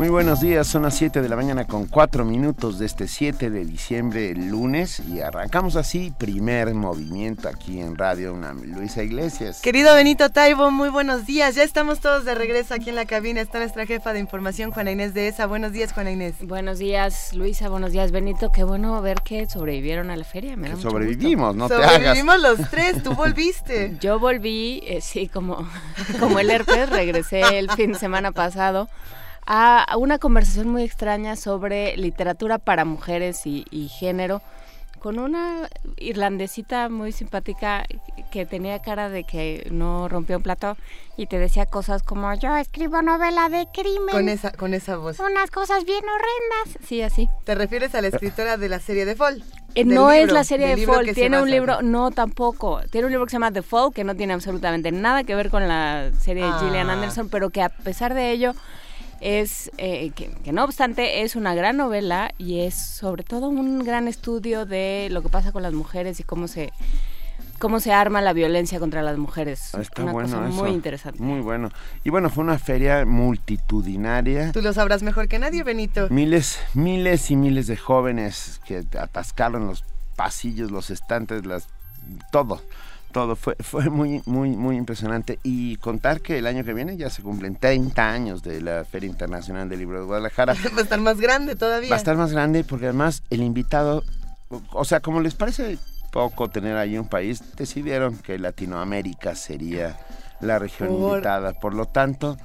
Muy buenos días, son las 7 de la mañana con 4 minutos de este 7 de diciembre, el lunes, y arrancamos así, primer movimiento aquí en Radio una Luisa Iglesias. Querido Benito Taibo, muy buenos días. Ya estamos todos de regreso aquí en la cabina. Está nuestra jefa de información, Juana Inés de ESA. Buenos días, Juana Inés. Buenos días, Luisa. Buenos días, Benito. Qué bueno ver que sobrevivieron a la feria. Me da mucho sobrevivimos, no te hagas. Sobrevivimos los tres, tú volviste. Yo volví, eh, sí, como, como el herpes, regresé el fin de semana pasado a una conversación muy extraña sobre literatura para mujeres y, género con una irlandesita muy simpática que tenía cara de que no rompió un plato y te decía cosas como yo escribo novela de crimen. Con esa, con esa voz. Unas cosas bien horrendas. Sí, así. ¿Te refieres a la escritora de la serie de Fall? Eh, no es la serie de Fall, tiene un libro, no tampoco, tiene un libro que se llama The Fall, que no tiene absolutamente nada que ver con la serie de Gillian ah. Anderson, pero que a pesar de ello es eh, que, no obstante es una gran novela y es sobre todo un gran estudio de lo que pasa con las mujeres y cómo se cómo se arma la violencia contra las mujeres. Está una bueno cosa muy interesante. Muy bueno. Y bueno, fue una feria multitudinaria. Tú lo sabrás mejor que nadie, Benito. Miles, miles y miles de jóvenes que atascaron los pasillos, los estantes, las todo todo fue, fue muy, muy, muy impresionante. Y contar que el año que viene ya se cumplen 30 años de la Feria Internacional del Libro de Guadalajara. Va a estar más grande todavía. Va a estar más grande porque además el invitado, o sea, como les parece poco tener ahí un país, decidieron que Latinoamérica sería la región invitada. Por lo tanto,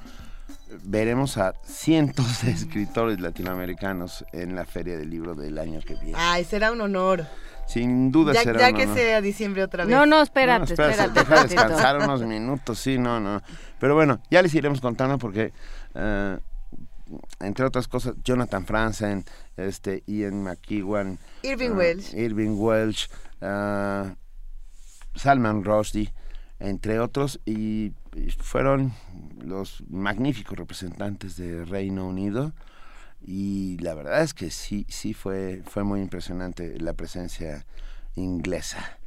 veremos a cientos de escritores latinoamericanos en la Feria del Libro del año que viene. Ay, será un honor. Sin duda ya, será. Ya que sea diciembre otra vez. No, no, espérate, espérate. Deja descansar unos minutos, sí, no, no. Pero bueno, ya les iremos contando porque, uh, entre otras cosas, Jonathan Franzen, este, Ian McEwan, Irving uh, Welsh, Irving Welsh, uh, Salman Rushdie, entre otros, y, y fueron los magníficos representantes de Reino Unido y la verdad es que sí, sí fue, fue muy impresionante la presencia inglesa.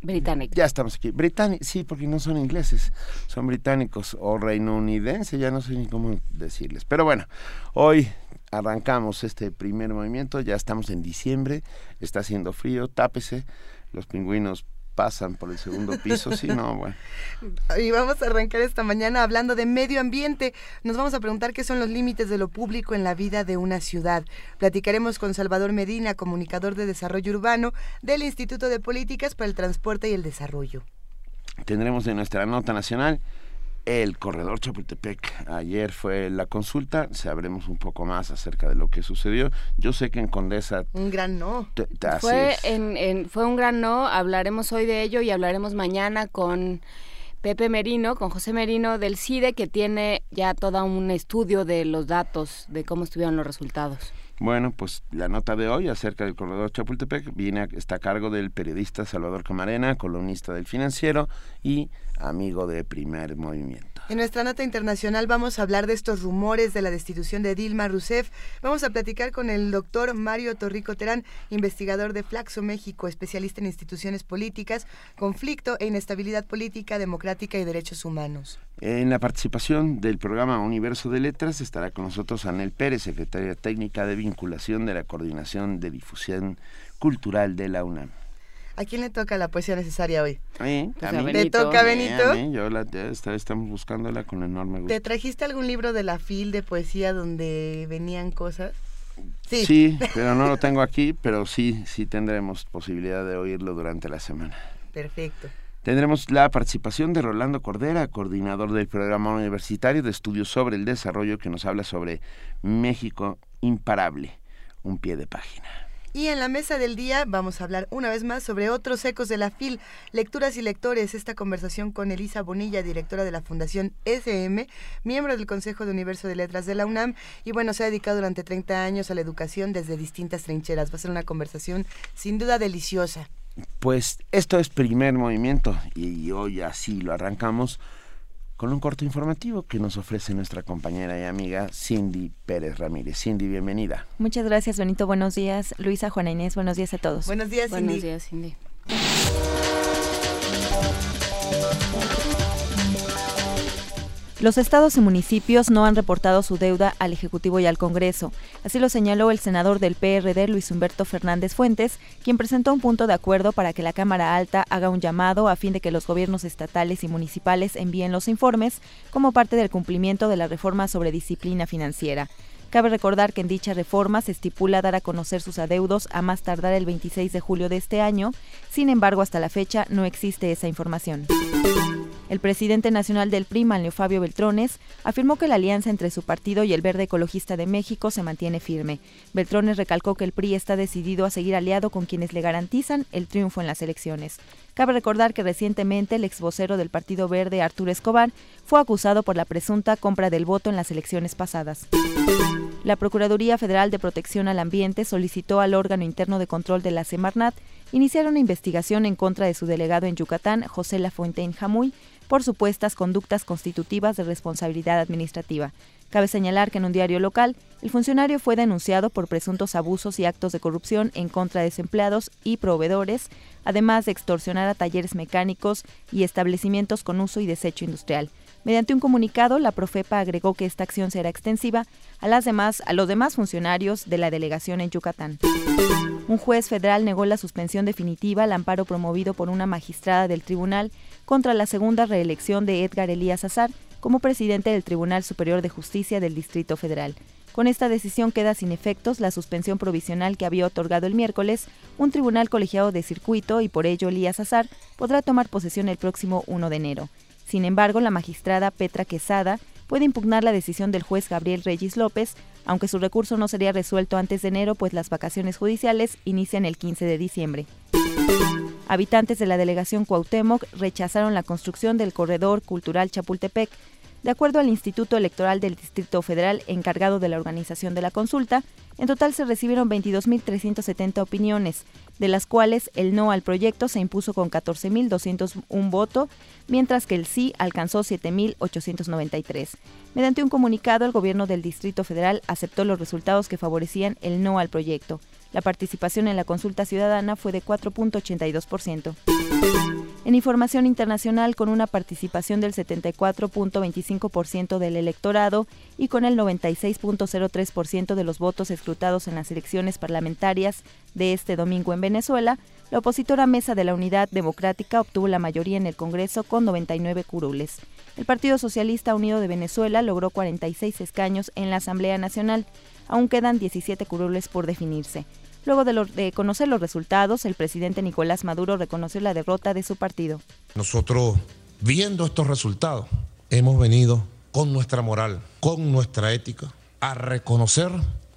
Británica. Ya estamos aquí. Británica, sí, porque no son ingleses, son británicos o reinounidenses, ya no sé ni cómo decirles. Pero bueno, hoy arrancamos este primer movimiento, ya estamos en diciembre, está haciendo frío, tápese, los pingüinos pasan por el segundo piso, sí, no, bueno. Y vamos a arrancar esta mañana hablando de medio ambiente. Nos vamos a preguntar qué son los límites de lo público en la vida de una ciudad. Platicaremos con Salvador Medina, comunicador de desarrollo urbano del Instituto de Políticas para el Transporte y el Desarrollo. Tendremos de nuestra nota nacional el corredor Chapultepec. Ayer fue la consulta, sabremos un poco más acerca de lo que sucedió. Yo sé que en Condesa... Un gran no. fue, en, fue un gran no, hablaremos hoy de ello y hablaremos mañana con... Pepe Merino, con José Merino del CIDE, que tiene ya todo un estudio de los datos, de cómo estuvieron los resultados. Bueno, pues la nota de hoy acerca del corredor Chapultepec viene está a cargo del periodista Salvador Camarena, columnista del Financiero y amigo de Primer Movimiento. En nuestra nota internacional vamos a hablar de estos rumores de la destitución de Dilma Rousseff. Vamos a platicar con el doctor Mario Torrico Terán, investigador de Flaxo México, especialista en instituciones políticas, conflicto e inestabilidad política, democrática y derechos humanos. En la participación del programa Universo de Letras estará con nosotros Anel Pérez, secretaria técnica de vinculación de la Coordinación de Difusión Cultural de la UNAM. ¿A quién le toca la poesía necesaria hoy? A mí. ¿Te toca, Benito? Yo la, estamos buscándola con enorme gusto. ¿Te trajiste algún libro de la FIL de poesía donde venían cosas? Sí. Sí, pero no lo tengo aquí, pero sí, sí tendremos posibilidad de oírlo durante la semana. Perfecto. Tendremos la participación de Rolando Cordera, coordinador del programa universitario de estudios sobre el desarrollo, que nos habla sobre México imparable, un pie de página. Y en la mesa del día vamos a hablar una vez más sobre otros ecos de la FIL, lecturas y lectores. Esta conversación con Elisa Bonilla, directora de la Fundación SM, miembro del Consejo de Universo de Letras de la UNAM. Y bueno, se ha dedicado durante 30 años a la educación desde distintas trincheras. Va a ser una conversación sin duda deliciosa. Pues esto es primer movimiento y hoy así lo arrancamos con un corto informativo que nos ofrece nuestra compañera y amiga Cindy Pérez Ramírez. Cindy, bienvenida. Muchas gracias, Benito. Buenos días. Luisa, Juana Inés, buenos días a todos. Buenos días, Cindy. Buenos días, Cindy. Los estados y municipios no han reportado su deuda al Ejecutivo y al Congreso. Así lo señaló el senador del PRD, Luis Humberto Fernández Fuentes, quien presentó un punto de acuerdo para que la Cámara Alta haga un llamado a fin de que los gobiernos estatales y municipales envíen los informes como parte del cumplimiento de la reforma sobre disciplina financiera. Cabe recordar que en dicha reforma se estipula dar a conocer sus adeudos a más tardar el 26 de julio de este año, sin embargo hasta la fecha no existe esa información. El presidente nacional del PRI, Manlio Fabio Beltrones, afirmó que la alianza entre su partido y el Verde Ecologista de México se mantiene firme. Beltrones recalcó que el PRI está decidido a seguir aliado con quienes le garantizan el triunfo en las elecciones. Cabe recordar que recientemente el ex vocero del Partido Verde, Arturo Escobar, fue acusado por la presunta compra del voto en las elecciones pasadas. La Procuraduría Federal de Protección al Ambiente solicitó al órgano interno de control de la Semarnat iniciar una investigación en contra de su delegado en Yucatán, José Lafontaine Jamuy, por supuestas conductas constitutivas de responsabilidad administrativa. Cabe señalar que en un diario local, el funcionario fue denunciado por presuntos abusos y actos de corrupción en contra de desempleados y proveedores, además de extorsionar a talleres mecánicos y establecimientos con uso y desecho industrial. Mediante un comunicado, la Profepa agregó que esta acción será extensiva a, las demás, a los demás funcionarios de la delegación en Yucatán. Un juez federal negó la suspensión definitiva al amparo promovido por una magistrada del tribunal contra la segunda reelección de Edgar Elías Azar como presidente del Tribunal Superior de Justicia del Distrito Federal. Con esta decisión queda sin efectos la suspensión provisional que había otorgado el miércoles un tribunal colegiado de circuito y por ello Elías Azar podrá tomar posesión el próximo 1 de enero. Sin embargo, la magistrada Petra Quesada puede impugnar la decisión del juez Gabriel Reyes López, aunque su recurso no sería resuelto antes de enero, pues las vacaciones judiciales inician el 15 de diciembre. Habitantes de la delegación Cuauhtémoc rechazaron la construcción del corredor cultural Chapultepec, de acuerdo al Instituto Electoral del Distrito Federal encargado de la organización de la consulta, en total se recibieron 22.370 opiniones, de las cuales el no al proyecto se impuso con 14.201 votos, mientras que el sí alcanzó 7.893. Mediante un comunicado, el gobierno del Distrito Federal aceptó los resultados que favorecían el no al proyecto. La participación en la consulta ciudadana fue de 4.82%. En información internacional, con una participación del 74.25% del electorado y con el 96.03% de los votos escrutados en las elecciones parlamentarias de este domingo en Venezuela, la opositora Mesa de la Unidad Democrática obtuvo la mayoría en el Congreso con 99 curules. El Partido Socialista Unido de Venezuela logró 46 escaños en la Asamblea Nacional. Aún quedan 17 curules por definirse. Luego de, conocer los resultados, el presidente Nicolás Maduro reconoció la derrota de su partido. Nosotros, viendo estos resultados, hemos venido con nuestra moral, con nuestra ética, a reconocer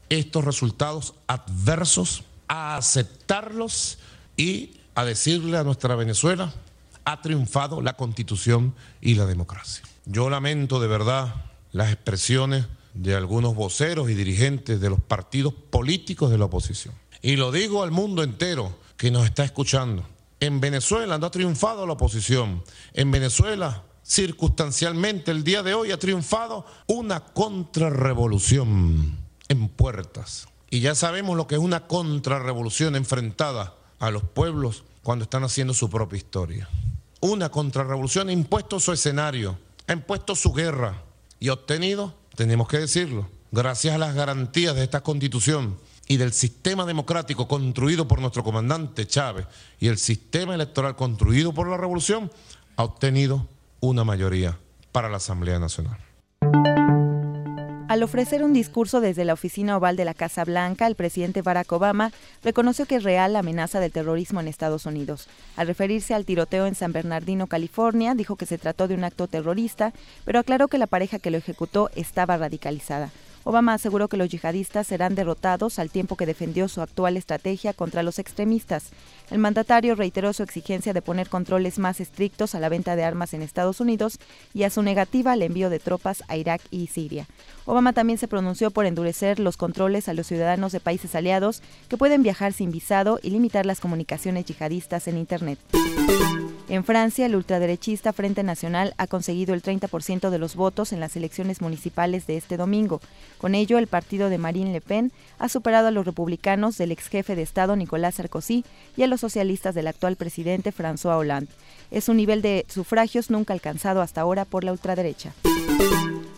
estos resultados adversos, a aceptarlos y a decirle a nuestra Venezuela, ha triunfado la constitución y la democracia. Yo lamento de verdad las expresiones de algunos voceros y dirigentes de los partidos políticos de la oposición y lo digo al mundo entero que nos está escuchando. En Venezuela no ha triunfado la oposición. En Venezuela, circunstancialmente, el día de hoy ha triunfado una contrarrevolución en puertas. Y ya sabemos lo que es una contrarrevolución enfrentada a los pueblos cuando están haciendo su propia historia. Una contrarrevolución ha impuesto su escenario, ha impuesto su guerra y ha obtenido, tenemos que decirlo, gracias a las garantías de esta constitución, y del sistema democrático construido por nuestro comandante Chávez y el sistema electoral construido por la revolución, ha obtenido una mayoría para la Asamblea Nacional. Al ofrecer un discurso desde la oficina oval de la Casa Blanca, el presidente Barack Obama reconoció que es real la amenaza del terrorismo en Estados Unidos. Al referirse al tiroteo en San Bernardino, California, dijo que se trató de un acto terrorista, pero aclaró que la pareja que lo ejecutó estaba radicalizada. Obama aseguró que los yihadistas serán derrotados al tiempo que defendió su actual estrategia contra los extremistas. El mandatario reiteró su exigencia de poner controles más estrictos a la venta de armas en Estados Unidos y a su negativa al envío de tropas a Irak y Siria. Obama también se pronunció por endurecer los controles a los ciudadanos de países aliados que pueden viajar sin visado y limitar las comunicaciones yihadistas en Internet. En Francia, el ultraderechista Frente Nacional ha conseguido el 30% de los votos en las elecciones municipales de este domingo. Con ello, el partido de Marine Le Pen ha superado a los republicanos del ex jefe de Estado Nicolás Sarkozy y a los socialistas del actual presidente François Hollande. Es un nivel de sufragios nunca alcanzado hasta ahora por la ultraderecha.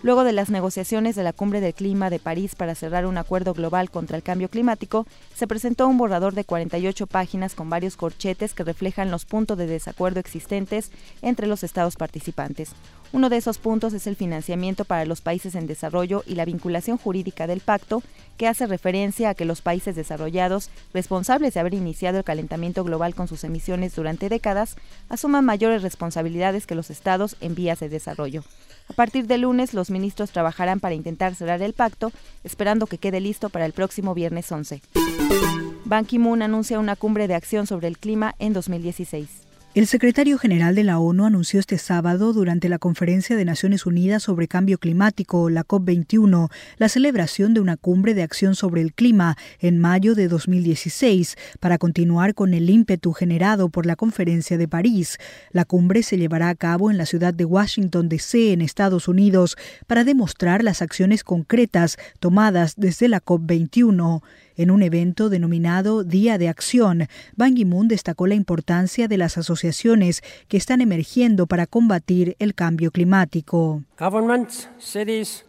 Luego de las negociaciones de la Cumbre del Clima de París para cerrar un acuerdo global contra el cambio climático, se presentó un borrador de 48 páginas con varios corchetes que reflejan los puntos de desacuerdo existentes entre los estados participantes. Uno de esos puntos es el financiamiento para los países en desarrollo y la vinculación jurídica del pacto, que hace referencia a que los países desarrollados, responsables de haber iniciado el calentamiento global con sus emisiones durante décadas, asuman mayores responsabilidades que los estados en vías de desarrollo. A partir de lunes, los ministros trabajarán para intentar cerrar el pacto, esperando que quede listo para el próximo viernes 11. Ban Ki-moon anuncia una cumbre de acción sobre el clima en 2016. El secretario general de la ONU anunció este sábado durante la Conferencia de Naciones Unidas sobre Cambio Climático, la COP21, la celebración de una cumbre de acción sobre el clima en mayo de 2016 para continuar con el ímpetu generado por la Conferencia de París. La cumbre se llevará a cabo en la ciudad de Washington, D.C., en Estados Unidos, para demostrar las acciones concretas tomadas desde la COP21. En un evento denominado Día de Acción, Ban Ki-moon destacó la importancia de las asociaciones que están emergiendo para combatir el cambio climático.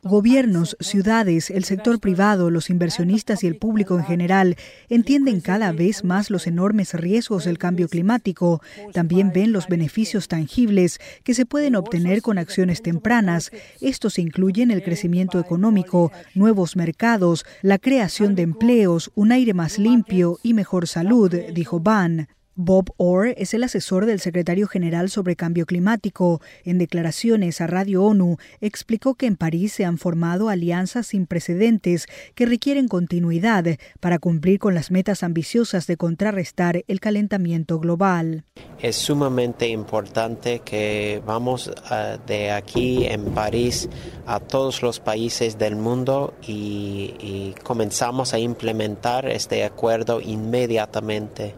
Gobiernos, ciudades, el sector privado, los inversionistas y el público en general entienden cada vez más los enormes riesgos del cambio climático. También ven los beneficios tangibles que se pueden obtener con acciones tempranas. Estos incluyen el crecimiento económico, nuevos mercados, la creación de empleos, un aire más limpio y mejor salud, dijo Ban. Bob Orr es el asesor del secretario general sobre cambio climático. En declaraciones a Radio ONU, explicó que en París se han formado alianzas sin precedentes que requieren continuidad para cumplir con las metas ambiciosas de contrarrestar el calentamiento global. Es sumamente importante que vamos ah, de aquí en París a todos los países del mundo y, y comenzamos a implementar este acuerdo inmediatamente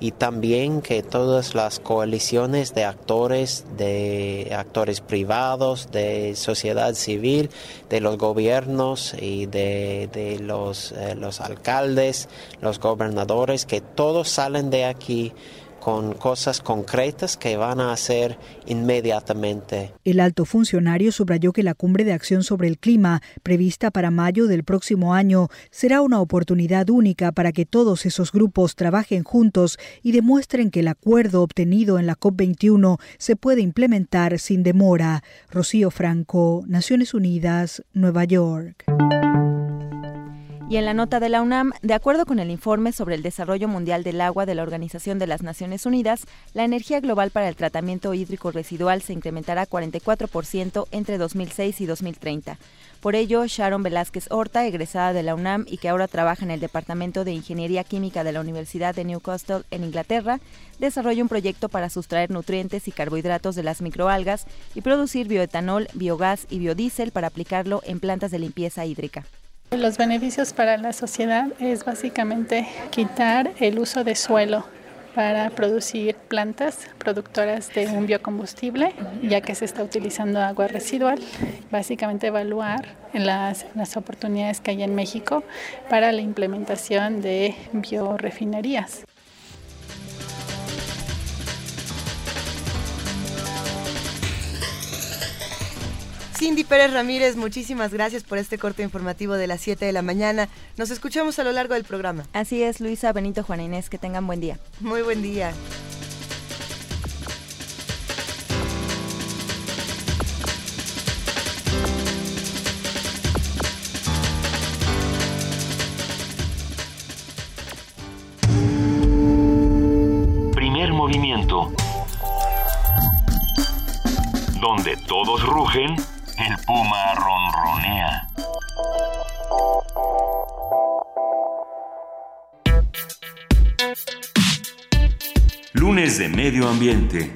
y también que todas las coaliciones de actores, de actores privados, de sociedad civil, de los gobiernos y de, los, eh, los alcaldes, los gobernadores, que todos salen de aquí con cosas concretas que van a hacer inmediatamente. El alto funcionario subrayó que la cumbre de acción sobre el clima, prevista para mayo del próximo año, será una oportunidad única para que todos esos grupos trabajen juntos y demuestren que el acuerdo obtenido en la COP21 se puede implementar sin demora. Rocío Franco, Naciones Unidas, Nueva York. Y en la nota de la UNAM, de acuerdo con el informe sobre el desarrollo mundial del agua de la Organización de las Naciones Unidas, la energía global para el tratamiento hídrico residual se incrementará 44% entre 2006 y 2030. Por ello, Sharon Velázquez Horta, egresada de la UNAM y que ahora trabaja en el Departamento de Ingeniería Química de la Universidad de Newcastle en Inglaterra, desarrolla un proyecto para sustraer nutrientes y carbohidratos de las microalgas y producir bioetanol, biogás y biodiesel para aplicarlo en plantas de limpieza hídrica. Los beneficios para la sociedad es básicamente quitar el uso de suelo para producir plantas productoras de un biocombustible, ya que se está utilizando agua residual. Básicamente evaluar las, las oportunidades que hay en México para la implementación de biorefinerías. Cindy Pérez Ramírez, muchísimas gracias por este corte informativo de las 7 de la mañana. Nos escuchamos a lo largo del programa. Así es, Luisa, Benito, Juana Inés, que tengan buen día. Muy buen día. Primer movimiento. Donde todos rugen el puma ronronea. Lunes de Medio Ambiente.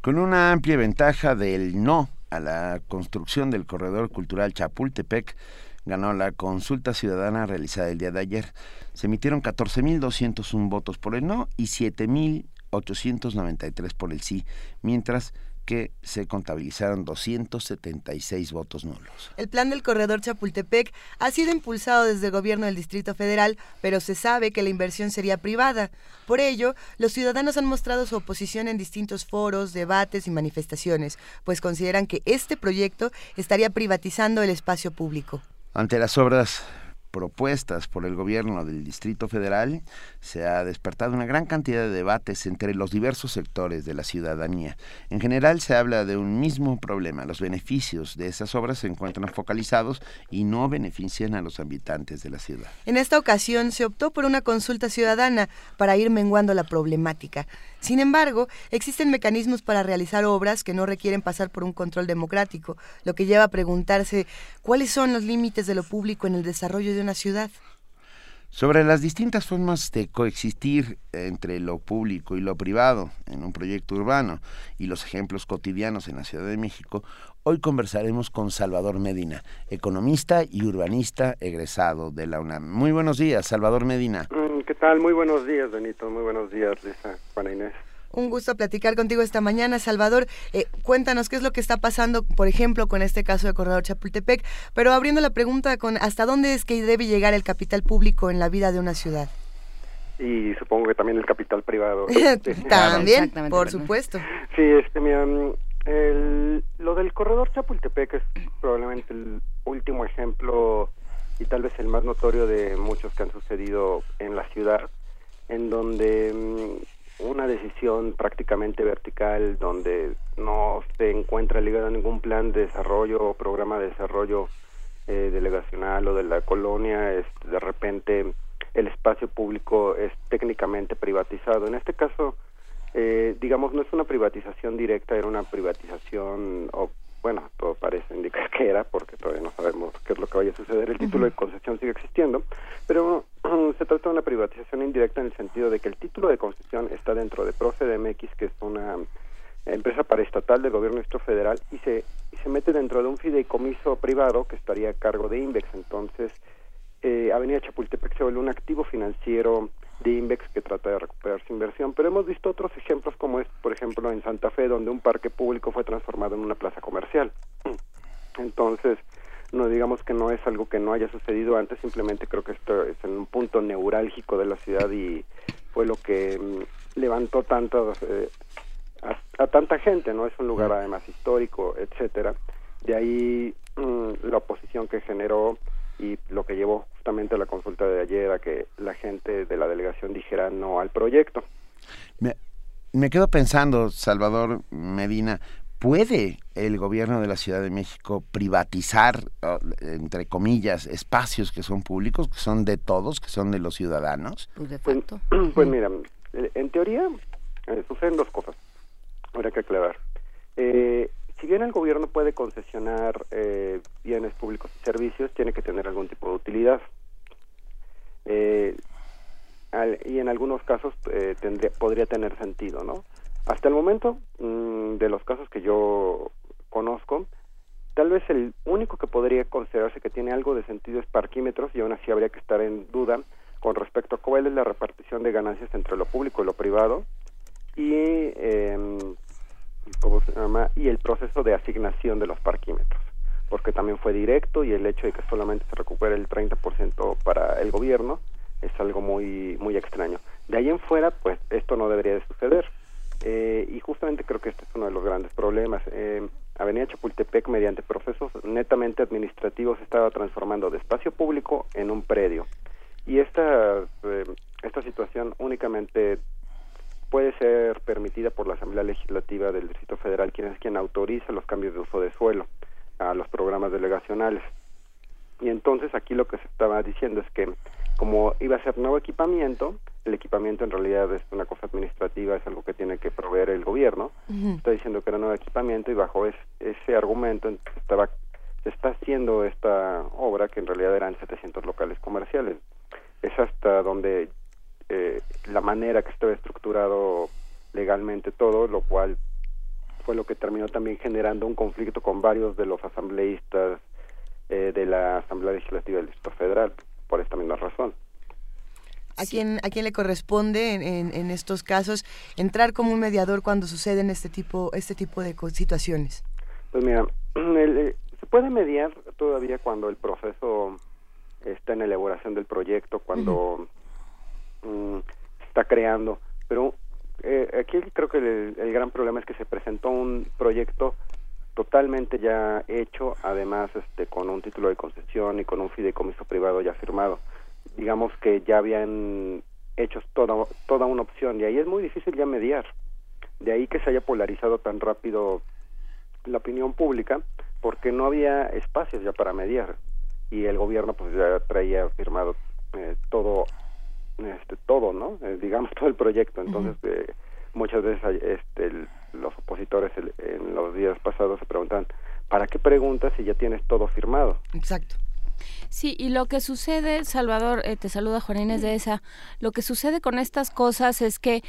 Con una amplia ventaja del no a la construcción del corredor cultural Chapultepec, ganó la consulta ciudadana realizada el día de ayer. Se emitieron 14.201 votos por el no y 7.893 por el sí, mientras que se contabilizaron 276 votos nulos. El plan del corredor Chapultepec ha sido impulsado desde el gobierno del Distrito Federal, pero se sabe que la inversión sería privada. Por ello, los ciudadanos han mostrado su oposición en distintos foros, debates y manifestaciones, pues consideran que este proyecto estaría privatizando el espacio público. Ante las obras propuestas por el gobierno del Distrito Federal, se ha despertado una gran cantidad de debates entre los diversos sectores de la ciudadanía. En general se habla de un mismo problema. Los beneficios de esas obras se encuentran focalizados y no benefician a los habitantes de la ciudad. En esta ocasión se optó por una consulta ciudadana para ir menguando la problemática. Sin embargo, existen mecanismos para realizar obras que no requieren pasar por un control democrático, lo que lleva a preguntarse cuáles son los límites de lo público en el desarrollo de una ciudad. Sobre las distintas formas de coexistir entre lo público y lo privado en un proyecto urbano y los ejemplos cotidianos en la Ciudad de México, hoy conversaremos con Salvador Medina, economista y urbanista egresado de la UNAM. Muy buenos días, Salvador Medina. Mm, ¿Qué tal? Muy buenos días, Benito. Muy buenos días, Lisa, Juana Inés. Un gusto platicar contigo esta mañana, Salvador. Eh, cuéntanos qué es lo que está pasando, por ejemplo, con este caso de Corredor Chapultepec, pero abriendo la pregunta con hasta dónde es que debe llegar el capital público en la vida de una ciudad. Y supongo que también el capital privado. también, por supuesto. Sí, este, mira, el, lo del Corredor Chapultepec es probablemente el último ejemplo y tal vez el más notorio de muchos que han sucedido en la ciudad, en donde mm, una decisión prácticamente vertical, donde no se encuentra ligada a ningún plan de desarrollo o programa de desarrollo eh, delegacional o de la colonia, es, de repente el espacio público es técnicamente privatizado. En este caso, eh, digamos, no es una privatización directa, era una privatización o bueno, todo parece indicar que era, porque todavía no sabemos qué es lo que vaya a suceder. El título de concesión sigue existiendo, pero se trata de una privatización indirecta en el sentido de que el título de concesión está dentro de ProCDMX, que es una empresa paraestatal del gobierno federal, y se, y se mete dentro de un fideicomiso privado que estaría a cargo de INVEX. Entonces, eh, Avenida Chapultepec se vuelve un activo financiero de Invex que trata de recuperar su inversión, pero hemos visto otros ejemplos como es, por ejemplo, en Santa Fe, donde un parque público fue transformado en una plaza comercial. Entonces, no digamos que no es algo que no haya sucedido antes, simplemente creo que esto es en un punto neurálgico de la ciudad y fue lo que mm, levantó tanto eh, a, tanta gente, ¿no? Es un lugar además histórico, etcétera. De ahí mm, la oposición que generó y lo que llevó justamente a la consulta de ayer a que la gente de la delegación dijera no al proyecto. Me, me quedo pensando, Salvador Medina, ¿puede el gobierno de la Ciudad de México privatizar, entre comillas, espacios que son públicos, que son de todos, que son de los ciudadanos? Pues de pues, facto. Pues, mira, en teoría eh, suceden dos cosas, habrá que aclarar. Eh, si bien el gobierno puede concesionar eh, bienes públicos y servicios, tiene que tener algún tipo de utilidad. Eh, y en algunos casos eh, tendría, podría tener sentido, ¿no? Hasta el momento, mm, de los casos que yo conozco, tal vez el único que podría considerarse que tiene algo de sentido es parquímetros y aún así habría que estar en duda con respecto a cuál es la repartición de ganancias entre lo público y lo privado y eh, ¿cómo se llama? y el proceso de asignación de los parquímetros, porque también fue directo y el hecho de que solamente se recupere el 30% para el gobierno es algo muy muy extraño. De ahí en fuera, pues esto no debería de suceder. Eh, y justamente creo que este es uno de los grandes problemas. Eh, Avenida Chapultepec, mediante procesos netamente administrativos, estaba transformando de espacio público en un predio. Y esta, eh, esta situación únicamente puede ser permitida por la Asamblea Legislativa del Distrito Federal, quien es quien autoriza los cambios de uso de suelo a los programas delegacionales. Y entonces aquí lo que se estaba diciendo es que como iba a ser nuevo equipamiento, el equipamiento en realidad es una cosa administrativa, es algo que tiene que proveer el gobierno. Está diciendo que era nuevo equipamiento y bajo ese argumento estaba se está haciendo esta obra que en realidad eran 700 locales comerciales. Es hasta donde eh, la manera que estaba estructurado legalmente todo, lo cual fue lo que terminó también generando un conflicto con varios de los asambleístas de la Asamblea Legislativa del Distrito Federal, por esta misma razón. ¿A, quién, ¿A quién le corresponde en, en, estos casos entrar como un mediador cuando suceden este tipo, este tipo de situaciones? Pues mira, el, se puede mediar todavía cuando el proceso está en la elaboración del proyecto, cuando mm, se está creando, pero eh, aquí creo que el, gran problema es que se presentó un proyecto totalmente ya hecho, además este con un título de concesión y con un fideicomiso privado ya firmado. Digamos que ya habían hecho toda, toda una opción y ahí es muy difícil ya mediar. De ahí que se haya polarizado tan rápido la opinión pública porque no había espacios ya para mediar y el gobierno pues ya traía firmado eh, todo este todo no eh, digamos todo el proyecto. Entonces eh, muchas veces este los opositores en los días pasados se preguntan para qué preguntas si ya tienes todo firmado exacto. Sí, y lo que sucede, Salvador, te saluda Juan Inés de esa, lo que sucede con estas cosas es que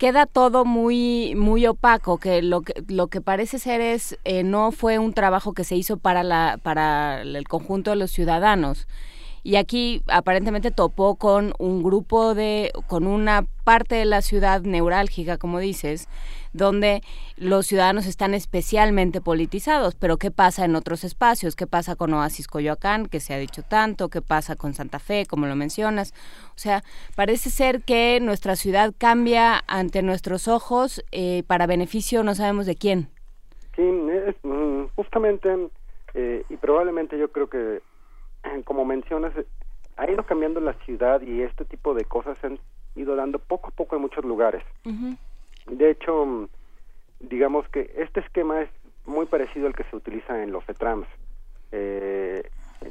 queda todo muy muy opaco que lo que lo que parece ser es eh, no fue un trabajo que se hizo para la para el conjunto de los ciudadanos y aquí aparentemente topó con un grupo de, con una parte de la ciudad neurálgica, como dices, donde los ciudadanos están especialmente politizados. Pero ¿qué pasa en otros espacios? ¿Qué pasa con Oasis Coyoacán, que se ha dicho tanto? ¿Qué pasa con Santa Fe, como lo mencionas? O sea, parece ser que nuestra ciudad cambia ante nuestros ojos eh, para beneficio no sabemos de quién. Sí, mm, justamente, eh, y probablemente yo creo que como mencionas, ha ido cambiando la ciudad y este tipo de cosas se han ido dando poco a poco en muchos lugares. De hecho, digamos que este esquema es muy parecido al que se utiliza en los CETRAMS. Eh,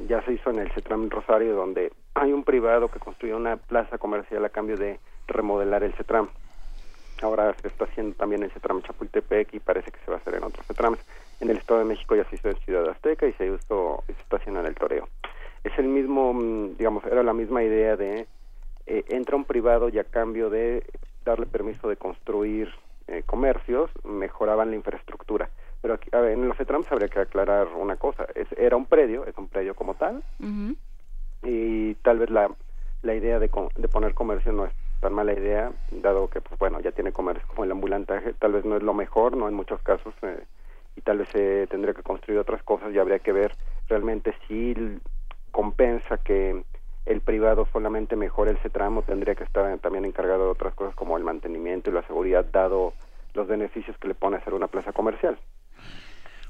ya se hizo en el CETRAM Rosario, donde hay un privado que construyó una plaza comercial a cambio de remodelar el CETRAM. Ahora se está haciendo también el CETRAM Chapultepec y parece que se va a hacer en otros CETRAMs. En el Estado de México ya se hizo en Ciudad Azteca y se, hizo, se está haciendo en el Toreo es el mismo, mm, digamos, era la misma idea de eh, entra un privado y a cambio de darle permiso de construir eh, comercios, mejoraban la infraestructura. Pero aquí, en los ETRAMS habría que aclarar una cosa, es, era un predio, es un predio como tal, y tal vez la, la idea de, de poner comercio no es tan mala idea, dado que, pues bueno, ya tiene comercio como el ambulantaje, tal vez no es lo mejor, no en muchos casos, eh, y tal vez se tendría que construir otras cosas y habría que ver realmente si compensa que el privado solamente mejore ese tramo, tendría que estar también encargado de otras cosas como el mantenimiento y la seguridad, dado los beneficios que le pone hacer una plaza comercial.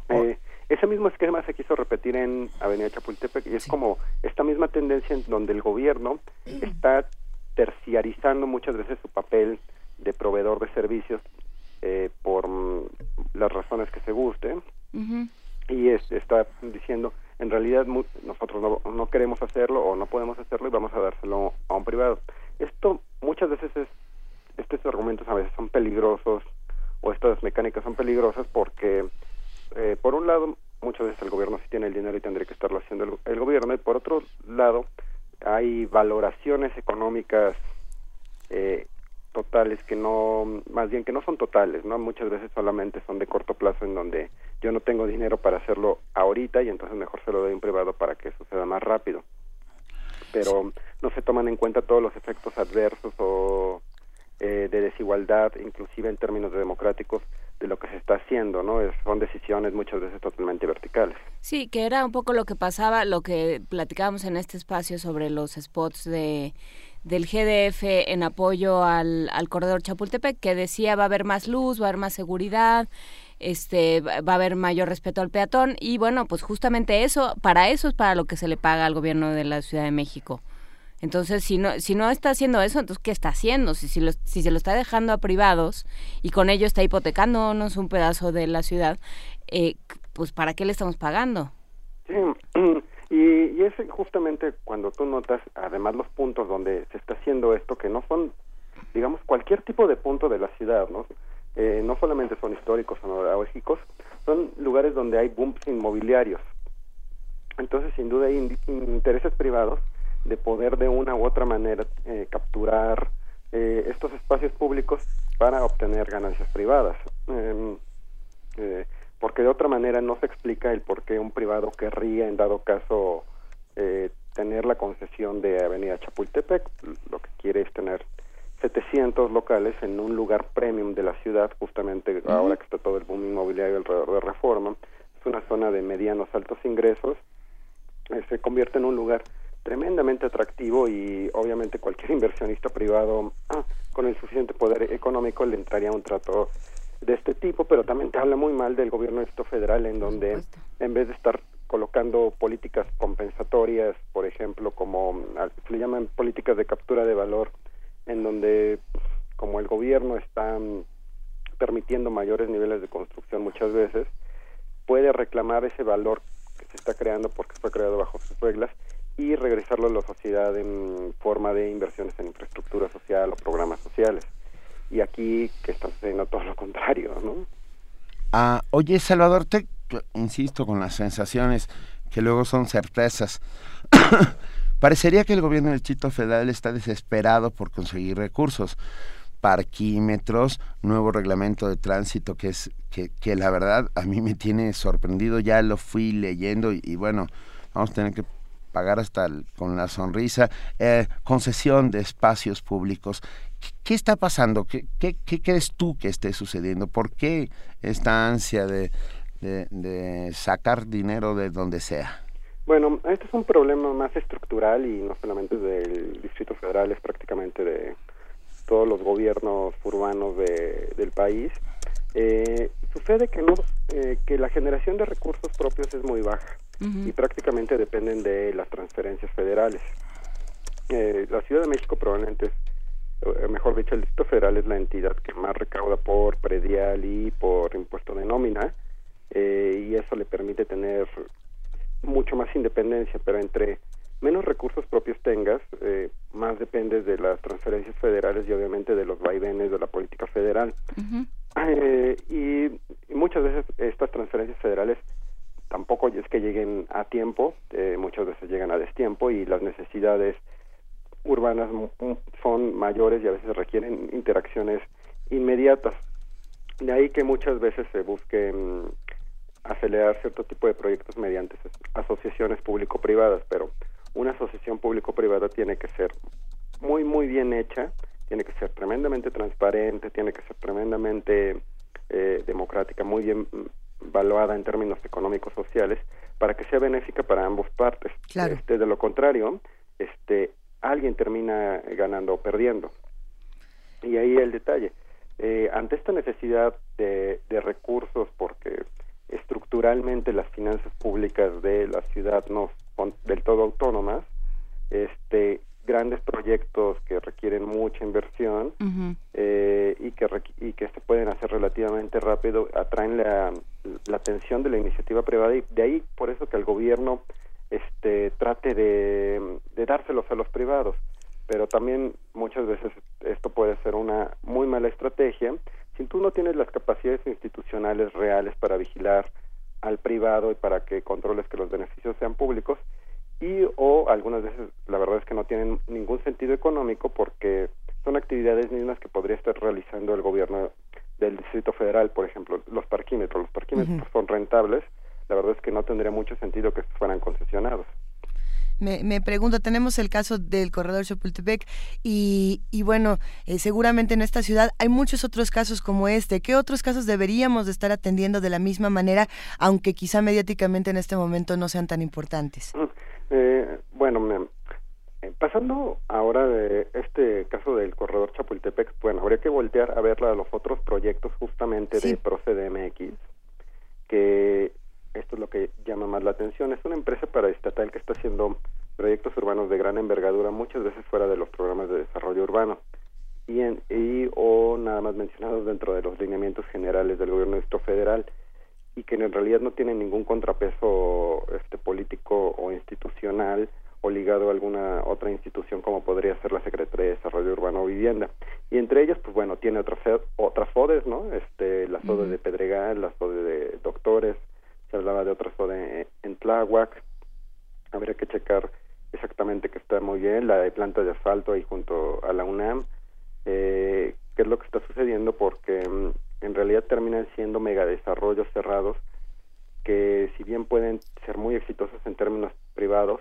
Oh. Eh, ese mismo esquema se quiso repetir en Avenida Chapultepec y es como esta misma tendencia en donde el gobierno está terciarizando muchas veces su papel de proveedor de servicios eh, por mm, las razones que se guste y está diciendo en realidad nosotros no, no, queremos hacerlo o no podemos hacerlo y vamos a dárselo a un privado. Esto muchas veces es, estos argumentos a veces son peligrosos o estas mecánicas son peligrosas porque eh, por un lado muchas veces el gobierno sí tiene el dinero y tendría que estarlo haciendo el, el gobierno y por otro lado hay valoraciones económicas eh, totales que no, más bien que no son totales, ¿no? Muchas veces solamente son de corto plazo en donde yo no tengo dinero para hacerlo ahorita y entonces mejor se lo doy a un privado para que suceda más rápido. Pero no se toman en cuenta todos los efectos adversos o eh, de desigualdad, inclusive en términos democráticos, de lo que se está haciendo, ¿no? son decisiones muchas veces totalmente verticales. Sí, que era un poco lo que pasaba, lo que platicábamos en este espacio sobre los spots de del GDF en apoyo al, al corredor Chapultepec, que decía va a haber más luz, va a haber más seguridad, este va a haber mayor respeto al peatón y bueno, pues justamente eso, para eso es para lo que se le paga al gobierno de la Ciudad de México. Entonces, si no, si no está haciendo eso, entonces, ¿qué está haciendo? Si, si, si se lo está dejando a privados y con ello está hipotecándonos un pedazo de la ciudad, eh, pues ¿para qué le estamos pagando? Sí, y, es justamente cuando tú notas, además, los puntos donde se está haciendo esto, que no son, digamos, cualquier tipo de punto de la ciudad, ¿no? Eh, no solamente son históricos o neurálgicos, son lugares donde hay booms inmobiliarios. Entonces, sin duda, hay intereses privados de poder de una u otra manera eh, capturar eh, estos espacios públicos para obtener ganancias privadas. Em, porque de otra manera no se explica el por qué un privado querría, en dado caso, eh, tener la concesión de Avenida Chapultepec. Lo que quiere es tener 700 locales en un lugar premium de la ciudad, justamente ahora que está todo el boom inmobiliario alrededor de Reforma. Es una zona de medianos altos ingresos. Eh, se convierte en un lugar tremendamente atractivo y obviamente cualquier inversionista privado ah, con el suficiente poder económico le entraría un trato de este tipo, pero también te habla muy mal del gobierno esto federal en donde en vez de estar colocando políticas compensatorias, por ejemplo, como se le llaman políticas de captura de valor, en donde como el gobierno está mm, permitiendo mayores niveles de construcción muchas veces, puede reclamar ese valor que se está creando porque fue creado bajo sus reglas y regresarlo a la sociedad en forma de inversiones en infraestructura social o programas sociales. Y aquí que está sucediendo todo lo contrario, ¿no? Ah, oye, Salvador, te insisto con las sensaciones que luego son certezas. Parecería que el gobierno del Chito Federal está desesperado por conseguir recursos, parquímetros, nuevo reglamento de tránsito que es que, que la verdad a mí me tiene sorprendido, ya lo fui leyendo y bueno, vamos a tener que pagar hasta con la sonrisa, eh, concesión de espacios públicos. ¿Qué, está pasando? ¿Qué, ¿Qué, crees tú que esté sucediendo? ¿Por qué esta ansia de, de, sacar dinero de donde sea? Bueno, este es un problema más estructural y no solamente del Distrito Federal, es prácticamente de todos los gobiernos urbanos de, del país. Eh, sucede que no eh, que la generación de recursos propios es muy baja y prácticamente dependen de las transferencias federales. Eh, la Ciudad de México probablemente es, eh, mejor dicho, el Distrito Federal es la entidad que más recauda por predial y por impuesto de nómina eh, y eso le permite tener mucho más independencia, pero entre menos recursos propios tengas, más dependes de las transferencias federales y obviamente de los vaivenes de la política federal. y, muchas veces estas transferencias federales tampoco es que lleguen a tiempo, eh, muchas veces llegan a destiempo y las necesidades urbanas son mayores y a veces requieren interacciones inmediatas. De ahí que muchas veces se busquen acelerar cierto tipo de proyectos mediante asociaciones público-privadas, pero una asociación público-privada tiene que ser muy, muy bien hecha, tiene que ser tremendamente transparente, tiene que ser tremendamente eh, democrática, muy bien valuada en términos económicos sociales para que sea benéfica para ambas partes. Este, de lo contrario, este, alguien termina ganando o perdiendo. Y ahí el detalle. Eh, ante esta necesidad de, de recursos, porque estructuralmente las finanzas públicas de la ciudad no son del todo autónomas, este, grandes proyectos que requieren mucha inversión eh, y, que y que se pueden hacer relativamente rápido atraen la, la atención de la iniciativa privada y de ahí por eso que el gobierno este trate de, de dárselos a los privados. Pero también muchas veces esto puede ser una muy mala estrategia. Si tú no tienes las capacidades institucionales reales para vigilar al privado y para que controles que los beneficios sean públicos y o algunas veces la verdad es que no tienen ningún sentido económico porque son actividades mismas que podría estar realizando el gobierno del Distrito Federal, por ejemplo, los parquímetros. Los parquímetros son rentables, la verdad es que no tendría mucho sentido que fueran concesionados. Me, me, pregunto, tenemos el caso del corredor Chapultepec y, y bueno, eh, seguramente en esta ciudad hay muchos otros casos como este. ¿Qué otros casos deberíamos de estar atendiendo de la misma manera, aunque quizá mediáticamente en este momento no sean tan importantes? Eh, bueno, eh, pasando ahora de este caso del corredor Chapultepec, bueno, habría que voltear a ver los otros proyectos justamente de ProcedeMX, que esto es lo que llama más la atención. Es una empresa paraestatal que está haciendo proyectos urbanos de gran envergadura, muchas veces fuera de los programas de desarrollo urbano. Y, en, y o nada más mencionados dentro de los lineamientos generales del gobierno de federal y que en realidad no tienen ningún contrapeso este político o institucional o ligado a alguna otra institución como podría ser la Secretaría de Desarrollo Urbano o Vivienda. Y entre ellos, pues bueno, tiene otras otras FODES, ¿no? Este, la FODE de Pedregal, la FODE de Doctores, se hablaba de otra FODE en Tláhuac, habría que checar exactamente que está muy bien, la de planta de asfalto ahí junto a la UNAM, eh, qué es lo que está sucediendo porque mm, en realidad terminan siendo megadesarrollos cerrados que si bien pueden ser muy exitosos en términos privados,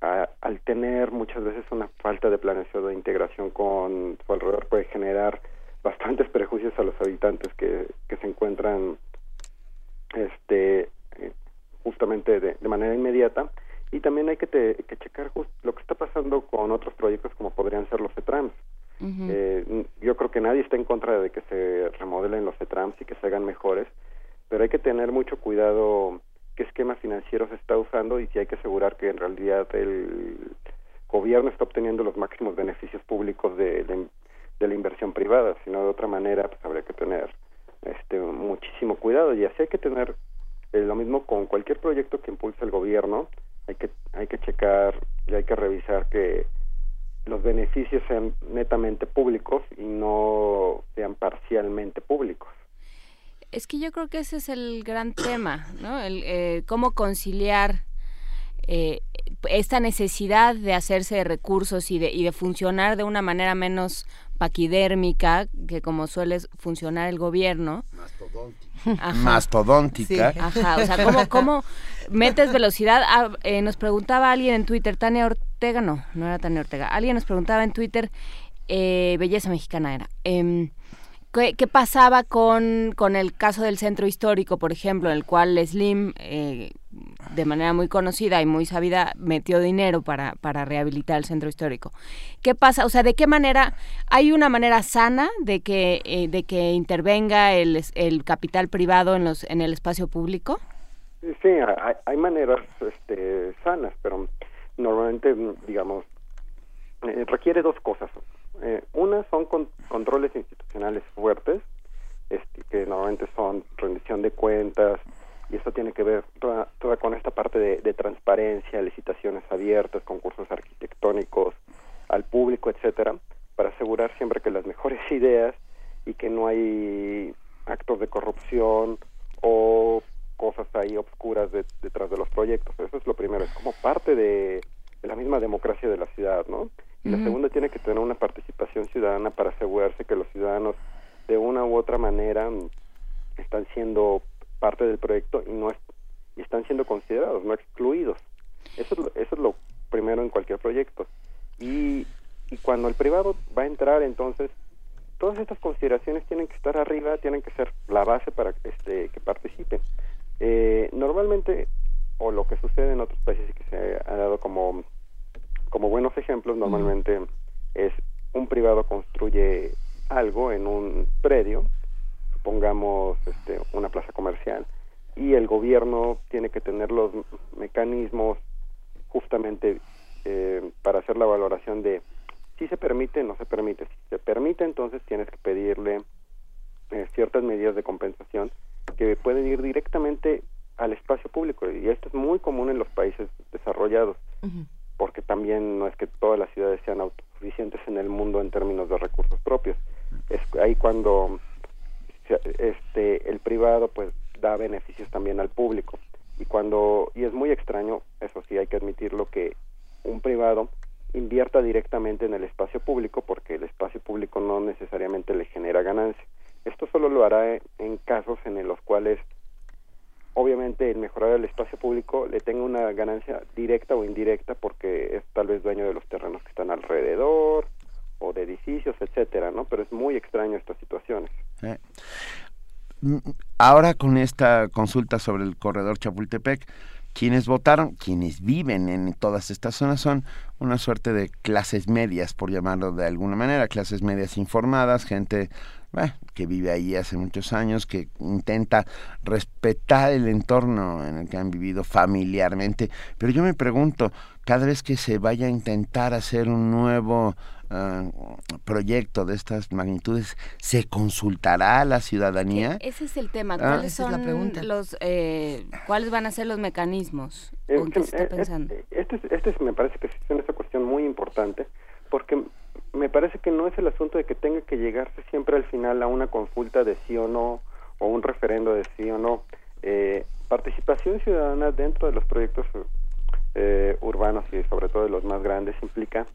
al tener muchas veces una falta de planeación de integración con su alrededor puede generar bastantes prejuicios a los habitantes que, se encuentran este eh, justamente de, manera inmediata. Y también hay que, que checar lo que está pasando con otros proyectos como podrían ser los ETRAMS. Eh, yo creo que nadie está en contra de que se remodelen los ETRAMS y que se hagan mejores, pero hay que tener mucho cuidado qué esquema financiero se está usando y si hay que asegurar que en realidad el gobierno está obteniendo los máximos beneficios públicos de, de, la inversión privada, sino de otra manera pues habría que tener este muchísimo cuidado y así hay que tener eh, lo mismo con cualquier proyecto que impulse el gobierno, hay que hay que checar y hay que revisar que los beneficios sean netamente públicos y no sean parcialmente públicos. Es que yo creo que ese es el gran tema, ¿no? El, eh, cómo conciliar eh, esta necesidad de hacerse de recursos y de, y de funcionar de una manera menos paquidérmica que como suele funcionar el gobierno. Mastodóntica. Mastodóntica. Ajá, o sea, ¿cómo, cómo metes velocidad? Ah, eh, nos preguntaba alguien en Twitter, Tania Ortega, no, no era Tania Ortega, alguien nos preguntaba en Twitter, eh, Belleza Mexicana era. Eh, ¿Qué, pasaba con, con, el caso del centro histórico, por ejemplo, en el cual Slim, eh, de manera muy conocida y muy sabida, metió dinero para, para rehabilitar el centro histórico? ¿Qué pasa? O sea, ¿de qué manera hay una manera sana de que, eh, de que intervenga el, el capital privado en, los, en el espacio público? Sí, hay, hay maneras este, sanas, pero normalmente, digamos, eh, requiere dos cosas. Eh, una son controles institucionales fuertes, este, que normalmente son rendición de cuentas, y esto tiene que ver toda, con esta parte de, transparencia, licitaciones abiertas, concursos arquitectónicos al público, etcétera, para asegurar siempre que las mejores ideas y que no hay actos de corrupción o cosas ahí obscuras detrás de los proyectos. Eso es lo primero, es como parte de la misma democracia de la ciudad, ¿no? Y la segunda tiene que tener una participación ciudadana para asegurarse que los ciudadanos de una u otra manera están siendo parte del proyecto y no y están siendo considerados, no excluidos. Eso es lo, eso es lo primero en cualquier proyecto. Y, y cuando el privado va a entrar, entonces todas estas consideraciones tienen que estar arriba, tienen que ser la base para este, que participe. Eh, normalmente, o lo que sucede en otros países y que se ha dado como como buenos ejemplos normalmente es un privado construye algo en un predio, supongamos este, una plaza comercial, y el gobierno tiene que tener los mecanismos justamente eh, para hacer la valoración de si se permite no se permite. Si se permite, entonces tienes que pedirle eh, ciertas medidas de compensación que pueden ir directamente al espacio público y esto es muy común en los países desarrollados porque también no es que todas las ciudades sean autosuficientes en el mundo en términos de recursos propios. Es ahí cuando este el privado pues da beneficios también al público y cuando y es muy extraño, eso sí hay que admitirlo que un privado invierta directamente en el espacio público porque el espacio público no necesariamente le genera ganancia. Esto solo lo hará en casos en los cuales obviamente el mejorar el espacio público le tenga una ganancia directa o indirecta porque es tal vez dueño de los terrenos que están alrededor o de edificios, etcétera, ¿no? Pero es muy extraño estas situaciones. Eh, mm, ahora con esta consulta sobre el corredor Chapultepec, quienes votaron, quienes viven en todas estas zonas son una suerte de clases medias, por llamarlo de alguna manera, clases medias informadas, gente que vive ahí hace muchos años, que intenta respetar el entorno en el que han vivido familiarmente. Pero yo me pregunto, cada vez que se vaya a intentar hacer un nuevo ah, proyecto de estas magnitudes, ¿se consultará a la ciudadanía? Ese es el tema. Ah. ¿Cuáles son la pregunta. los, eh, cuáles van a ser los mecanismos? Este, este, este, me parece que es una cuestión muy importante porque me parece que no es el asunto de que tenga que llegarse siempre al final a una consulta de sí o no o un referendo de sí o no. Eh, participación ciudadana dentro de los proyectos eh, urbanos y sobre todo de los más grandes implica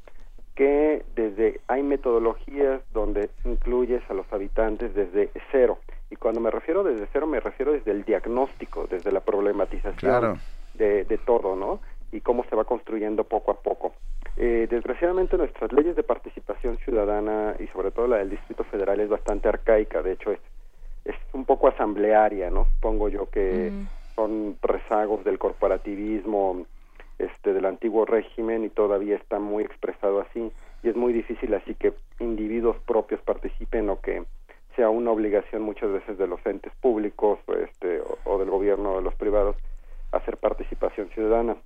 que desde hay metodologías donde incluyes a los habitantes desde cero Y cuando me refiero desde cero, me refiero desde el diagnóstico, desde la problematización de, de todo, ¿no? Y cómo se va construyendo poco a poco. Eh, desgraciadamente nuestras leyes de participación ciudadana y sobre todo la del Distrito Federal es bastante arcaica, de hecho es, es un poco asamblearia, ¿no? Supongo yo que son rezagos del corporativismo este del antiguo régimen y todavía está muy expresado así y es muy difícil así que individuos propios participen o que sea una obligación muchas veces de los entes públicos este, o, del gobierno o de los privados hacer participación ciudadana.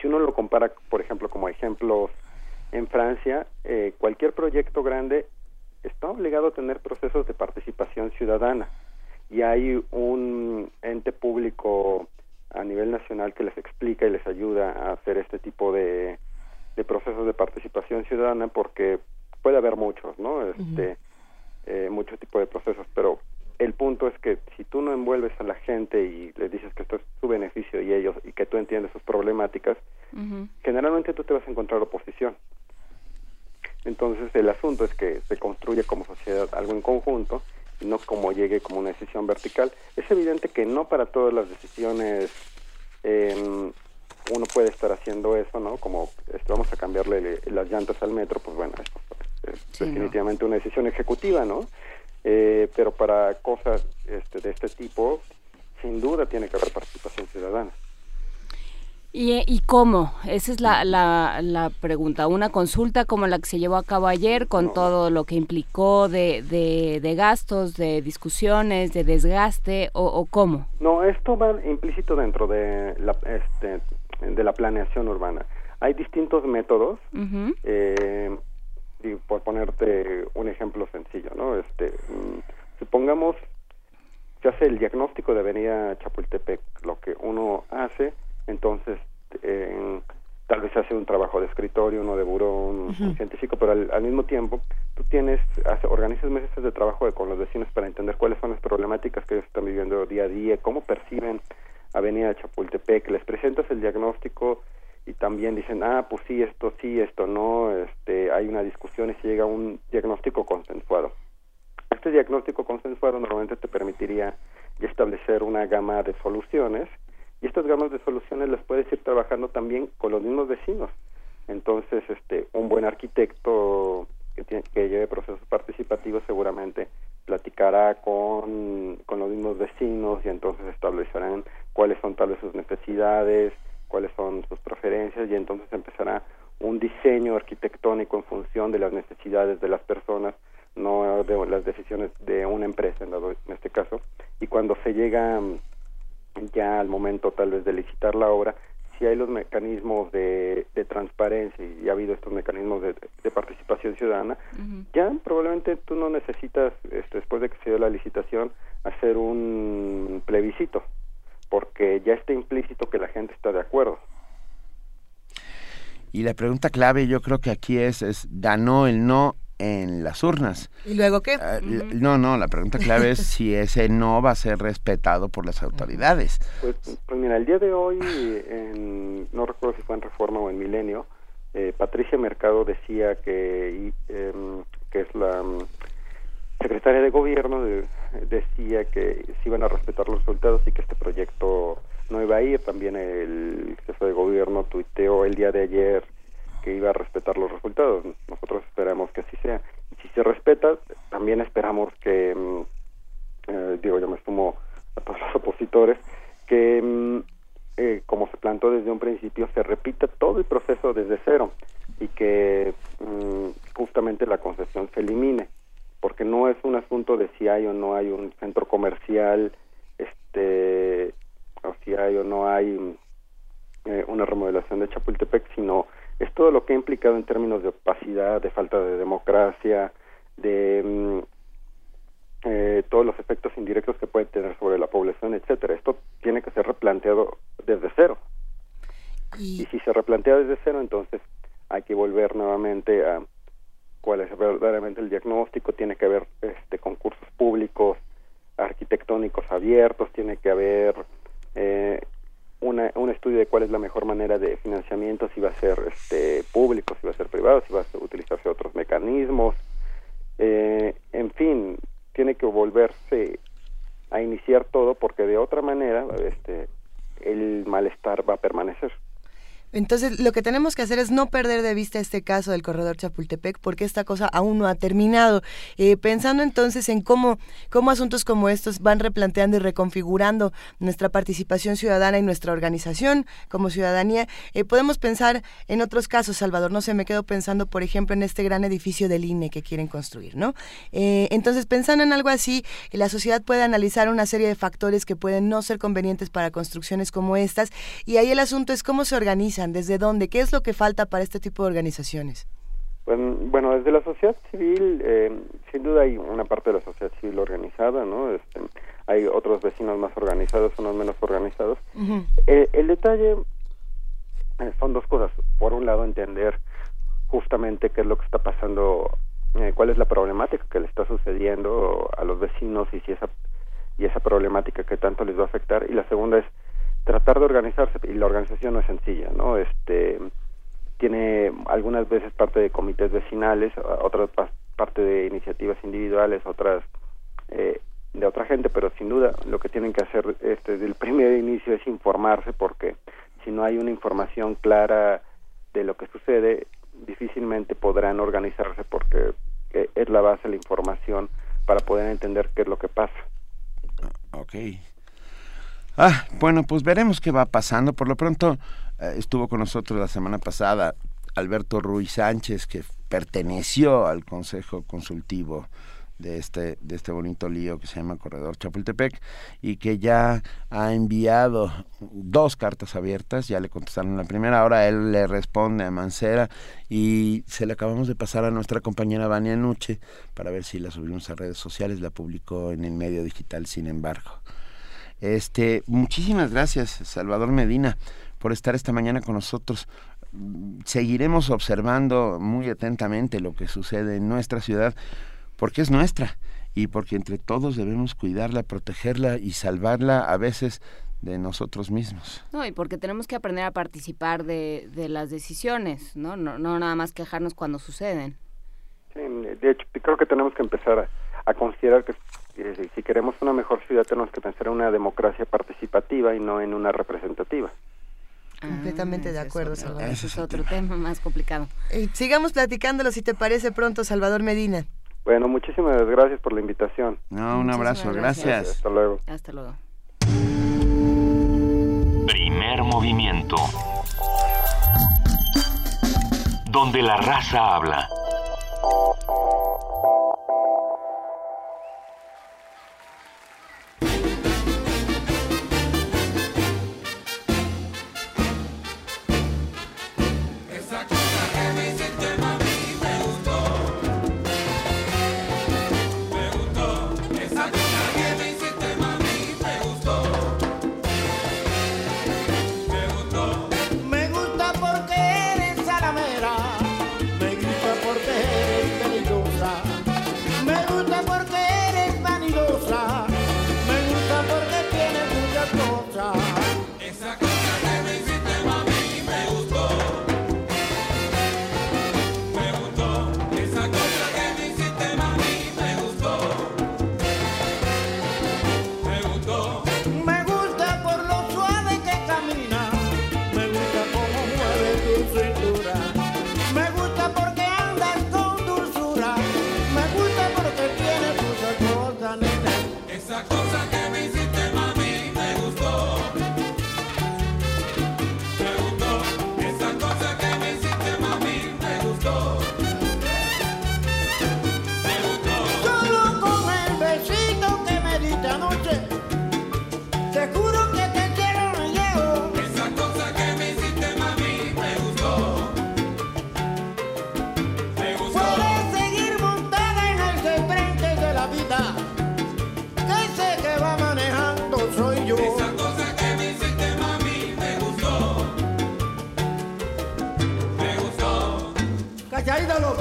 Si uno lo compara, por ejemplo, como ejemplos en Francia, eh, cualquier proyecto grande está obligado a tener procesos de participación ciudadana y hay un ente público a nivel nacional que les explica y les ayuda a hacer este tipo de, de procesos de participación ciudadana porque puede haber muchos, ¿no? Este, eh, muchos tipos de procesos, pero el punto es que si tú no envuelves a la gente y le dices que esto es su beneficio y ellos y que tú entiendes sus problemáticas, generalmente tú te vas a encontrar oposición. Entonces el asunto es que se construye como sociedad algo en conjunto y no como llegue como una decisión vertical. Es evidente que no para todas las decisiones eh, uno puede estar haciendo eso, ¿no? Como este, vamos a cambiarle las llantas al metro, pues bueno, es definitivamente una decisión ejecutiva, ¿no? Eh, pero para cosas este, de este tipo, sin duda tiene que haber participación ciudadana. ¿Y, cómo? Esa es la, la, pregunta. ¿Una consulta como la que se llevó a cabo ayer con todo lo que implicó de, de, gastos, de discusiones, de desgaste o, cómo? No, esto va implícito dentro de la, este, de la planeación urbana. Hay distintos métodos. eh, y por ponerte un ejemplo sencillo, ¿no? Este, mm, supongamos se hace el diagnóstico de Avenida Chapultepec, lo que uno hace entonces, tal vez hace un trabajo de escritorio, uno de buró, un, científico, pero al, mismo tiempo tú tienes, organizas meses de trabajo con los vecinos para entender cuáles son las problemáticas que ellos están viviendo día a día, cómo perciben Avenida Chapultepec, les presentas el diagnóstico y también dicen, ah, pues sí, esto sí, esto no, este, hay una discusión y se llega a un diagnóstico consensuado. Este diagnóstico consensuado normalmente te permitiría establecer una gama de soluciones y estas gamas de soluciones las puedes ir trabajando también con los mismos vecinos. Entonces, este, un buen arquitecto que, tiene, que lleve procesos participativos seguramente platicará con, con los mismos vecinos y entonces establecerán cuáles son tal vez sus necesidades, cuáles son sus preferencias y entonces empezará un diseño arquitectónico en función de las necesidades de las personas, no de las decisiones de una empresa en, este caso. Y cuando se llega ya al momento tal vez de licitar la obra, si hay los mecanismos de, de transparencia y ha habido estos mecanismos de, de participación ciudadana, ya probablemente tú no necesitas, este, después de que se dio la licitación, hacer un plebiscito, porque ya está implícito que la gente está de acuerdo. Y la pregunta clave yo creo que aquí es, es ¿ganó el no en las urnas. ¿Y luego qué? Ah, no, no, la pregunta clave es si ese no va a ser respetado por las autoridades. Pues, pues mira, el día de hoy, en, no recuerdo si fue en Reforma o en Milenio, eh, Patricia Mercado decía que, em, que es la mm, secretaria de gobierno, decía que se iban a respetar los resultados y que este proyecto no iba a ir. También el jefe de gobierno tuiteó el día de ayer que iba a respetar los resultados. Nosotros esperamos que así sea. Y si se respeta, también esperamos que, mm, eh, digo, yo me sumo a todos los opositores, que mm, eh, como se plantó desde un principio, se repita todo el proceso desde cero y que mm, justamente la concesión se elimine, porque no es un asunto de si hay o no hay un centro comercial, este, o si hay o no hay eh, una remodelación de Chapultepec, sino es todo lo que ha implicado en términos de opacidad, de falta de democracia, de mm, eh, todos los efectos indirectos que puede tener sobre la población, etcétera. Esto tiene que ser replanteado desde cero. Y, si se replantea desde cero, entonces hay que volver nuevamente a cuál es verdaderamente el diagnóstico, tiene que haber este, concursos públicos, arquitectónicos abiertos, tiene que haber eh, un estudio de cuál es la mejor manera de financiamiento, si va a ser este, público, si va a ser privado, si va a utilizarse otros mecanismos. Eh, en fin, tiene que volverse a iniciar todo porque de otra manera este el malestar va a permanecer. Entonces, lo que tenemos que hacer es no perder de vista este caso del corredor Chapultepec, porque esta cosa aún no ha terminado. Eh, pensando entonces en cómo, cómo asuntos como estos van replanteando y reconfigurando nuestra participación ciudadana y nuestra organización como ciudadanía, eh, podemos pensar en otros casos, Salvador. No sé, me quedo pensando, por ejemplo, en este gran edificio del INE que quieren construir, ¿no? Eh, entonces, pensando en algo así, la sociedad puede analizar una serie de factores que pueden no ser convenientes para construcciones como estas, y ahí el asunto es cómo se organiza ¿Desde dónde? ¿Qué es lo que falta para este tipo de organizaciones? Bueno, desde la sociedad civil, eh, sin duda hay una parte de la sociedad civil organizada, ¿no? Este, hay otros vecinos más organizados, unos menos organizados. Eh, el detalle eh, son dos cosas. Por un lado, entender justamente qué es lo que está pasando, cuál es la problemática que le está sucediendo a los vecinos y si esa y esa problemática que tanto les va a afectar. Y la segunda es tratar de organizarse y la organización no es sencilla, ¿no? Este tiene algunas veces parte de comités vecinales, otras parte de iniciativas individuales, otras eh, de otra gente, pero sin duda lo que tienen que hacer este, desde el primer inicio es informarse porque si no hay una información clara de lo que sucede, difícilmente podrán organizarse porque eh, es la base de la información para poder entender qué es lo que pasa. Okay. Ah, bueno, pues veremos qué va pasando. Por lo pronto eh, estuvo con nosotros la semana pasada Alberto Ruiz Sánchez, que perteneció al Consejo Consultivo de este, de este bonito lío que se llama Corredor Chapultepec y que ya ha enviado dos cartas abiertas, ya le contestaron la primera, ahora él le responde a Mancera y se le acabamos de pasar a nuestra compañera Vania Nuche para ver si la subimos a redes sociales, la publicó en el medio digital sin embargo. Este, muchísimas gracias, Salvador Medina, por estar esta mañana con nosotros. Seguiremos observando muy atentamente lo que sucede en nuestra ciudad, porque es nuestra y porque entre todos debemos cuidarla, protegerla y salvarla a veces de nosotros mismos. No, y porque tenemos que aprender a participar de, de las decisiones, ¿no? ¿no? No nada más quejarnos cuando suceden. Sí, de hecho, creo que tenemos que empezar a, a considerar que si queremos una mejor ciudad tenemos que pensar en una democracia participativa y no en una representativa. Completamente de acuerdo, Salvador. Ese es otro tema más complicado. Eh, sigamos platicándolo si te parece pronto, Salvador Medina. Bueno, muchísimas gracias por la invitación. No, un abrazo, gracias. Hasta luego. Hasta luego. Primer movimiento. Donde la raza habla. escándalo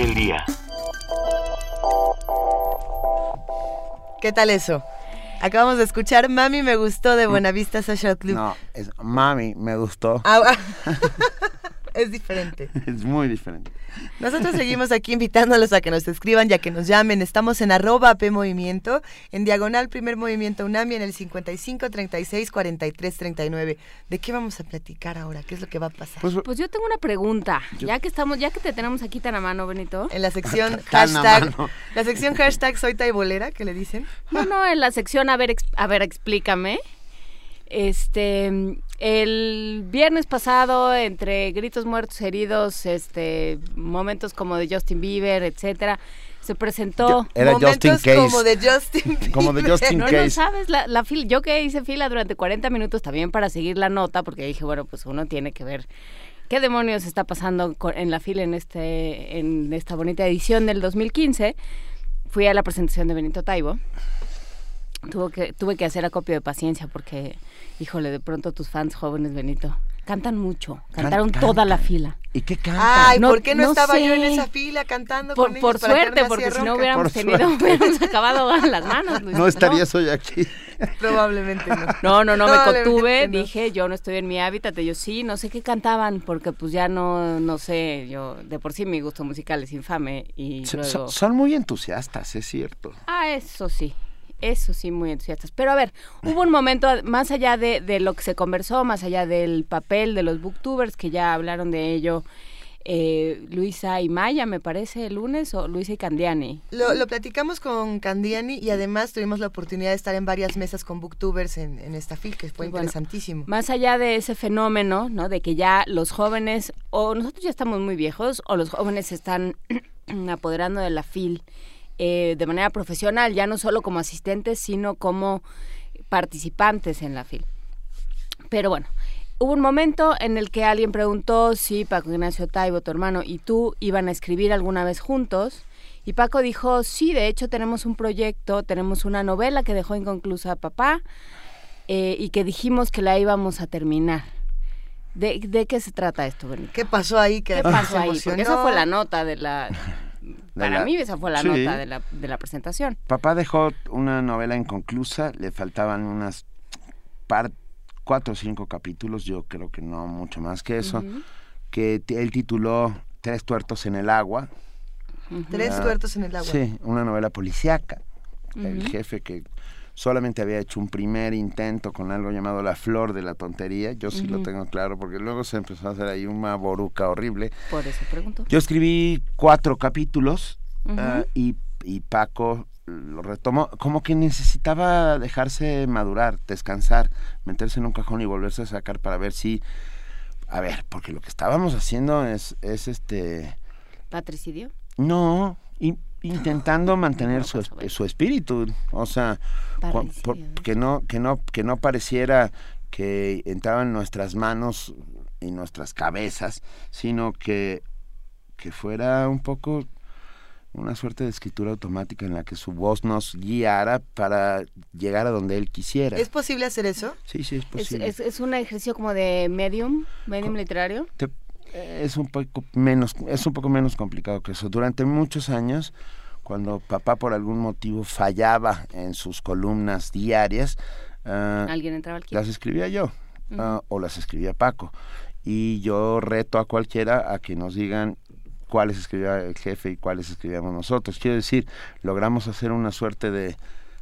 el día. ¿Qué tal eso? Acabamos de escuchar Mami me gustó de Buenavista Social Club. No, es Mami me gustó. Ah, es diferente. Es muy diferente. Nosotros seguimos aquí invitándolos a que nos escriban ya que nos llamen. Estamos en arroba P Movimiento, en diagonal Primer Movimiento UNAMI en el 55 36 43 39. ¿De qué vamos a platicar ahora? ¿Qué es lo que va a pasar? Pues, pues yo tengo una pregunta. Ya que estamos, ya que te tenemos aquí tan a mano, Benito. En la sección hashtag, la sección hashtag soy taibolera, ¿qué le dicen? No, no, en la sección a ver, a ver, explícame. Este, el viernes pasado, entre gritos muertos, heridos, este, momentos como de Justin Bieber, etcétera, se presentó era momentos Justin Case. como de Justin Bieber. Como de Justin no, Case. No sabes, la, la fila, yo que hice fila durante 40 minutos también para seguir la nota, porque dije, bueno, pues uno tiene que ver qué demonios está pasando en la fila en este, en esta bonita edición del 2015. Fui a la presentación de Benito Taibo Tuve que, tuve que hacer acopio de paciencia porque, híjole, de pronto tus fans jóvenes, Benito, cantan mucho. Cantaron toda la fila. ¿Y qué cantan? Ay, ¿por qué no, estaba yo en esa fila cantando por, con Por suerte, porque si no hubiéramos tenido, hubiéramos acabado las manos. no estarías hoy aquí. Probablemente no. No, no, no, me contuve, dije, yo no estoy en mi hábitat, yo sí, no sé qué cantaban, porque pues ya no, no sé, yo, de por sí mi gusto musical es infame y luego... son muy entusiastas, es cierto. Ah, eso sí, eso sí, muy entusiastas. Pero a ver, hubo un momento, más allá de, de, lo que se conversó, más allá del papel de los booktubers, que ya hablaron de ello, eh, Luisa y Maya, me parece, el lunes, o Luisa y Candiani. Lo, lo, platicamos con Candiani y además tuvimos la oportunidad de estar en varias mesas con booktubers en, en esta FIL, que fue interesantísimo. Más allá de ese fenómeno, ¿no? De que ya los jóvenes, o nosotros ya estamos muy viejos, o los jóvenes se están apoderando de la FIL eh, de manera profesional, ya no solo como asistentes, sino como participantes en la FIL. Pero bueno, hubo un momento en el que alguien preguntó si Paco Ignacio Taibo, tu hermano, y tú iban a escribir alguna vez juntos. Y Paco dijo, sí, de hecho tenemos un proyecto, tenemos una novela que dejó inconclusa a papá eh, y que dijimos que la íbamos a terminar. ¿De, de qué se trata esto, Benito? ¿Qué pasó ahí? ¿Qué pasó ahí? Porque esa fue la nota de la para mí esa fue la nota de la, de la presentación. Papá dejó una novela inconclusa, le faltaban unas par, cuatro o cinco capítulos, yo creo que no mucho más que eso, que él tituló Tres tuertos en el agua. Tres ah, tuertos en el agua. Sí, una novela policíaca. El jefe que solamente había hecho un primer intento con algo llamado La Flor de la Tontería. Yo sí lo tengo claro, porque luego se empezó a hacer ahí una boruca horrible. Por eso pregunto. Yo escribí cuatro capítulos ah, y, y Paco lo retomó, como que necesitaba dejarse madurar, descansar, meterse en un cajón y volverse a sacar para ver si, a ver, porque lo que estábamos haciendo es, es este... ¿Patricidio? No, intentando mantener su, su espíritu, o sea, que no que no que no pareciera que entraban nuestras manos y nuestras cabezas, sino que que fuera un poco una suerte de escritura automática en la que su voz nos guiara para llegar a donde él quisiera. ¿Es posible hacer eso? Sí, sí, es posible. ¿Es, un ejercicio como de medium, medium literario? Es un poco menos, es un poco menos complicado que eso. Durante muchos años, cuando papá por algún motivo fallaba en sus columnas diarias, ah, ¿alguien entraba al Las escribía yo ah, o las escribía Paco. Y yo reto a cualquiera a que nos digan cuáles escribía el jefe y cuáles escribíamos nosotros. Quiero decir, logramos hacer una suerte de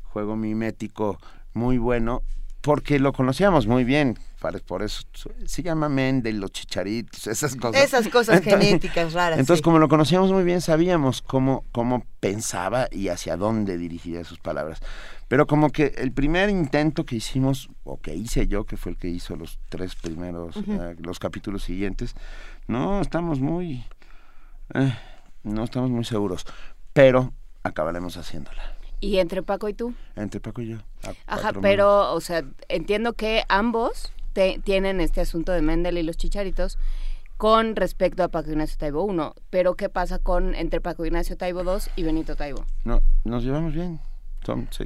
juego mimético muy bueno porque lo conocíamos muy bien, por eso se llama Mendel, los chicharitos, esas cosas. Esas cosas genéticas raras. Entonces, como lo conocíamos muy bien, sabíamos cómo, cómo pensaba y hacia dónde dirigía sus palabras. Pero como que el primer intento que hicimos, o que hice yo, que fue el que hizo los tres primeros, eh, los capítulos siguientes, no estamos muy, eh, no estamos muy seguros, pero acabaremos haciéndola. ¿Y entre Paco y tú? Entre Paco y yo. Ajá, pero, o sea, entiendo que ambos tienen este asunto de Mendel y los chicharitos con respecto a Paco Ignacio Taibo I. Pero, ¿qué pasa con entre Paco Ignacio Taibo II y Benito Taibo? No, nos llevamos bien.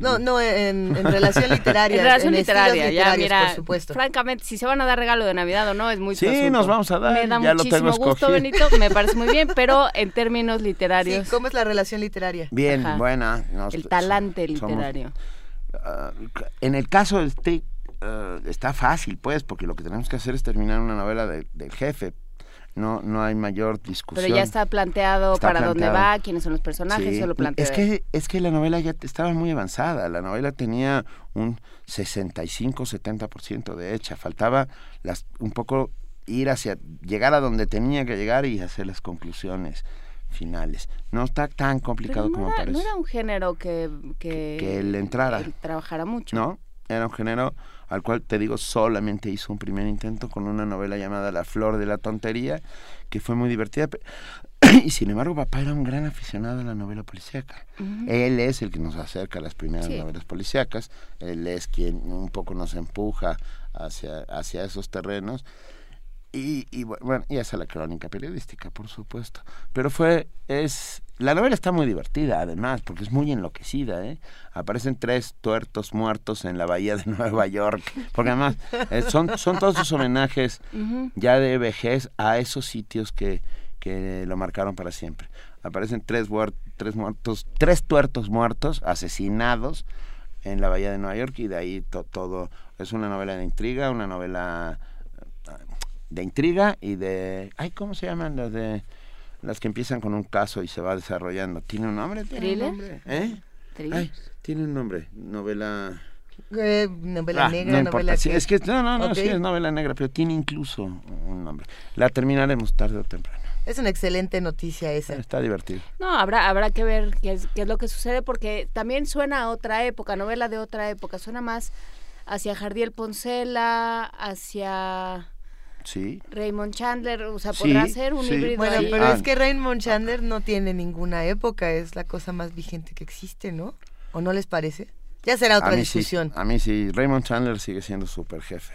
no, no, en, relación literaria. en relación literaria, ya, mira, por supuesto. francamente, si se van a dar regalo de Navidad o no, es muy Sí, nos vamos a dar, Me da muchísimo gusto, Benito, me parece muy bien, pero en términos literarios... Sí, ¿cómo es la relación literaria? Bien, buena. el talante literario. Ah, en el caso del TIC, uh, está fácil, pues, porque lo que tenemos que hacer es terminar una novela del jefe. No, no hay mayor discusión. Pero ya está planteado para dónde va, quiénes son los personajes, solo plantea. Es que, es que la novela ya estaba muy avanzada. La novela tenía un 65-70% de hecha. Faltaba las, un poco ir hacia, llegar a donde tenía que llegar y hacer las conclusiones finales. No está tan complicado como parece. No era un género que, que, que él entrara. trabajara mucho. No, era un género al cual te digo solamente hizo un primer intento con una novela llamada La Flor de la Tontería, que fue muy divertida. y sin embargo, papá era un gran aficionado a la novela policíaca. Él es el que nos acerca a las primeras novelas policíacas, él es quien un poco nos empuja hacia, hacia esos terrenos. Y, y bueno, y esa es la crónica periodística, por supuesto. Pero fue, es, la novela está muy divertida, además, porque es muy enloquecida, ¿eh? Aparecen tres tuertos muertos en la bahía de Nueva York, porque además eh, son, son todos sus homenajes ya de vejez a esos sitios que, que lo marcaron para siempre. Aparecen tres, tres muertos, tres tuertos muertos, asesinados en la bahía de Nueva York, y de ahí todo, es una novela de intriga, una novela de intriga y de... Ay, ¿cómo se llaman las de... Las que empiezan con un caso y se va desarrollando. ¿Tiene un nombre? ¿Tiene un nombre? ¿Eh? Ay, tiene un nombre. Novela... Eh, novela ah, negra, no novela sí, es que no, no, no, sí es novela negra, pero tiene incluso un nombre. La terminaremos tarde o temprano. Es una excelente noticia esa. Está divertido. No, habrá habrá que ver qué es, qué es lo que sucede porque también suena a otra época, novela de otra época, suena más hacia Jardiel Poncela, hacia Sí. Raymond Chandler, o sea, podrá ser un híbrido. Bueno, pero es que Raymond Chandler no tiene ninguna época, es la cosa más vigente que existe, ¿no? ¿O no les parece? Ya será otra discusión. a mí sí, Raymond Chandler sigue siendo super jefe.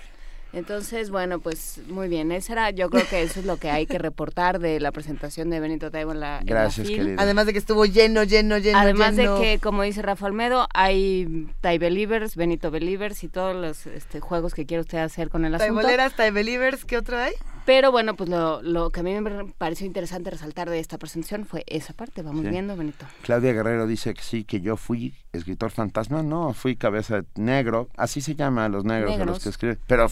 Entonces, bueno, pues muy bien. Esa era, yo creo que eso es lo que hay que reportar de la presentación de Benito Taibo en la. Gracias, Además de que estuvo lleno, lleno, lleno. Además de que, como dice Rafa Almedo, hay Tai Believers, Benito Believers y todos los este, juegos que quiere usted hacer con el asunto. Taiboleras, Tai Believers, ¿qué otro hay? Pero bueno, pues lo, que a mí me pareció interesante resaltar de esta presentación fue esa parte. Vamos viendo, Benito. Claudia Guerrero dice que sí, que yo fui escritor fantasma. No, fui cabeza negro. Así se llama a los negros, a los que escriben. Pero,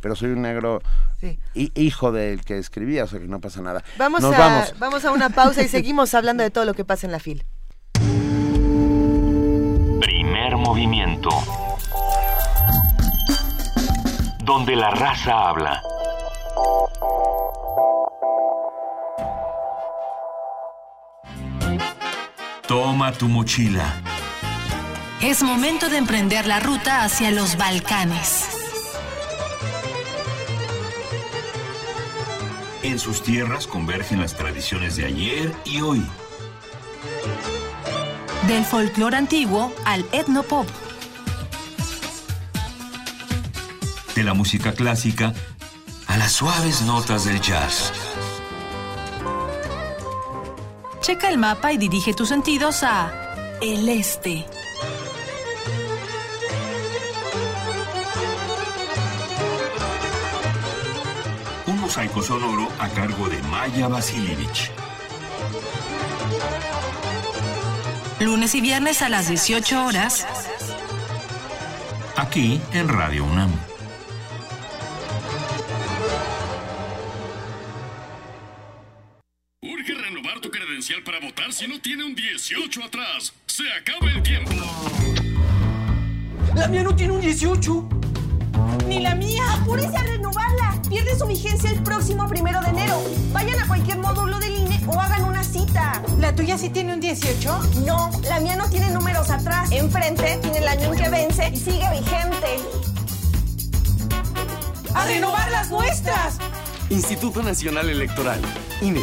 pero soy un negro hijo del que escribía, o sea que no pasa nada. Vamos, a, vamos. vamos a una pausa y seguimos hablando de todo lo que pasa en la fil. Primer movimiento. Donde la raza habla. Toma tu mochila. Es momento de emprender la ruta hacia los Balcanes. En sus tierras convergen las tradiciones de ayer y hoy. Del folclore antiguo al etnopop. De la música clásica a las suaves notas del jazz. Checa el mapa y dirige tus sentidos a el este. Un mosaico sonoro a cargo de Maya Vasilievich. Lunes y viernes a las 18 horas. Aquí en Radio UNAM. Tiene un 18 atrás. Se acaba el tiempo. La mía no tiene un 18. Ni la mía. Apúrese a renovarla. Pierde su vigencia el próximo primero de enero. Vayan a cualquier módulo del INE o hagan una cita. ¿La tuya sí tiene un 18? No, la mía no tiene números atrás. Enfrente tiene el año en que vence y sigue vigente. ¡A renovar las nuestras! Instituto Nacional Electoral, INE.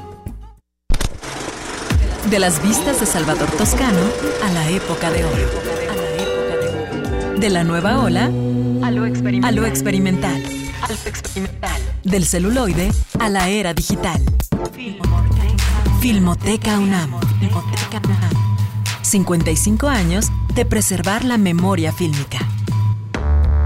De las vistas de Salvador Toscano a la época de oro. De la nueva ola a lo experimental. Del celuloide a la era digital. Filmoteca UNAM. 55 años de preservar la memoria fílmica.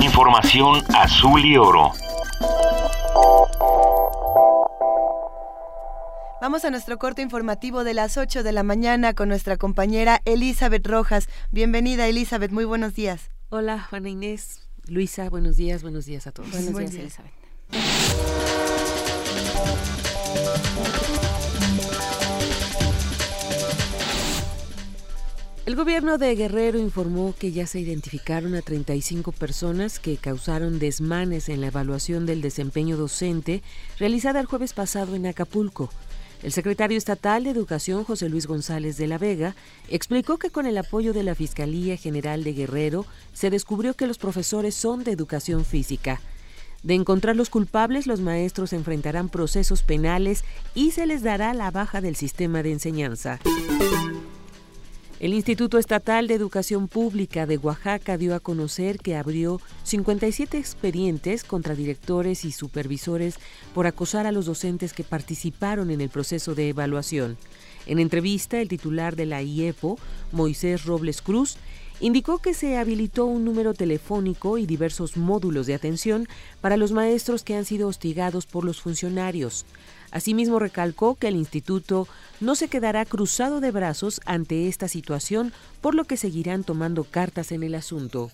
Información azul y oro. Vamos a nuestro corto informativo de las 8 de la mañana con nuestra compañera Elizabeth Rojas. Bienvenida Elizabeth, muy buenos días. Hola Juana Inés, Luisa, buenos días, buenos días a todos. Buenos días Elizabeth. El gobierno de Guerrero informó que ya se identificaron a 35 personas que causaron desmanes en la evaluación del desempeño docente realizada el jueves pasado en Acapulco. El secretario estatal de Educación, José Luis González de la Vega, explicó que con el apoyo de la Fiscalía General de Guerrero se descubrió que los profesores son de educación física. De encontrar los culpables, los maestros enfrentarán procesos penales y se les dará la baja del sistema de enseñanza. El Instituto Estatal de Educación Pública de Oaxaca dio a conocer que abrió 57 expedientes contra directores y supervisores por acosar a los docentes que participaron en el proceso de evaluación. En entrevista, el titular de la IEPO, Moisés Robles Cruz, indicó que se habilitó un número telefónico y diversos módulos de atención para los maestros que han sido hostigados por los funcionarios. Asimismo, recalcó que el instituto no se quedará cruzado de brazos ante esta situación, por lo que seguirán tomando cartas en el asunto.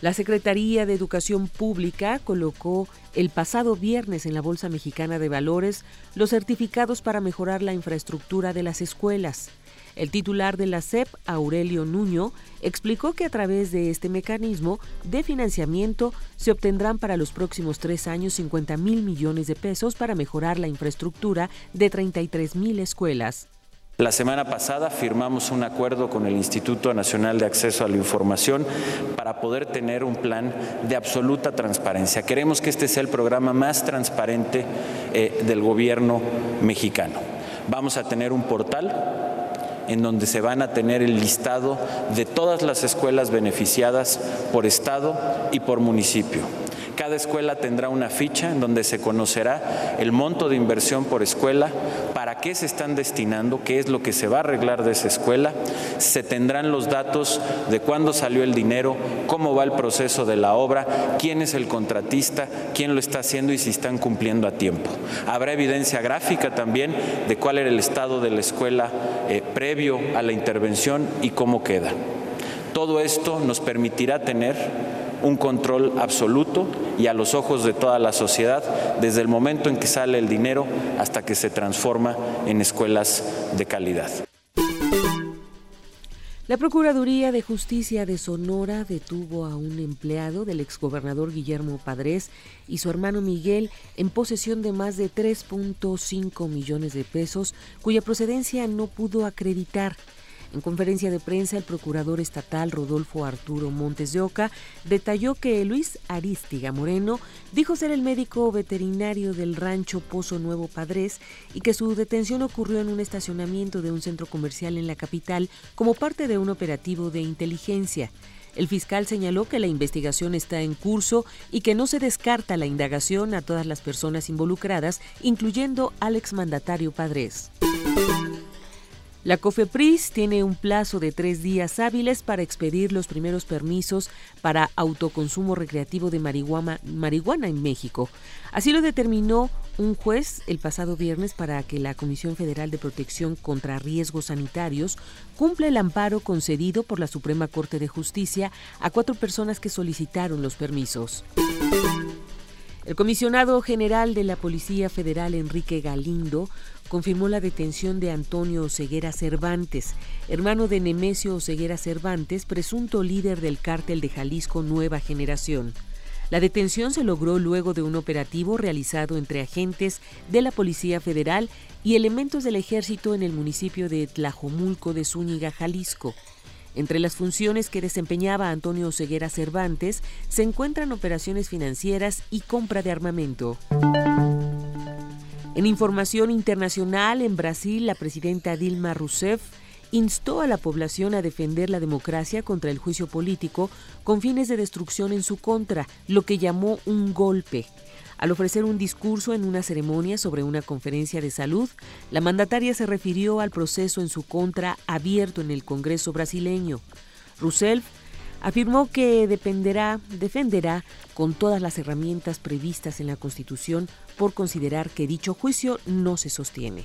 La Secretaría de Educación Pública colocó el pasado viernes en la Bolsa Mexicana de Valores los certificados para mejorar la infraestructura de las escuelas. El titular de la SEP, Aurelio Nuño, explicó que a través de este mecanismo de financiamiento se obtendrán para los próximos tres años 50 mil millones de pesos para mejorar la infraestructura de 33 mil escuelas. La semana pasada firmamos un acuerdo con el Instituto Nacional de Acceso a la Información para poder tener un plan de absoluta transparencia. Queremos que este sea el programa más transparente eh, del gobierno mexicano. Vamos a tener un portal en donde se van a tener el listado de todas las escuelas beneficiadas por Estado y por municipio. Cada escuela tendrá una ficha en donde se conocerá el monto de inversión por escuela, para qué se están destinando, qué es lo que se va a arreglar de esa escuela, se tendrán los datos de cuándo salió el dinero, cómo va el proceso de la obra, quién es el contratista, quién lo está haciendo y si están cumpliendo a tiempo. Habrá evidencia gráfica también de cuál era el estado de la escuela eh, previo a la intervención y cómo queda. Todo esto nos permitirá tener un control absoluto y a los ojos de toda la sociedad desde el momento en que sale el dinero hasta que se transforma en escuelas de calidad. La Procuraduría de Justicia de Sonora detuvo a un empleado del exgobernador Guillermo Padres y su hermano Miguel en posesión de más de 3.5 millones de pesos cuya procedencia no pudo acreditar. En conferencia de prensa, el procurador estatal Rodolfo Arturo Montes de Oca detalló que Luis Aristiga Moreno dijo ser el médico veterinario del rancho Pozo Nuevo Padres y que su detención ocurrió en un estacionamiento de un centro comercial en la capital como parte de un operativo de inteligencia. El fiscal señaló que la investigación está en curso y que no se descarta la indagación a todas las personas involucradas, incluyendo al exmandatario Padres. La COFEPRIS tiene un plazo de tres días hábiles para expedir los primeros permisos para autoconsumo recreativo de marihuana, en México. Así lo determinó un juez el pasado viernes para que la Comisión Federal de Protección contra Riesgos Sanitarios cumpla el amparo concedido por la Suprema Corte de Justicia a cuatro personas que solicitaron los permisos. El comisionado general de la Policía Federal, Enrique Galindo, confirmó la detención de Antonio Oseguera Cervantes, hermano de Nemesio Oseguera Cervantes, presunto líder del cártel de Jalisco Nueva Generación. La detención se logró luego de un operativo realizado entre agentes de la Policía Federal y elementos del ejército en el municipio de Tlajomulco de Zúñiga, Jalisco. Entre las funciones que desempeñaba Antonio Oseguera Cervantes se encuentran operaciones financieras y compra de armamento. En información internacional, en Brasil, la presidenta Dilma Rousseff instó a la población a defender la democracia contra el juicio político con fines de destrucción en su contra, lo que llamó un golpe. Al ofrecer un discurso en una ceremonia sobre una conferencia de salud, la mandataria se refirió al proceso en su contra abierto en el Congreso brasileño. Rousseff afirmó que dependerá, defenderá con todas las herramientas previstas en la Constitución por considerar que dicho juicio no se sostiene.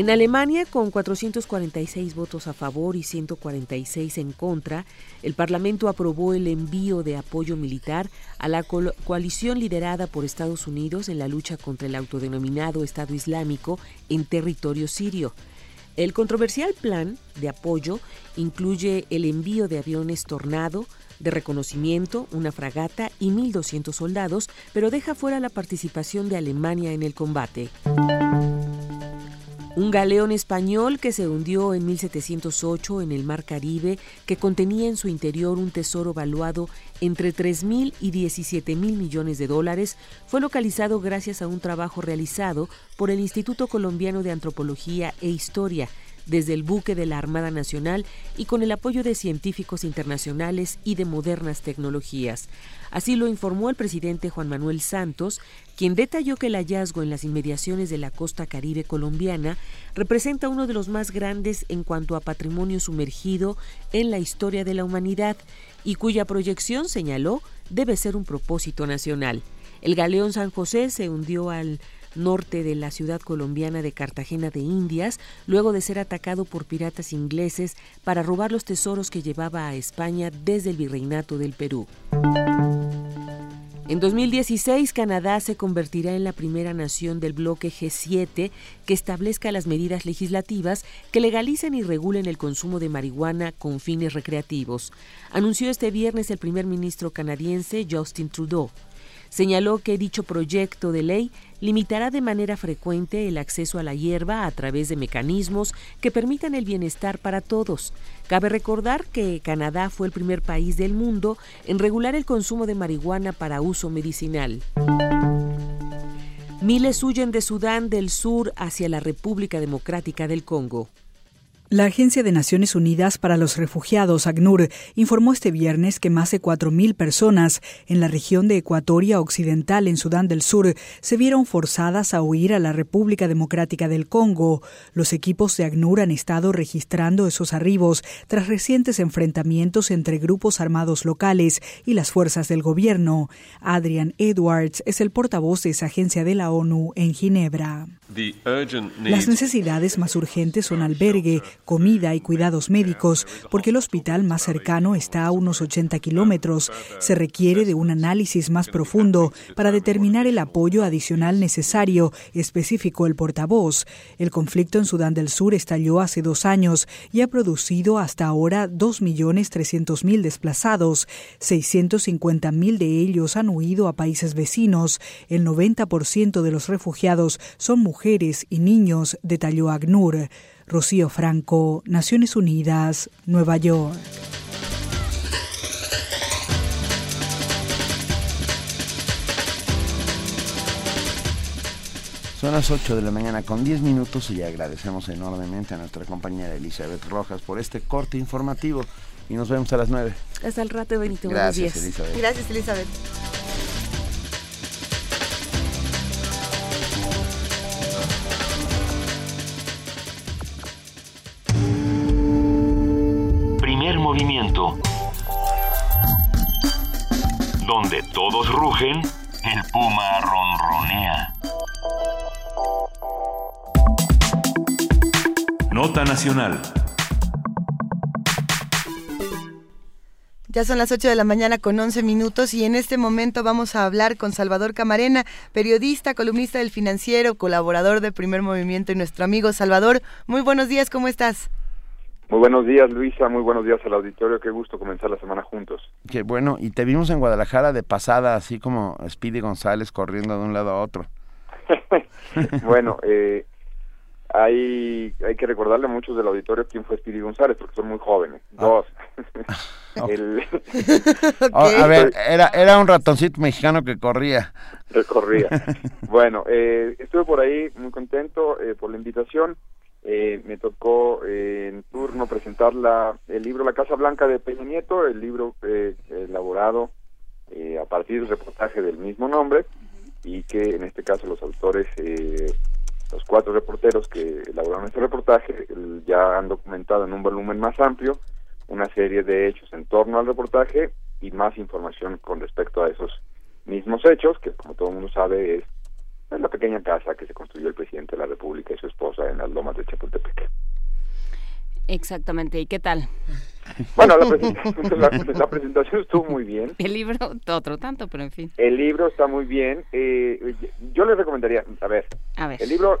En Alemania, con 446 votos a favor y 146 en contra, el Parlamento aprobó el envío de apoyo militar a la coalición liderada por Estados Unidos en la lucha contra el autodenominado Estado Islámico en territorio sirio. El controversial plan de apoyo incluye el envío de aviones Tornado, de reconocimiento, una fragata y 1.200 soldados, pero deja fuera la participación de Alemania en el combate. Un galeón español que se hundió en 1708 en el Mar Caribe, que contenía en su interior un tesoro valuado entre 3.000 y 17.000 millones de dólares, fue localizado gracias a un trabajo realizado por el Instituto Colombiano de Antropología e Historia, desde el buque de la Armada Nacional y con el apoyo de científicos internacionales y de modernas tecnologías. Así lo informó el presidente Juan Manuel Santos, quien detalló que el hallazgo en las inmediaciones de la costa caribe colombiana representa uno de los más grandes en cuanto a patrimonio sumergido en la historia de la humanidad y cuya proyección, señaló, debe ser un propósito nacional. El galeón San José se hundió al norte de la ciudad colombiana de Cartagena de Indias, luego de ser atacado por piratas ingleses para robar los tesoros que llevaba a España desde el virreinato del Perú. En 2016, Canadá se convertirá en la primera nación del bloque G7 que establezca las medidas legislativas que legalicen y regulen el consumo de marihuana con fines recreativos, anunció este viernes el primer ministro canadiense Justin Trudeau. Señaló que dicho proyecto de ley limitará de manera frecuente el acceso a la hierba a través de mecanismos que permitan el bienestar para todos. Cabe recordar que Canadá fue el primer país del mundo en regular el consumo de marihuana para uso medicinal. Miles huyen de Sudán del Sur hacia la República Democrática del Congo. La Agencia de Naciones Unidas para los Refugiados, ACNUR, informó este viernes que más de 4.000 personas en la región de Ecuatoria Occidental, en Sudán del Sur, se vieron forzadas a huir a la República Democrática del Congo. Los equipos de ACNUR han estado registrando esos arribos tras recientes enfrentamientos entre grupos armados locales y las fuerzas del gobierno. Adrian Edwards es el portavoz de esa agencia de la ONU en Ginebra. Las necesidades más urgentes son albergue, comida y cuidados médicos, porque el hospital más cercano está a unos 80 kilómetros. Se requiere de un análisis más profundo para determinar el apoyo adicional necesario, especificó el portavoz. El conflicto en Sudán del Sur estalló hace dos años y ha producido hasta ahora 2.300.000 desplazados. 650.000 de ellos han huido a países vecinos. El 90% de los refugiados son mujeres mujeres y niños, detalló ACNUR. Rocío Franco, Naciones Unidas, Nueva York. Son las 8 de la mañana con 10 minutos y agradecemos enormemente a nuestra compañera Elizabeth Rojas por este corte informativo y nos vemos a las 9. Hasta el rato, Benito. Gracias, Elizabeth. Gracias, Elizabeth. Donde todos rugen, el puma ronronea. Nota Nacional. Ya son las 8 de la mañana con 11 minutos y en este momento vamos a hablar con Salvador Camarena, periodista, columnista del financiero, colaborador de Primer Movimiento y nuestro amigo Salvador. Muy buenos días, ¿cómo estás? Muy buenos días, Luisa. Muy buenos días al auditorio. Qué gusto comenzar la semana juntos. Qué bueno. Y te vimos en Guadalajara de pasada, así como Speedy González corriendo de un lado a otro. bueno, eh, hay, hay que recordarle a muchos del auditorio quién fue Speedy González, porque son muy jóvenes. Ah. Dos. Oh, a ver, era, era un ratoncito mexicano que corría. Que corría. bueno, eh, estuve por ahí muy contento eh, por la invitación. Eh, me tocó eh, en turno presentar la, el libro La Casa Blanca de Peña Nieto, el libro eh, elaborado a partir del reportaje del mismo nombre y que en este caso los autores, los cuatro reporteros que elaboraron este reportaje ya han documentado en un volumen más amplio una serie de hechos en torno al reportaje y más información con respecto a esos mismos hechos, que como todo el mundo sabe es es la pequeña casa que se construyó el presidente de la República y su esposa en las lomas de Chapultepec. Exactamente, ¿y qué tal? Bueno, la, presentación estuvo muy bien. El libro, otro tanto, pero en fin. El libro está muy bien. Eh, yo le recomendaría, a ver, el libro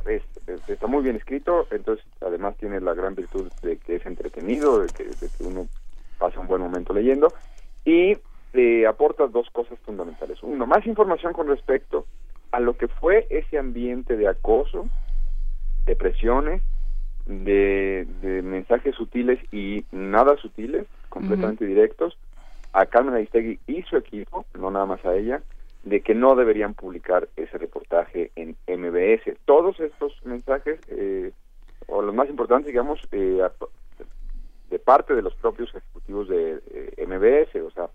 está muy bien escrito, entonces además tiene la gran virtud de que es entretenido, de que, uno pasa un buen momento leyendo, y eh, aporta dos cosas fundamentales. Uno, más información con respecto a lo que fue ese ambiente de acoso, de presiones, de, mensajes sutiles y nada sutiles, completamente directos, a Carmen Aristegui y su equipo, no nada más a ella, de que no deberían publicar ese reportaje en MBS. Todos estos mensajes, eh, o los más importantes, digamos, eh, de parte de los propios ejecutivos de eh, MBS, o sea,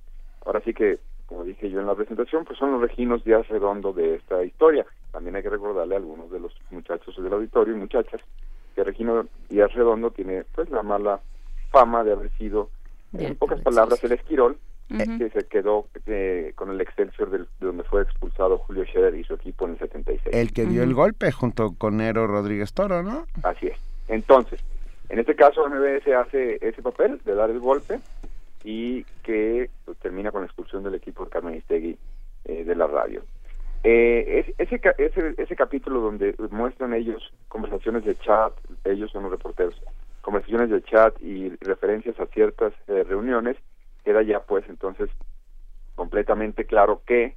ahora sí que como dije yo en la presentación, pues son los reginos Díaz Redondo de esta historia. También hay que recordarle a algunos de los muchachos del auditorio y muchachas que Regino Díaz Redondo tiene pues la mala fama de haber sido, en pocas palabras, el esquirol que se quedó eh, con el Excelsior de donde fue expulsado Julio Scherer y su equipo en el 76. El que dio el golpe junto con Nero Rodríguez Toro, ¿no? Así es. Entonces, en este caso MBS hace ese papel de dar el golpe y que pues, termina con la expulsión del equipo de Carmen Istegui eh, de la radio. Eh, ese, ese, ese capítulo donde muestran ellos conversaciones de chat, ellos son los reporteros, conversaciones de chat y referencias a ciertas eh, reuniones, queda ya pues entonces completamente claro que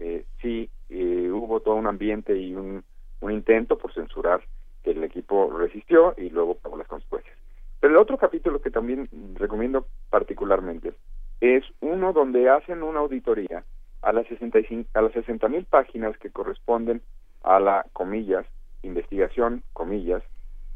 eh, sí eh, hubo todo un ambiente y un, un intento por censurar que el equipo resistió y luego pagó las consecuencias. Pero el otro capítulo que también recomiendo particularmente es uno donde hacen una auditoría a las 65 a las 60 mil páginas que corresponden a la comillas investigación comillas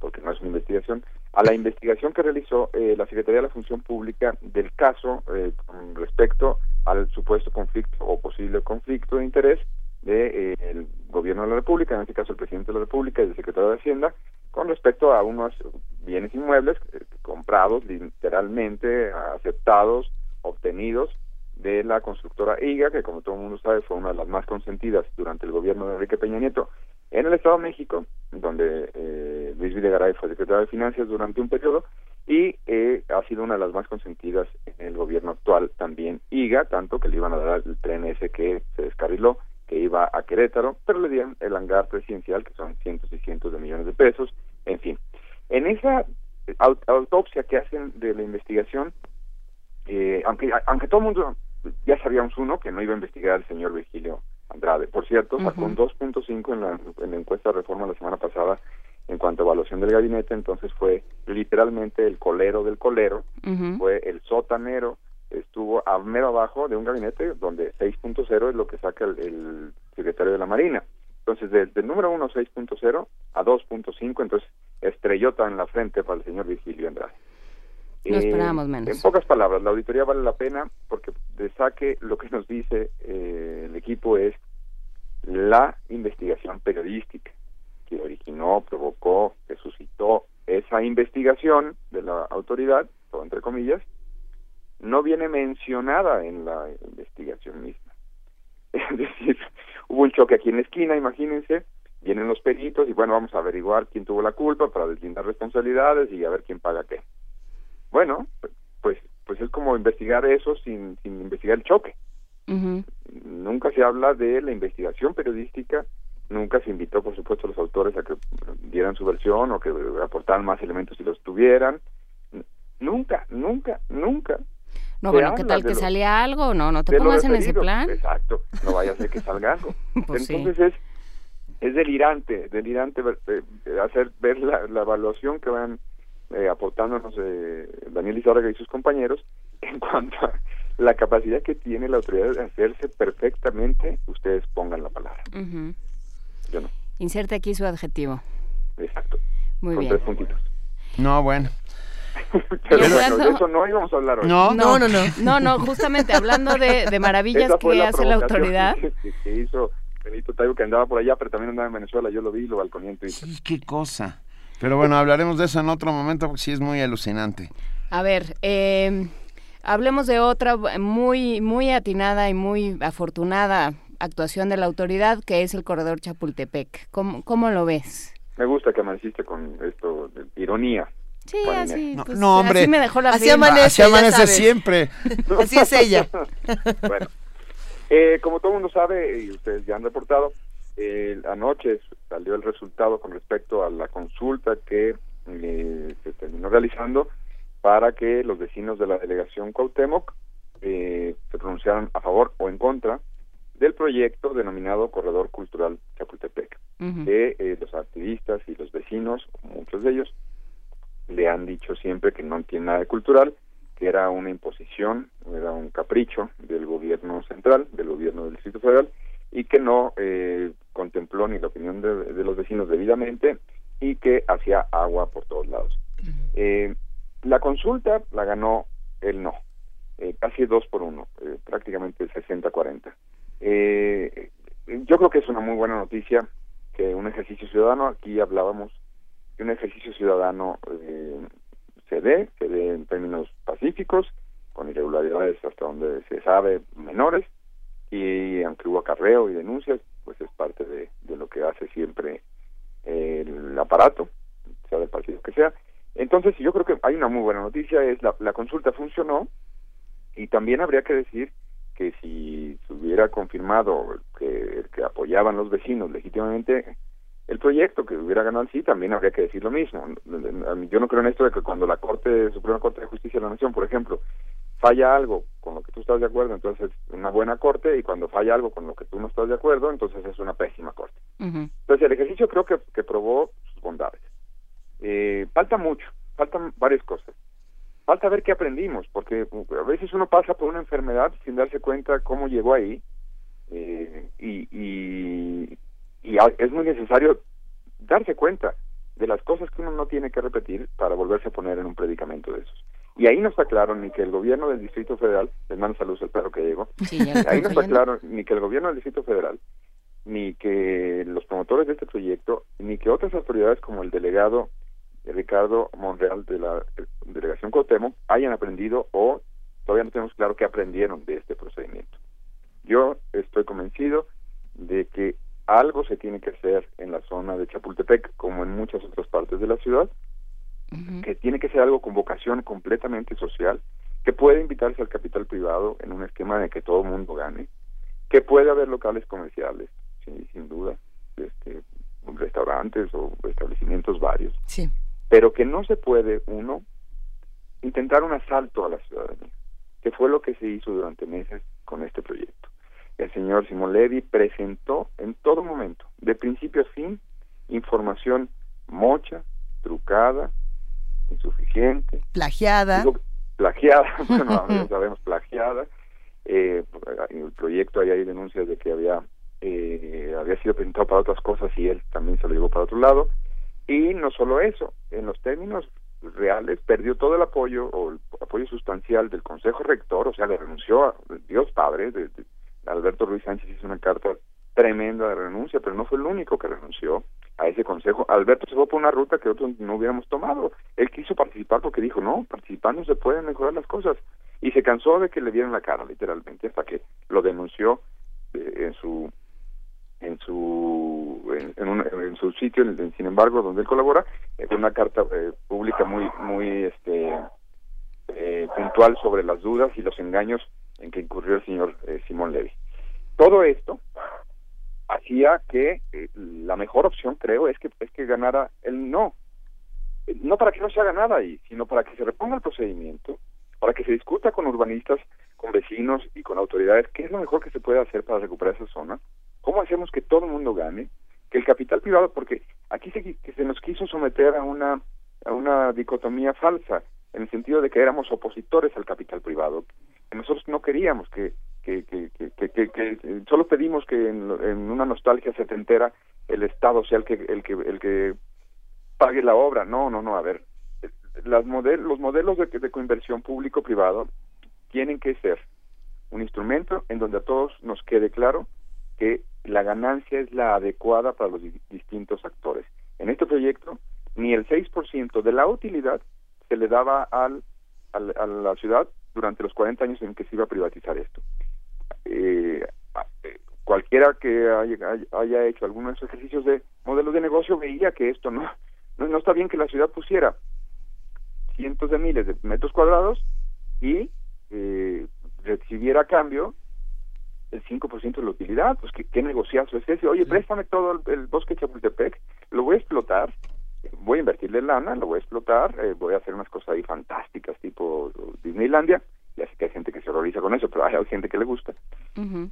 porque no es una investigación, a la investigación que realizó eh, la Secretaría de la Función Pública del caso eh, con respecto al supuesto conflicto o posible conflicto de interés del de, eh, gobierno de la República, en este caso el presidente de la República y el secretario de Hacienda, con respecto a unos bienes inmuebles comprados literalmente, aceptados, obtenidos de la constructora IGA, que como todo el mundo sabe fue una de las más consentidas durante el gobierno de Enrique Peña Nieto en el Estado de México, donde eh, Luis Videgaray fue secretario de Finanzas durante un periodo y eh, ha sido una de las más consentidas en el gobierno actual también IGA, tanto que le iban a dar el tren ese que se descarriló, que iba a Querétaro, pero le dieron el hangar presidencial, que son cientos y cientos de millones de pesos, en fin. En esa autopsia que hacen de la investigación, eh, aunque, aunque todo el mundo ya sabíamos uno, que no iba a investigar al señor Virgilio Andrade. Por cierto, sacó un 2.5 en la, en la encuesta de reforma la semana pasada en cuanto a evaluación del gabinete, entonces fue literalmente el colero del colero, fue el sotanero, estuvo a mero abajo de un gabinete donde 6.0 es lo que saca el, secretario de la Marina. Entonces, desde el número 1, 6.0 a 2.5, entonces estrellota en la frente para el señor Virgilio Andrade. No esperábamos menos. En pocas palabras, la auditoría vale la pena porque de saque lo que nos dice eh, el equipo es la investigación periodística que originó, provocó, que suscitó esa investigación de la autoridad, todo entre comillas, no viene mencionada en la investigación misma. Es decir, hubo un choque aquí en la esquina, imagínense, vienen los peritos y bueno, vamos a averiguar quién tuvo la culpa para deslindar responsabilidades y a ver quién paga qué. Bueno, pues pues es como investigar eso sin, sin investigar el choque. Nunca se habla de la investigación periodística, nunca se invitó, por supuesto, a los autores a que dieran su versión o que aportaran más elementos si los tuvieran. Nunca, nunca, nunca. No, bueno, ¿qué tal que salía algo? No, no te pongas en ese plan. Exacto, no vaya a ser que salga algo. Pues Entonces es es delirante, delirante eh, hacer ver la, la evaluación que van eh, aportándonos eh, Daniel Izárraga y sus compañeros en cuanto a la capacidad que tiene la autoridad de hacerse perfectamente, ustedes pongan la palabra. Yo no. Inserte aquí su adjetivo. Exacto. Muy bien. Tres puntitos. No, bueno. Pero bueno, de eso no íbamos a hablar hoy. No, no, no. No, no, no justamente hablando de, de maravillas que hace la autoridad. Que, hizo Benito Taibo, que andaba por allá, pero también andaba en Venezuela. Yo lo vi, lo balconiento. Sí, qué cosa. Pero bueno, hablaremos de eso en otro momento porque sí es muy alucinante. A ver, eh, hablemos de otra muy, muy atinada y muy afortunada actuación de la autoridad que es el corredor Chapultepec. ¿Cómo, cómo lo ves? Me gusta que amaneciste con esto de ironía. Sí, así, no, pues, no, hombre. así me dejó la Así amanece, Así amanece siempre. así es ella. bueno, eh, como todo el mundo sabe, y ustedes ya han reportado, eh, anoche salió el resultado con respecto a la consulta que eh, se terminó realizando para que los vecinos de la delegación Cuauhtémoc eh, se pronunciaran a favor o en contra del proyecto denominado Corredor Cultural Chapultepec, que eh, los activistas y los vecinos, muchos de ellos, le han dicho siempre que no tiene nada de cultural, que era una imposición, era un capricho del gobierno central, del gobierno del Distrito Federal, y que no eh, contempló ni la opinión de, los vecinos debidamente y que hacía agua por todos lados. Eh, la consulta la ganó el no, eh, casi dos por uno, eh, prácticamente 60-40. Eh, yo creo que es una muy buena noticia que un ejercicio ciudadano, aquí hablábamos que un ejercicio ciudadano se dé, se dé en términos pacíficos, con irregularidades hasta donde se sabe menores, y aunque hubo acarreo y denuncias, pues es parte de, lo que hace siempre el aparato, sea del partido que sea. Entonces, yo creo que hay una muy buena noticia, es la, la consulta funcionó y también habría que decir que si se hubiera confirmado que, que apoyaban los vecinos legítimamente el proyecto que hubiera ganado el sí, también habría que decir lo mismo. Yo no creo en esto de que cuando la Corte, Suprema Corte de Justicia de la Nación, por ejemplo, falla algo con lo que tú estás de acuerdo, entonces es una buena corte, y cuando falla algo con lo que tú no estás de acuerdo, entonces es una pésima corte. Entonces el ejercicio creo que, que probó sus bondades. Eh, falta mucho, faltan varias cosas. Falta ver qué aprendimos, porque a veces uno pasa por una enfermedad sin darse cuenta cómo llegó ahí, eh, y, y, y es muy necesario darse cuenta de las cosas que uno no tiene que repetir para volverse a poner en un predicamento de esos. Y ahí no está claro ni que el gobierno del Distrito Federal, les mando saludos al perro que llegó, ahí no está claro ni que el gobierno del Distrito Federal, ni que los promotores de este proyecto, ni que otras autoridades como el delegado Ricardo Monreal de la delegación Cotemo hayan aprendido o todavía no tenemos claro qué aprendieron de este procedimiento. Yo estoy convencido de que algo se tiene que hacer en la zona de Chapultepec, como en muchas otras partes de la ciudad, que tiene que ser algo con vocación completamente social, que puede invitarse al capital privado en un esquema de que todo el mundo gane, que puede haber locales comerciales, sin duda, este, restaurantes o establecimientos varios, sí. pero que no se puede, uno, intentar un asalto a la ciudadanía, que fue lo que se hizo durante meses con este proyecto. El señor Simón Levy presentó en todo momento, de principio a fin, información mocha, trucada, insuficiente. Plagiada. plagiada, bueno, ya sabemos, plagiada. Eh, el proyecto ahí hay denuncias de que había eh, había sido presentado para otras cosas y él también se lo llevó para otro lado. Y no solo eso, en los términos reales perdió todo el apoyo o el apoyo sustancial del Consejo Rector, o sea, le renunció a Dios Padre, de, Alberto Ruiz Sánchez hizo una carta tremenda de renuncia, pero no fue el único que renunció a ese consejo. Alberto se fue por una ruta que otros no hubiéramos tomado. Él quiso participar porque dijo, no, participando se pueden mejorar las cosas. Y se cansó de que le dieran la cara, literalmente, hasta que lo denunció eh, en su en su en, su sitio sin embargo donde él colabora en una carta eh, pública muy muy este eh, puntual sobre las dudas y los engaños en que incurrió el señor Simón Levy. Todo esto hacía que eh, la mejor opción creo es que es que ganara el no. No para que no se haga nada ahí sino para que se reponga el procedimiento para que se discuta con urbanistas con vecinos y con autoridades qué es lo mejor que se puede hacer para recuperar esa zona cómo hacemos que todo el mundo gane que el capital privado porque aquí se, se nos quiso someter a una a una dicotomía falsa en el sentido de que éramos opositores al capital privado nosotros no queríamos que que, que, que, que, solo pedimos que en, una nostalgia setentera el Estado sea el que el que el que pague la obra. No, no, no. A ver, las model, los modelos de, de coinversión público-privado tienen que ser un instrumento en donde a todos nos quede claro que la ganancia es la adecuada para los distintos actores. En este proyecto, ni el 6% de la utilidad se le daba al, al, a la ciudad durante los 40 años en que se iba a privatizar esto. Eh, cualquiera que haya, hecho algunos ejercicios de modelos de negocio veía que esto no, no, está bien que la ciudad pusiera cientos de miles de metros cuadrados y eh, recibiera a cambio el 5% de la utilidad, pues qué, negociazo es ese, oye, préstame todo el, el bosque Chapultepec, lo voy a explotar, voy a invertirle lana, lo voy a explotar, eh, voy a hacer unas cosas ahí fantásticas tipo Disneylandia, ya sé que hay gente que se horroriza con eso, pero hay, gente que le gusta.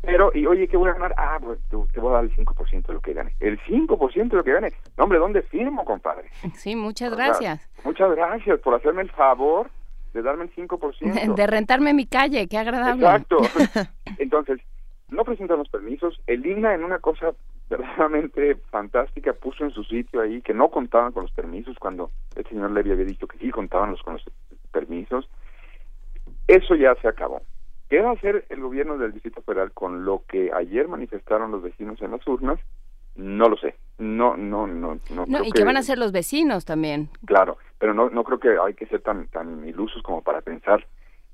Pero, y oye, ¿qué voy a ganar? Ah, pues te, voy a dar el 5% de lo que gane. El 5% de lo que gane. No, hombre, ¿dónde firmo, compadre? Sí, muchas gracias. muchas gracias por hacerme el favor de darme el 5%. De rentarme mi calle, qué agradable. Exacto. Entonces, no presentan los permisos. El INA en una cosa verdaderamente fantástica puso en su sitio ahí que no contaban con los permisos cuando el señor Levy había dicho que sí contaban los, con los permisos. Eso ya se acabó. ¿Qué va a hacer el gobierno del Distrito Federal con lo que ayer manifestaron los vecinos en las urnas? No lo sé. No, no, no, no. no y qué van a hacer los vecinos también. Claro, pero no, no creo que hay que ser tan, tan ilusos como para pensar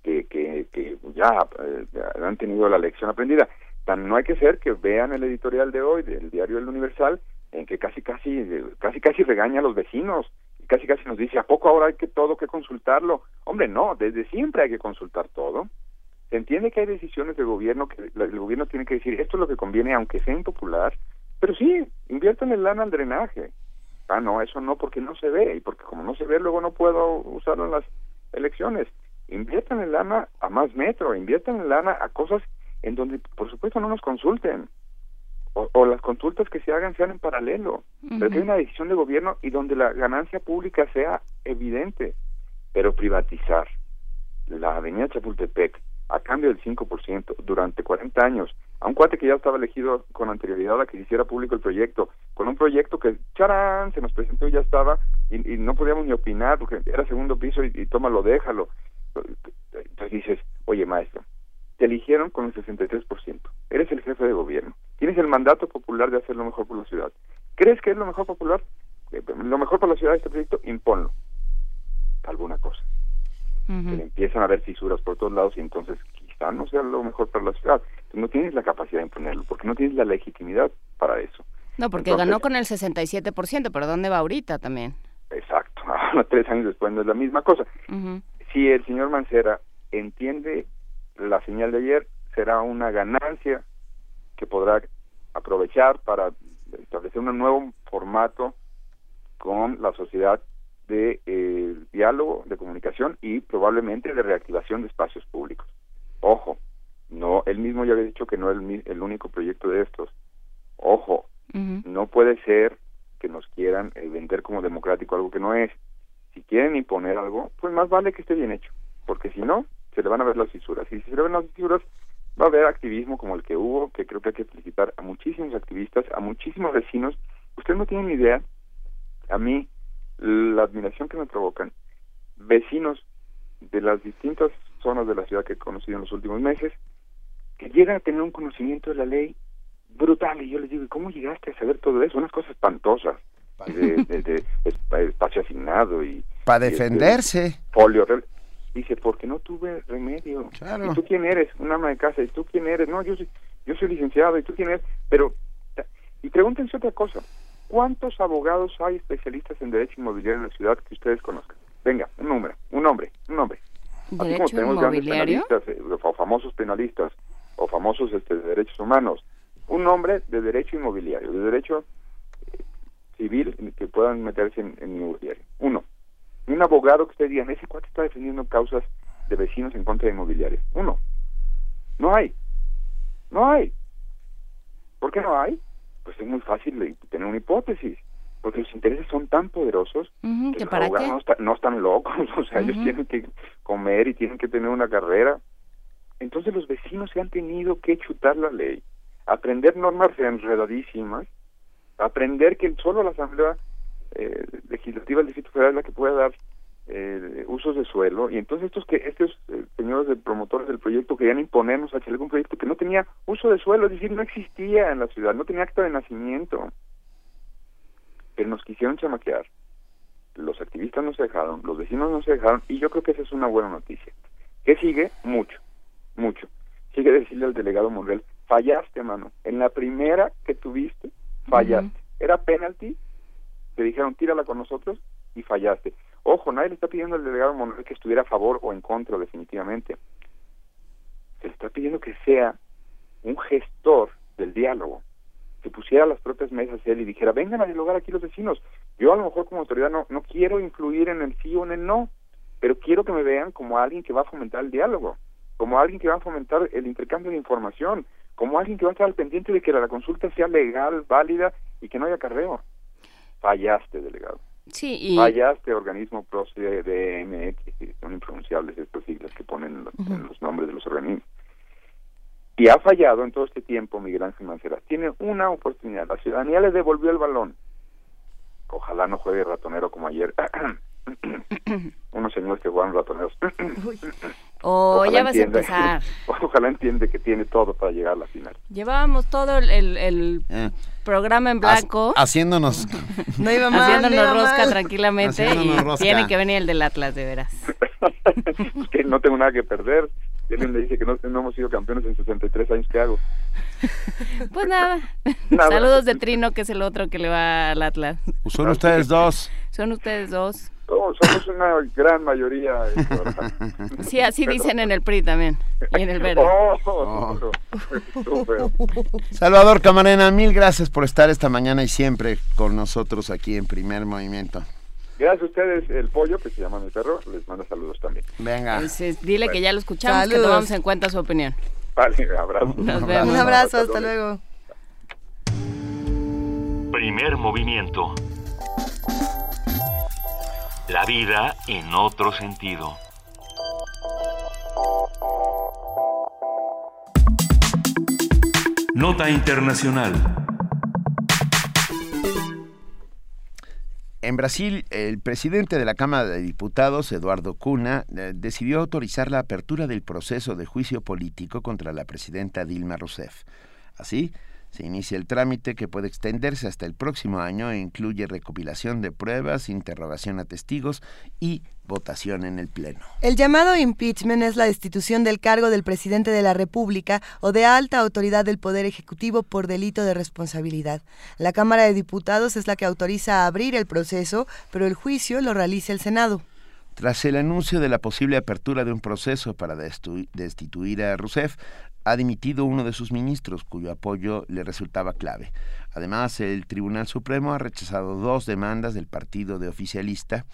que, que, que ya eh, han tenido la lección aprendida. Tan no hay que ser que vean el editorial de hoy del diario El Universal en que casi casi casi casi regaña a los vecinos y casi casi nos dice a poco ahora hay que todo que consultarlo. Hombre, no, desde siempre hay que consultar todo. Se entiende que hay decisiones de gobierno que el gobierno tiene que decir esto es lo que conviene aunque sea impopular, pero sí, inviertan el lana al drenaje. Ah, no, eso no, porque no se ve, y porque como no se ve, luego no puedo usarlo en las elecciones. Inviertan el lana a más metro, inviertan el lana a cosas en donde, por supuesto, no nos consulten. O, las consultas que se hagan sean en paralelo. Pero que hay una decisión de gobierno y donde la ganancia pública sea evidente. Pero privatizar la avenida Chapultepec a cambio del 5% durante 40 años, a un cuate que ya estaba elegido con anterioridad a que se hiciera público el proyecto, con un proyecto que, charán, se nos presentó y ya estaba, y, no podíamos ni opinar porque era segundo piso y, y tómalo, déjalo. Entonces dices, oye maestro, te eligieron con el 63%, eres el jefe de gobierno, tienes el mandato popular de hacer lo mejor por la ciudad. ¿Crees que es lo mejor popular? Eh, lo mejor por la ciudad de este proyecto, imponlo. Alguna cosa empiezan a haber fisuras por todos lados y entonces quizá no sea lo mejor para la ciudad. no tienes la capacidad de imponerlo, porque no tienes la legitimidad para eso. No, porque ganó con el 67%, pero ¿dónde va ahorita también? Exacto, tres años después no es la misma cosa. Si el señor Mancera entiende la señal de ayer, será una ganancia que podrá aprovechar para establecer un nuevo formato con la sociedad de eh, diálogo, de comunicación y probablemente de reactivación de espacios públicos. Ojo, no, él mismo ya había dicho que no es el, único proyecto de estos. Ojo, no puede ser que nos quieran eh, vender como democrático algo que no es. Si quieren imponer algo, pues más vale que esté bien hecho, porque si no, se le van a ver las fisuras. Y si se le ven las fisuras, va a haber activismo como el que hubo, que creo que hay que felicitar a muchísimos activistas, a muchísimos vecinos. Ustedes no tienen ni idea, a mí la admiración que me provocan vecinos de las distintas zonas de la ciudad que he conocido en los últimos meses, que llegan a tener un conocimiento de la ley brutal. Y yo les digo, ¿cómo llegaste a saber todo eso? Unas cosas espantosas. De, espacio asignado y... Para este, defenderse. folio. Dice, porque no tuve remedio. ¿Y tú quién eres? Un ama de casa. ¿Y tú quién eres? No, yo soy, yo soy licenciado. ¿Y tú quién eres? Pero... Y pregúntense otra cosa. ¿Cuántos abogados hay especialistas en derecho inmobiliario en la ciudad que ustedes conozcan? Venga, un número, un nombre, un nombre. ¿Derecho Así como tenemos penalistas, eh, o famosos penalistas, o famosos este, de derechos humanos, un nombre de derecho inmobiliario, de derecho eh, civil que puedan meterse en, inmobiliario. Uno, un abogado que ustedes digan, ese cuate está defendiendo causas de vecinos en contra de inmobiliario. Uno, no hay, no hay. ¿Por qué no hay? pues es muy fácil tener una hipótesis porque los intereses son tan poderosos que para No, están locos, o sea, ellos tienen que comer y tienen que tener una carrera. Entonces los vecinos se han tenido que chutar la ley, aprender normas enredadísimas, aprender que solo la Asamblea eh, Legislativa del Distrito Federal la que puede dar eh, usos de suelo y entonces estos que estos eh, señores de promotores del proyecto querían imponernos a algún proyecto que no tenía uso de suelo, es decir, no existía en la ciudad, no tenía acta de nacimiento. Pero nos quisieron chamaquear. Los activistas no se dejaron, los vecinos no se dejaron y yo creo que esa es una buena noticia. ¿Qué sigue? Mucho, mucho. Sigue decirle al delegado Monreal, fallaste, mano. En la primera que tuviste, fallaste. Era penalty, te dijeron tírala con nosotros y fallaste. Ojo, nadie le está pidiendo al delegado Monreal que estuviera a favor o en contra definitivamente. Se le está pidiendo que sea un gestor del diálogo, que pusiera las propias mesas él y dijera, vengan a dialogar aquí los vecinos. Yo a lo mejor como autoridad no, no quiero influir en el sí o en el no, pero quiero que me vean como alguien que va a fomentar el diálogo, como alguien que va a fomentar el intercambio de información, como alguien que va a estar al pendiente de que la consulta sea legal, válida y que no haya carreo. Fallaste, delegado. Sí, y... Fallaste organismo PROCDMX, son impronunciables estas siglas que ponen en los, nombres de los organismos. Y ha fallado en todo este tiempo Miguel Ángel Mancera. Tiene una oportunidad. La ciudadanía le devolvió el balón. Ojalá no juegue ratonero como ayer. Unos señores que juegan ratoneros. Oh, ya vas a empezar. Ojalá entiende que tiene todo para llegar a la final. Llevábamos todo el, eh. programa en blanco. haciéndonos. no iba mal, haciéndonos rosca tranquilamente. y tiene que venir el del Atlas, de veras. que no tengo nada que perder. Y alguien le dice que no, hemos sido campeones en 63 años, ¿qué hago? Pues nada. Saludos de Trino, que es el otro que le va al Atlas. Pues son ustedes dos. Son ustedes dos. Somos una gran mayoría. sí, así dicen en el PRI también. Y en el Verde. Oh, Salvador Camarena, mil gracias por estar esta mañana y siempre con nosotros aquí en Primer Movimiento. Gracias a ustedes, el pollo, que se llama mi perro, les manda saludos también. Venga. dile que ya lo escuchamos, que tomamos en cuenta su opinión. Vale, abrazo. Nos vemos. Un abrazo, hasta luego. Primer movimiento. La vida en otro sentido. Nota Internacional. En Brasil, el presidente de la Cámara de Diputados, Eduardo Cuna, eh, decidió autorizar la apertura del proceso de juicio político contra la presidenta Dilma Rousseff. Así, se inicia el trámite que puede extenderse hasta el próximo año e incluye recopilación de pruebas, interrogación a testigos y votación en el Pleno. El llamado impeachment es la destitución del cargo del presidente de la República o de alta autoridad del Poder Ejecutivo por delito de responsabilidad. La Cámara de Diputados es la que autoriza a abrir el proceso, pero el juicio lo realiza el Senado. Tras el anuncio de la posible apertura de un proceso para destituir a Rousseff, ha dimitido uno de sus ministros cuyo apoyo le resultaba clave. Además, el Tribunal Supremo ha rechazado dos demandas del partido de oficialista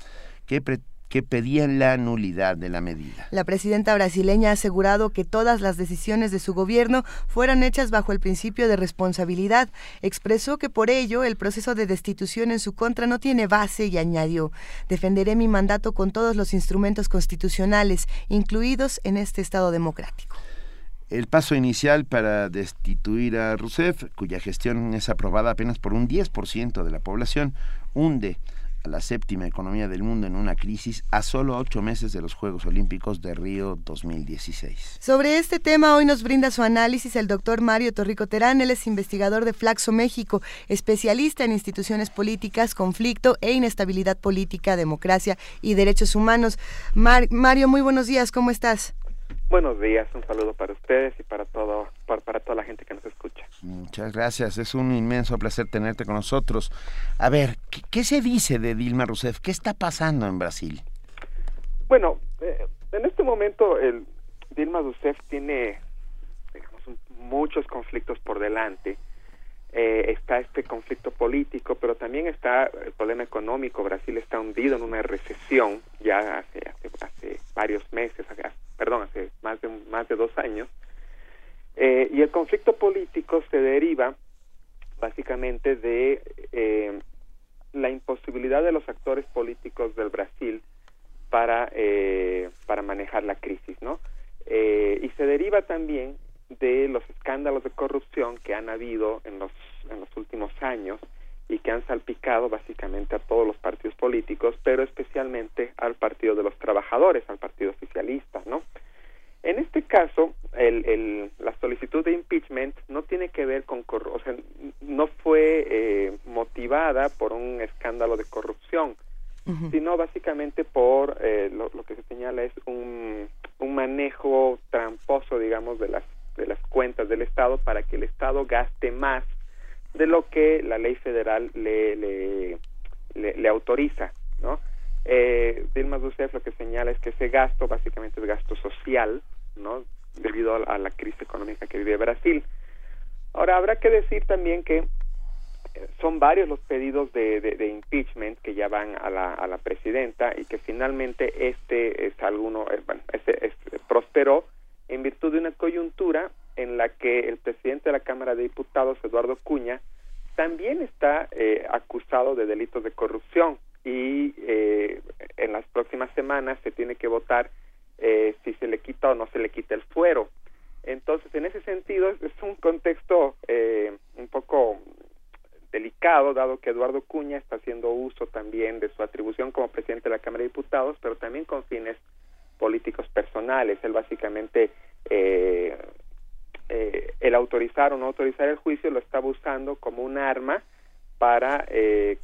que, que pedían la nulidad de la medida. La presidenta brasileña ha asegurado que todas las decisiones de su gobierno fueron hechas bajo el principio de responsabilidad. Expresó que por ello el proceso de destitución en su contra no tiene base y añadió, defenderé mi mandato con todos los instrumentos constitucionales, incluidos en este Estado democrático. El paso inicial para destituir a Rousseff, cuya gestión es aprobada apenas por un 10% de la población, hunde a la séptima economía del mundo en una crisis a solo ocho meses de los Juegos Olímpicos de Río 2016. Sobre este tema hoy nos brinda su análisis el doctor Mario Torrico Terán. Él es investigador de Flaxo México, especialista en instituciones políticas, conflicto e inestabilidad política, democracia y derechos humanos. Mario, muy buenos días, ¿cómo estás? Buenos días, un saludo para ustedes y para todo para, toda la gente que nos escucha. Muchas gracias, es un inmenso placer tenerte con nosotros. A ver, ¿qué, se dice de Dilma Rousseff? ¿Qué está pasando en Brasil? Bueno, eh, en este momento el Dilma Rousseff tiene digamos, muchos conflictos por delante. Eh, está este conflicto político, pero también está el problema económico. Brasil está hundido en una recesión ya hace, hace, hace varios meses, perdón, hace más de, más de dos años, eh, y el conflicto político se deriva básicamente de eh, la imposibilidad de los actores políticos del Brasil para, eh, para manejar la crisis, ¿no? y se deriva también de los escándalos de corrupción que han habido en los, en los últimos años y que han salpicado básicamente a todos los partidos políticos, pero especialmente al Partido de los Trabajadores, al Partido Oficialista, ¿no? En este caso, el, la solicitud de impeachment no tiene que ver con, o sea, no fue eh, motivada por un escándalo de corrupción, sino básicamente por eh, lo, que se señala es un, un manejo tramposo, digamos, de las de las cuentas del Estado para que el Estado gaste más de lo que la ley federal le, le, autoriza, ¿no? Eh, Dilma Rousseff lo que señala es que ese gasto básicamente es gasto social, ¿no? Debido a, la crisis económica que vive Brasil. Ahora, habrá que decir también que eh, son varios los pedidos de, de, impeachment que ya van a la, a la, presidenta y que finalmente este es alguno, eh, bueno, este, prosperó en virtud de una coyuntura en la que el presidente de la Cámara de Diputados, Eduardo Cuña, también está eh, acusado de delitos de corrupción y en las próximas semanas se tiene que votar eh, si se le quita o no se le quita el fuero. Entonces, en ese sentido, es, un contexto eh, un poco delicado, dado que Eduardo Cuña está haciendo uso también de su atribución como presidente de la Cámara de Diputados, pero también con fines políticos personales. Él básicamente, eh, eh, el autorizar o no autorizar el juicio lo estaba usando como un arma para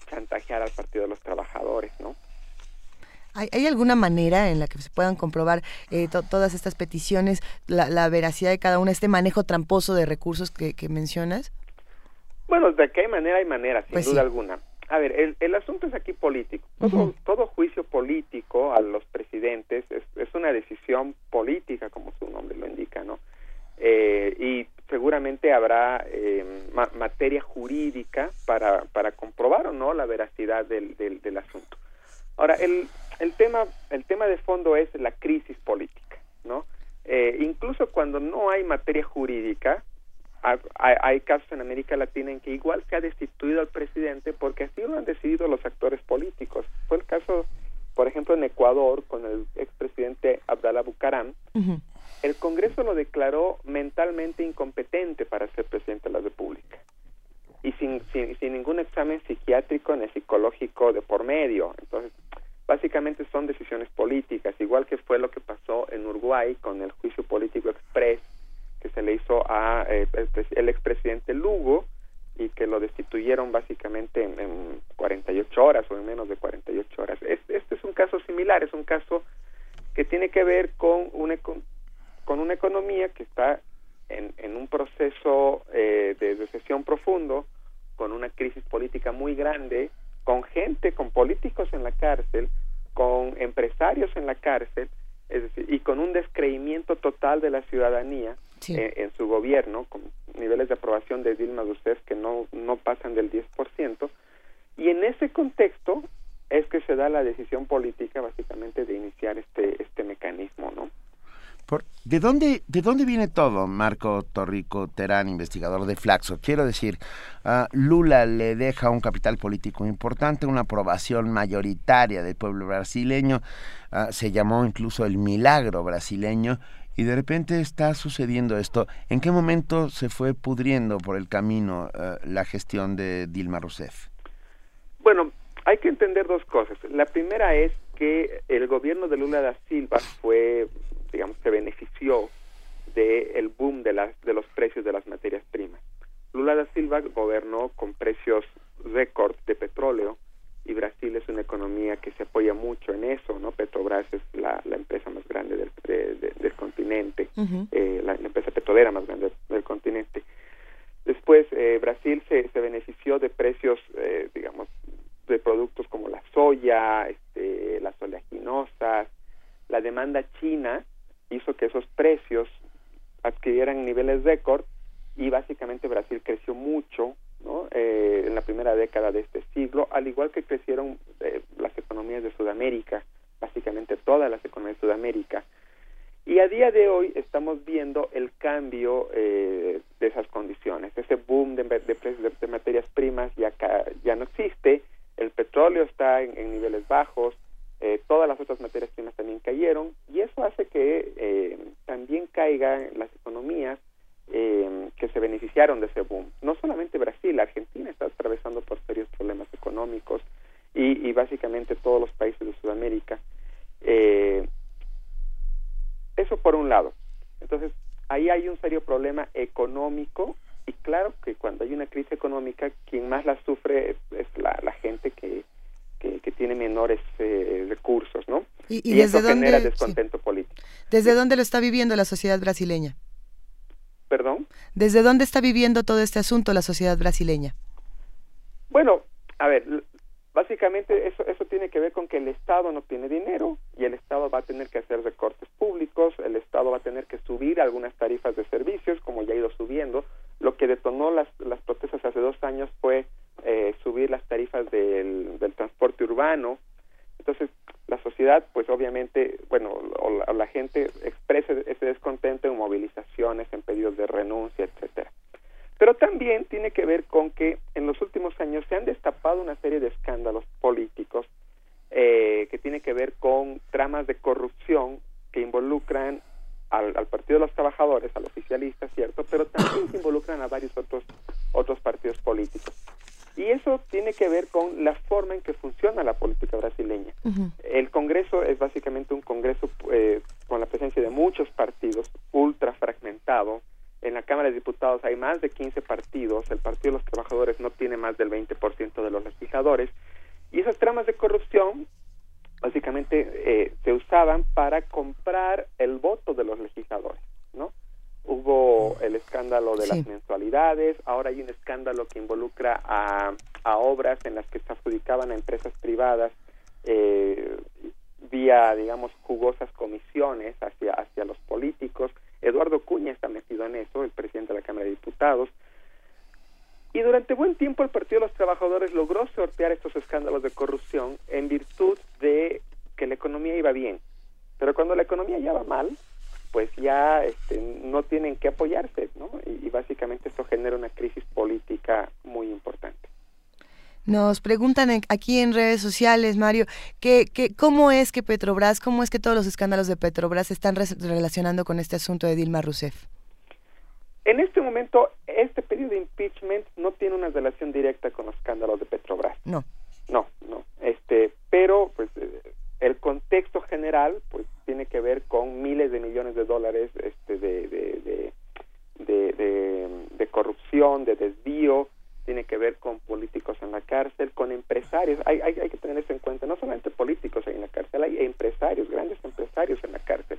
chantajear al Partido de los Trabajadores, ¿no? ¿Hay, alguna manera en la que se puedan comprobar eh, todas estas peticiones, la, veracidad de cada una, este manejo tramposo de recursos que, mencionas? Bueno, de qué manera hay manera, sin pues duda alguna. A ver, el, asunto es aquí político. Todo, juicio político a los presidentes es, es, una decisión política, como su nombre lo indica, ¿no? Eh, y seguramente habrá eh, materia jurídica para, para comprobar o no la veracidad del, del, asunto. Ahora, el, el, tema, el tema de fondo es la crisis política, ¿no? Eh, incluso cuando no hay materia jurídica, hay, hay, casos en América Latina en que igual se ha destituido al presidente porque así lo han decidido los actores políticos. Fue el caso, por ejemplo, en Ecuador con el expresidente Abdallah Bucaram, el Congreso lo declaró mentalmente incompetente para ser presidente de la República y sin, sin, ningún examen psiquiátrico ni psicológico de por medio. Entonces, básicamente son decisiones políticas, igual que fue lo que pasó en Uruguay con el juicio político express que se le hizo a eh, el, expresidente Lugo y que lo destituyeron básicamente en, en, 48 horas o en menos de 48 horas. Este, este es un caso similar, es un caso que tiene que ver con una, con una economía que está en, en un proceso eh, de recesión profundo, con una crisis política muy grande, con gente, con políticos en la cárcel, con empresarios en la cárcel, es decir, y con un descreimiento total de la ciudadanía eh, en su gobierno, con niveles de aprobación de Dilma Rousseff que no, no pasan del 10%, y en ese contexto es que se da la decisión política básicamente de iniciar este, este mecanismo, ¿no? ¿de, dónde, ¿De dónde viene todo, Marco Torrico Terán, investigador de Flaxo? Quiero decir, Lula le deja un capital político importante, una aprobación mayoritaria del pueblo brasileño, se llamó incluso el milagro brasileño, y de repente está sucediendo esto. ¿En qué momento se fue pudriendo por el camino la gestión de Dilma Rousseff? Bueno, hay que entender dos cosas. La primera es que el gobierno de Lula da Silva fue digamos, se benefició del el boom de, las, de los precios de las materias primas. Lula da Silva gobernó con precios récord de petróleo y Brasil es una economía que se apoya mucho en eso, ¿no? Petrobras es la, la empresa más grande del, del continente, eh, la, empresa petrolera más grande del, continente. Después, eh, Brasil se, se benefició de precios, eh, digamos, de productos como la soya, este, las oleaginosas, la demanda china hizo que esos precios adquirieran niveles récord y básicamente Brasil creció mucho ¿no? Eh, en la primera década de este siglo, al igual que crecieron eh, las economías de Sudamérica, básicamente todas las economías de Sudamérica. Y a día de hoy estamos viendo el cambio eh, de esas condiciones. Ese boom de, precios de, materias primas ya, ya no existe, el petróleo está en niveles bajos, eh, todas las otras materias primas también cayeron y eso hace que eh, también caigan las economías eh, que se beneficiaron de ese boom. No solamente Brasil, Argentina está atravesando por serios problemas económicos y, y básicamente todos los países de Sudamérica. eso por un lado. Entonces, ahí hay un serio problema económico y claro que cuando hay una crisis económica, quien más la sufre es, la, la gente que que, tiene menores eh, recursos, ¿no? Y, desde eso genera descontento político. ¿Desde dónde lo está viviendo la sociedad brasileña? ¿Perdón? ¿Desde dónde está viviendo todo este asunto la sociedad brasileña? Bueno, a ver, básicamente eso, eso tiene que ver con que el Estado no tiene dinero y el Estado va a tener que hacer recortes públicos, el Estado va a tener que subir algunas tarifas de servicios, como ya ha ido subiendo. Lo que detonó las, las protestas hace dos años fue eh, subir las tarifas del, transporte urbano. Entonces, la sociedad, pues obviamente, bueno, o la, gente expresa ese descontento en movilizaciones, en pedidos de renuncia, etcétera. Pero también tiene que ver con que en los últimos años se han destapado una serie de escándalos políticos eh, que tiene que ver con tramas de corrupción que involucran al, al, Partido de los Trabajadores, al oficialista, cierto, pero también involucran a varios otros otros partidos políticos. Y eso tiene que ver con la forma en que funciona la política brasileña. El Congreso es básicamente un Congreso eh, con la presencia de muchos partidos, ultra fragmentado. En la Cámara de Diputados hay más de 15 partidos, el Partido de los Trabajadores no tiene más del 20% de los legisladores, y esas tramas de corrupción básicamente eh, se usaban para comprar el voto de los legisladores. Hubo el escándalo de las mensualidades, ahora hay un escándalo que involucra a, a obras en las que se adjudicaban a empresas privadas eh, vía, digamos, jugosas comisiones hacia, hacia los políticos. Eduardo Cuña está metido en eso, el presidente de la Cámara de Diputados. Y durante buen tiempo el Partido de los Trabajadores logró sortear estos escándalos de corrupción en virtud de que la economía iba bien. Pero cuando la economía ya va mal, pues ya este, no tienen que apoyarse, ¿no? Y, básicamente esto genera una crisis política muy importante. Nos preguntan aquí en redes sociales, Mario, que, que, ¿cómo es que Petrobras, cómo es que todos los escándalos de Petrobras se están relacionando con este asunto de Dilma Rousseff? En este momento, este pedido de impeachment no tiene una relación directa con los escándalos de Petrobras. No. No, no. Este, pero, pues, eh, el contexto general, pues, tiene que ver con miles de millones de dólares este, de, de, corrupción, de desvío, tiene que ver con políticos en la cárcel, con empresarios. Hay, hay, hay, que tener eso en cuenta. No solamente políticos hay en la cárcel, hay empresarios, grandes empresarios en la cárcel.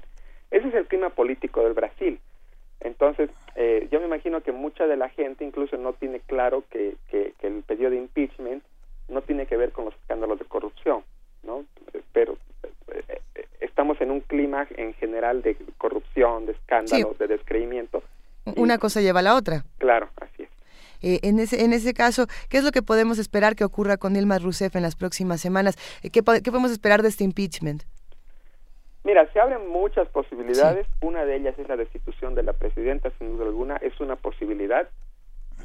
Ese es el clima político del Brasil. Entonces, eh, yo me imagino que mucha de la gente incluso no tiene claro que, que, el pedido de impeachment no tiene que ver con los escándalos de corrupción, ¿no? Pero estamos en un clima en general de corrupción, de escándalos, de descreimiento. Una cosa lleva a la otra. Claro, así es. en, ese, en ese caso, ¿qué es lo que podemos esperar que ocurra con Dilma Rousseff en las próximas semanas? ¿Qué, qué podemos esperar de este impeachment? Mira, se abren muchas posibilidades. Una de ellas es la destitución de la presidenta, sin duda alguna. Es una posibilidad.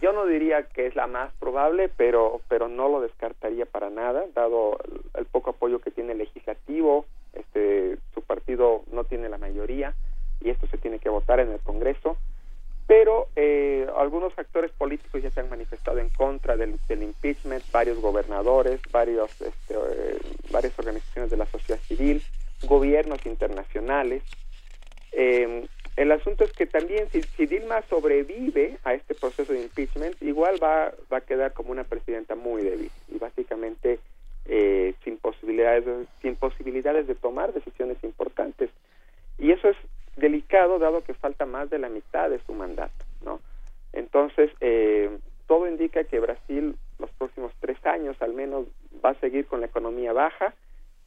Yo no diría que es la más probable, pero, pero no lo descartaría para nada, dado el, poco apoyo que tiene el legislativo. Este, su partido no tiene la mayoría y esto se tiene que votar en el Congreso. Pero eh, algunos actores políticos ya se han manifestado en contra del, impeachment, varios gobernadores, varios, este, eh, varias organizaciones de la sociedad civil gobiernos internacionales. Eh, el asunto es que también si, Dilma sobrevive a este proceso de impeachment, igual va, va a quedar como una presidenta muy débil y básicamente eh, sin posibilidades sin posibilidades de tomar decisiones importantes. Y eso es delicado dado que falta más de la mitad de su mandato, ¿no? Entonces eh, todo indica que Brasil los próximos tres años al menos va a seguir con la economía baja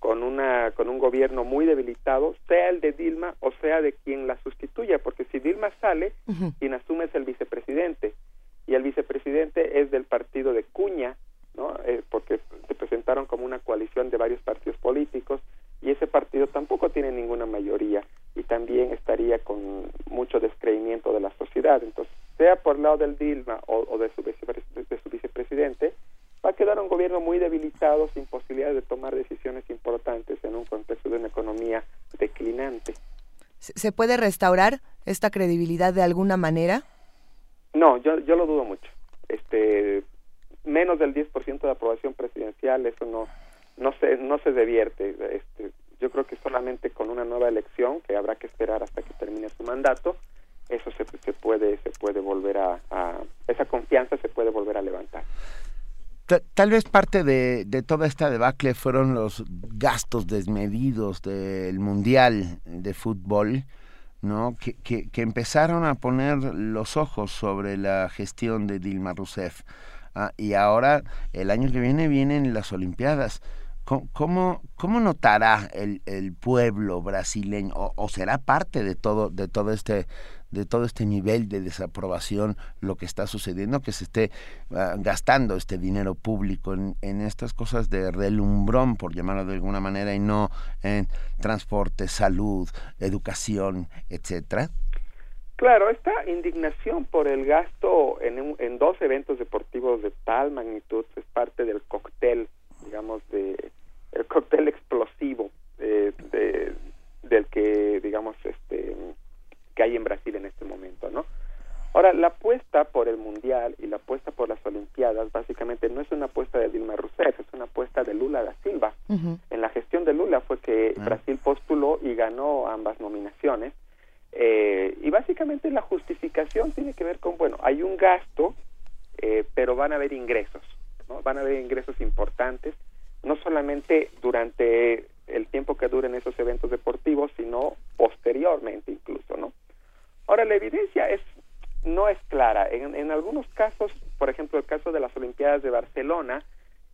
con una con un gobierno muy debilitado, sea el de Dilma o sea de quien la sustituya, porque si Dilma sale, quien asume es el vicepresidente y el vicepresidente es del partido de Cuña, ¿no? Eh, porque se presentaron como una coalición de varios partidos políticos y ese partido tampoco tiene ninguna mayoría y también estaría con mucho descreimiento de la sociedad. Entonces, sea por el lado del Dilma o, de, su de su vicepresidente, va a quedar un gobierno muy debilitado, sin posibilidad de tomar decisiones importantes en un contexto de una economía declinante. ¿Se puede restaurar esta credibilidad de alguna manera? No, yo, yo lo dudo mucho. Este, menos del 10% de aprobación presidencial, eso no, no se, no se devierte. Este, yo creo que solamente con una nueva elección, que habrá que esperar hasta que termine su mandato, eso se, se puede, se puede volver a, a, esa confianza se puede volver a levantar tal vez parte de, toda esta debacle fueron los gastos desmedidos del Mundial de Fútbol, ¿no? Que, que, empezaron a poner los ojos sobre la gestión de Dilma Rousseff. Ah, y ahora, el año que viene, vienen las Olimpiadas. ¿Cómo, cómo, notará el, el pueblo brasileño o, o, será parte de todo de todo este de todo este nivel de desaprobación lo que está sucediendo, que se esté ah, gastando este dinero público en, en, estas cosas de relumbrón, por llamarlo de alguna manera, y no en transporte, salud, educación, etcétera? Claro, esta indignación por el gasto en, en dos eventos deportivos de tal magnitud es parte del cóctel, digamos, de el cóctel explosivo eh, de, del que, digamos, este que hay en Brasil en este momento, ¿no? Ahora, la apuesta por el Mundial y la apuesta por las Olimpiadas básicamente no es una apuesta de Dilma Rousseff, es una apuesta de Lula da Silva. En la gestión de Lula fue que ah. Brasil postuló y ganó ambas nominaciones. Eh, y básicamente la justificación tiene que ver con, bueno, hay un gasto, eh, pero van a haber ingresos, ¿no? Van a haber ingresos importantes, no solamente durante el tiempo que duren esos eventos deportivos, sino posteriormente incluso, ¿no? Ahora, la evidencia es no es clara. En, en algunos casos, por ejemplo, el caso de las Olimpiadas de Barcelona,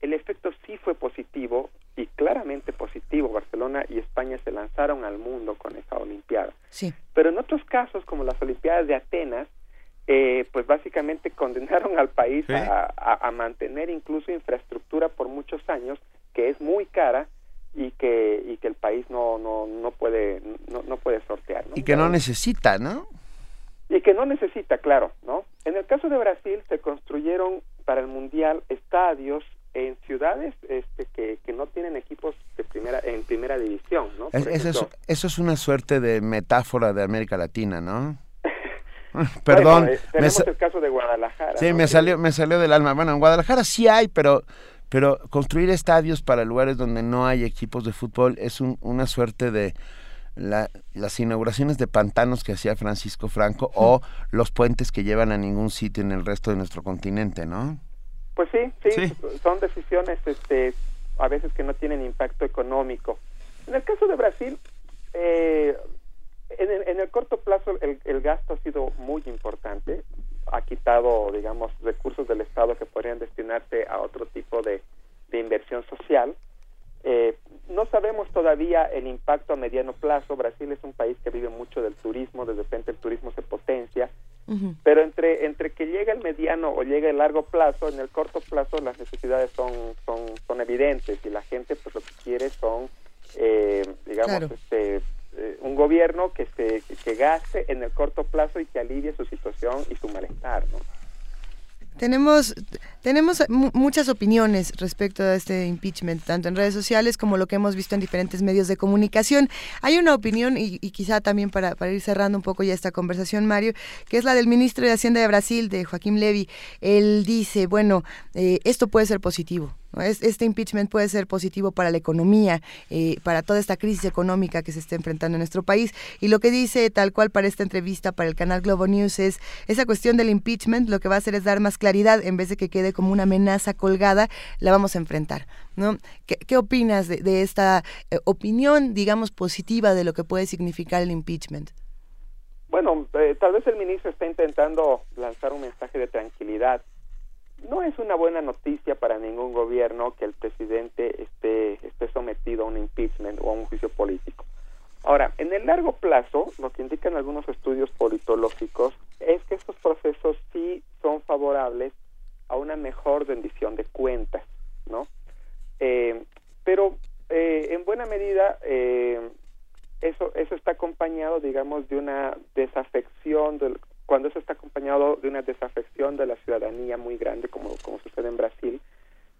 el efecto sí fue positivo y claramente positivo. Barcelona y España se lanzaron al mundo con esa Olimpiada. Sí. Pero en otros casos, como las Olimpiadas de Atenas, eh, pues básicamente condenaron al país a, a, mantener incluso infraestructura por muchos años, que es muy cara y que y que el país no no no puede no, no puede sortear. Y que no necesita, ¿no? Y que no necesita, claro, ¿no? En el caso de Brasil se construyeron para el mundial estadios en ciudades este, que, que no tienen equipos de primera en primera división, ¿no? eso, es, eso es una suerte de metáfora de América Latina, ¿no? Perdón. Eh, tenemos el caso de Guadalajara. Sí, me salió me salió del alma. Bueno, en Guadalajara sí hay, pero pero construir estadios para lugares donde no hay equipos de fútbol es un, una suerte de la, las inauguraciones de pantanos que hacía Francisco Franco o los puentes que llevan a ningún sitio en el resto de nuestro continente, ¿no? Pues sí, sí, son decisiones este, a veces que no tienen impacto económico. En el caso de Brasil, eh, en, el, en, el, corto plazo el, el, gasto ha sido muy importante. Ha quitado, digamos, recursos del Estado que podrían destinarse a otro tipo de, de inversión social. Eh, no sabemos todavía el impacto a mediano plazo. Brasil es un país que vive mucho del turismo, de repente el turismo se potencia pero entre, entre que llega el mediano o llega el largo plazo, en el corto plazo las necesidades son, son, son evidentes y la gente pues lo que quiere son, eh, digamos, este, eh, un gobierno que, se, que gaste en el corto plazo y que alivie su situación y su malestar, ¿no? Tenemos, tenemos muchas opiniones respecto a este impeachment, tanto en redes sociales como lo que hemos visto en diferentes medios de comunicación. Hay una opinión, y, quizá también para, para, ir cerrando un poco ya esta conversación, Mario, que es la del ministro de Hacienda de Brasil, de Joaquín Levy. Él dice, bueno, eh, esto puede ser positivo este impeachment puede ser positivo para la economía, eh, para toda esta crisis económica que se está enfrentando en nuestro país. Y lo que dice tal cual para esta entrevista para el canal Globo News es, esa cuestión del impeachment lo que va a hacer es dar más claridad, en vez de que quede como una amenaza colgada, la vamos a enfrentar. ¿no? ¿Qué, opinas de, esta eh, opinión, digamos, positiva de lo que puede significar el impeachment? Bueno, eh, tal vez el ministro está intentando lanzar un mensaje de tranquilidad no es una buena noticia para ningún gobierno que el presidente esté, esté sometido a un impeachment o a un juicio político. Ahora, en el largo plazo, lo que indican algunos estudios politológicos es que estos procesos sí son favorables a una mejor rendición de cuentas, ¿no? Eh, pero eh, en buena medida eh, eso eso está acompañado, digamos, de una desafección del, cuando eso está acompañado de una desafección de la ciudadanía muy grande, como, como sucede en Brasil,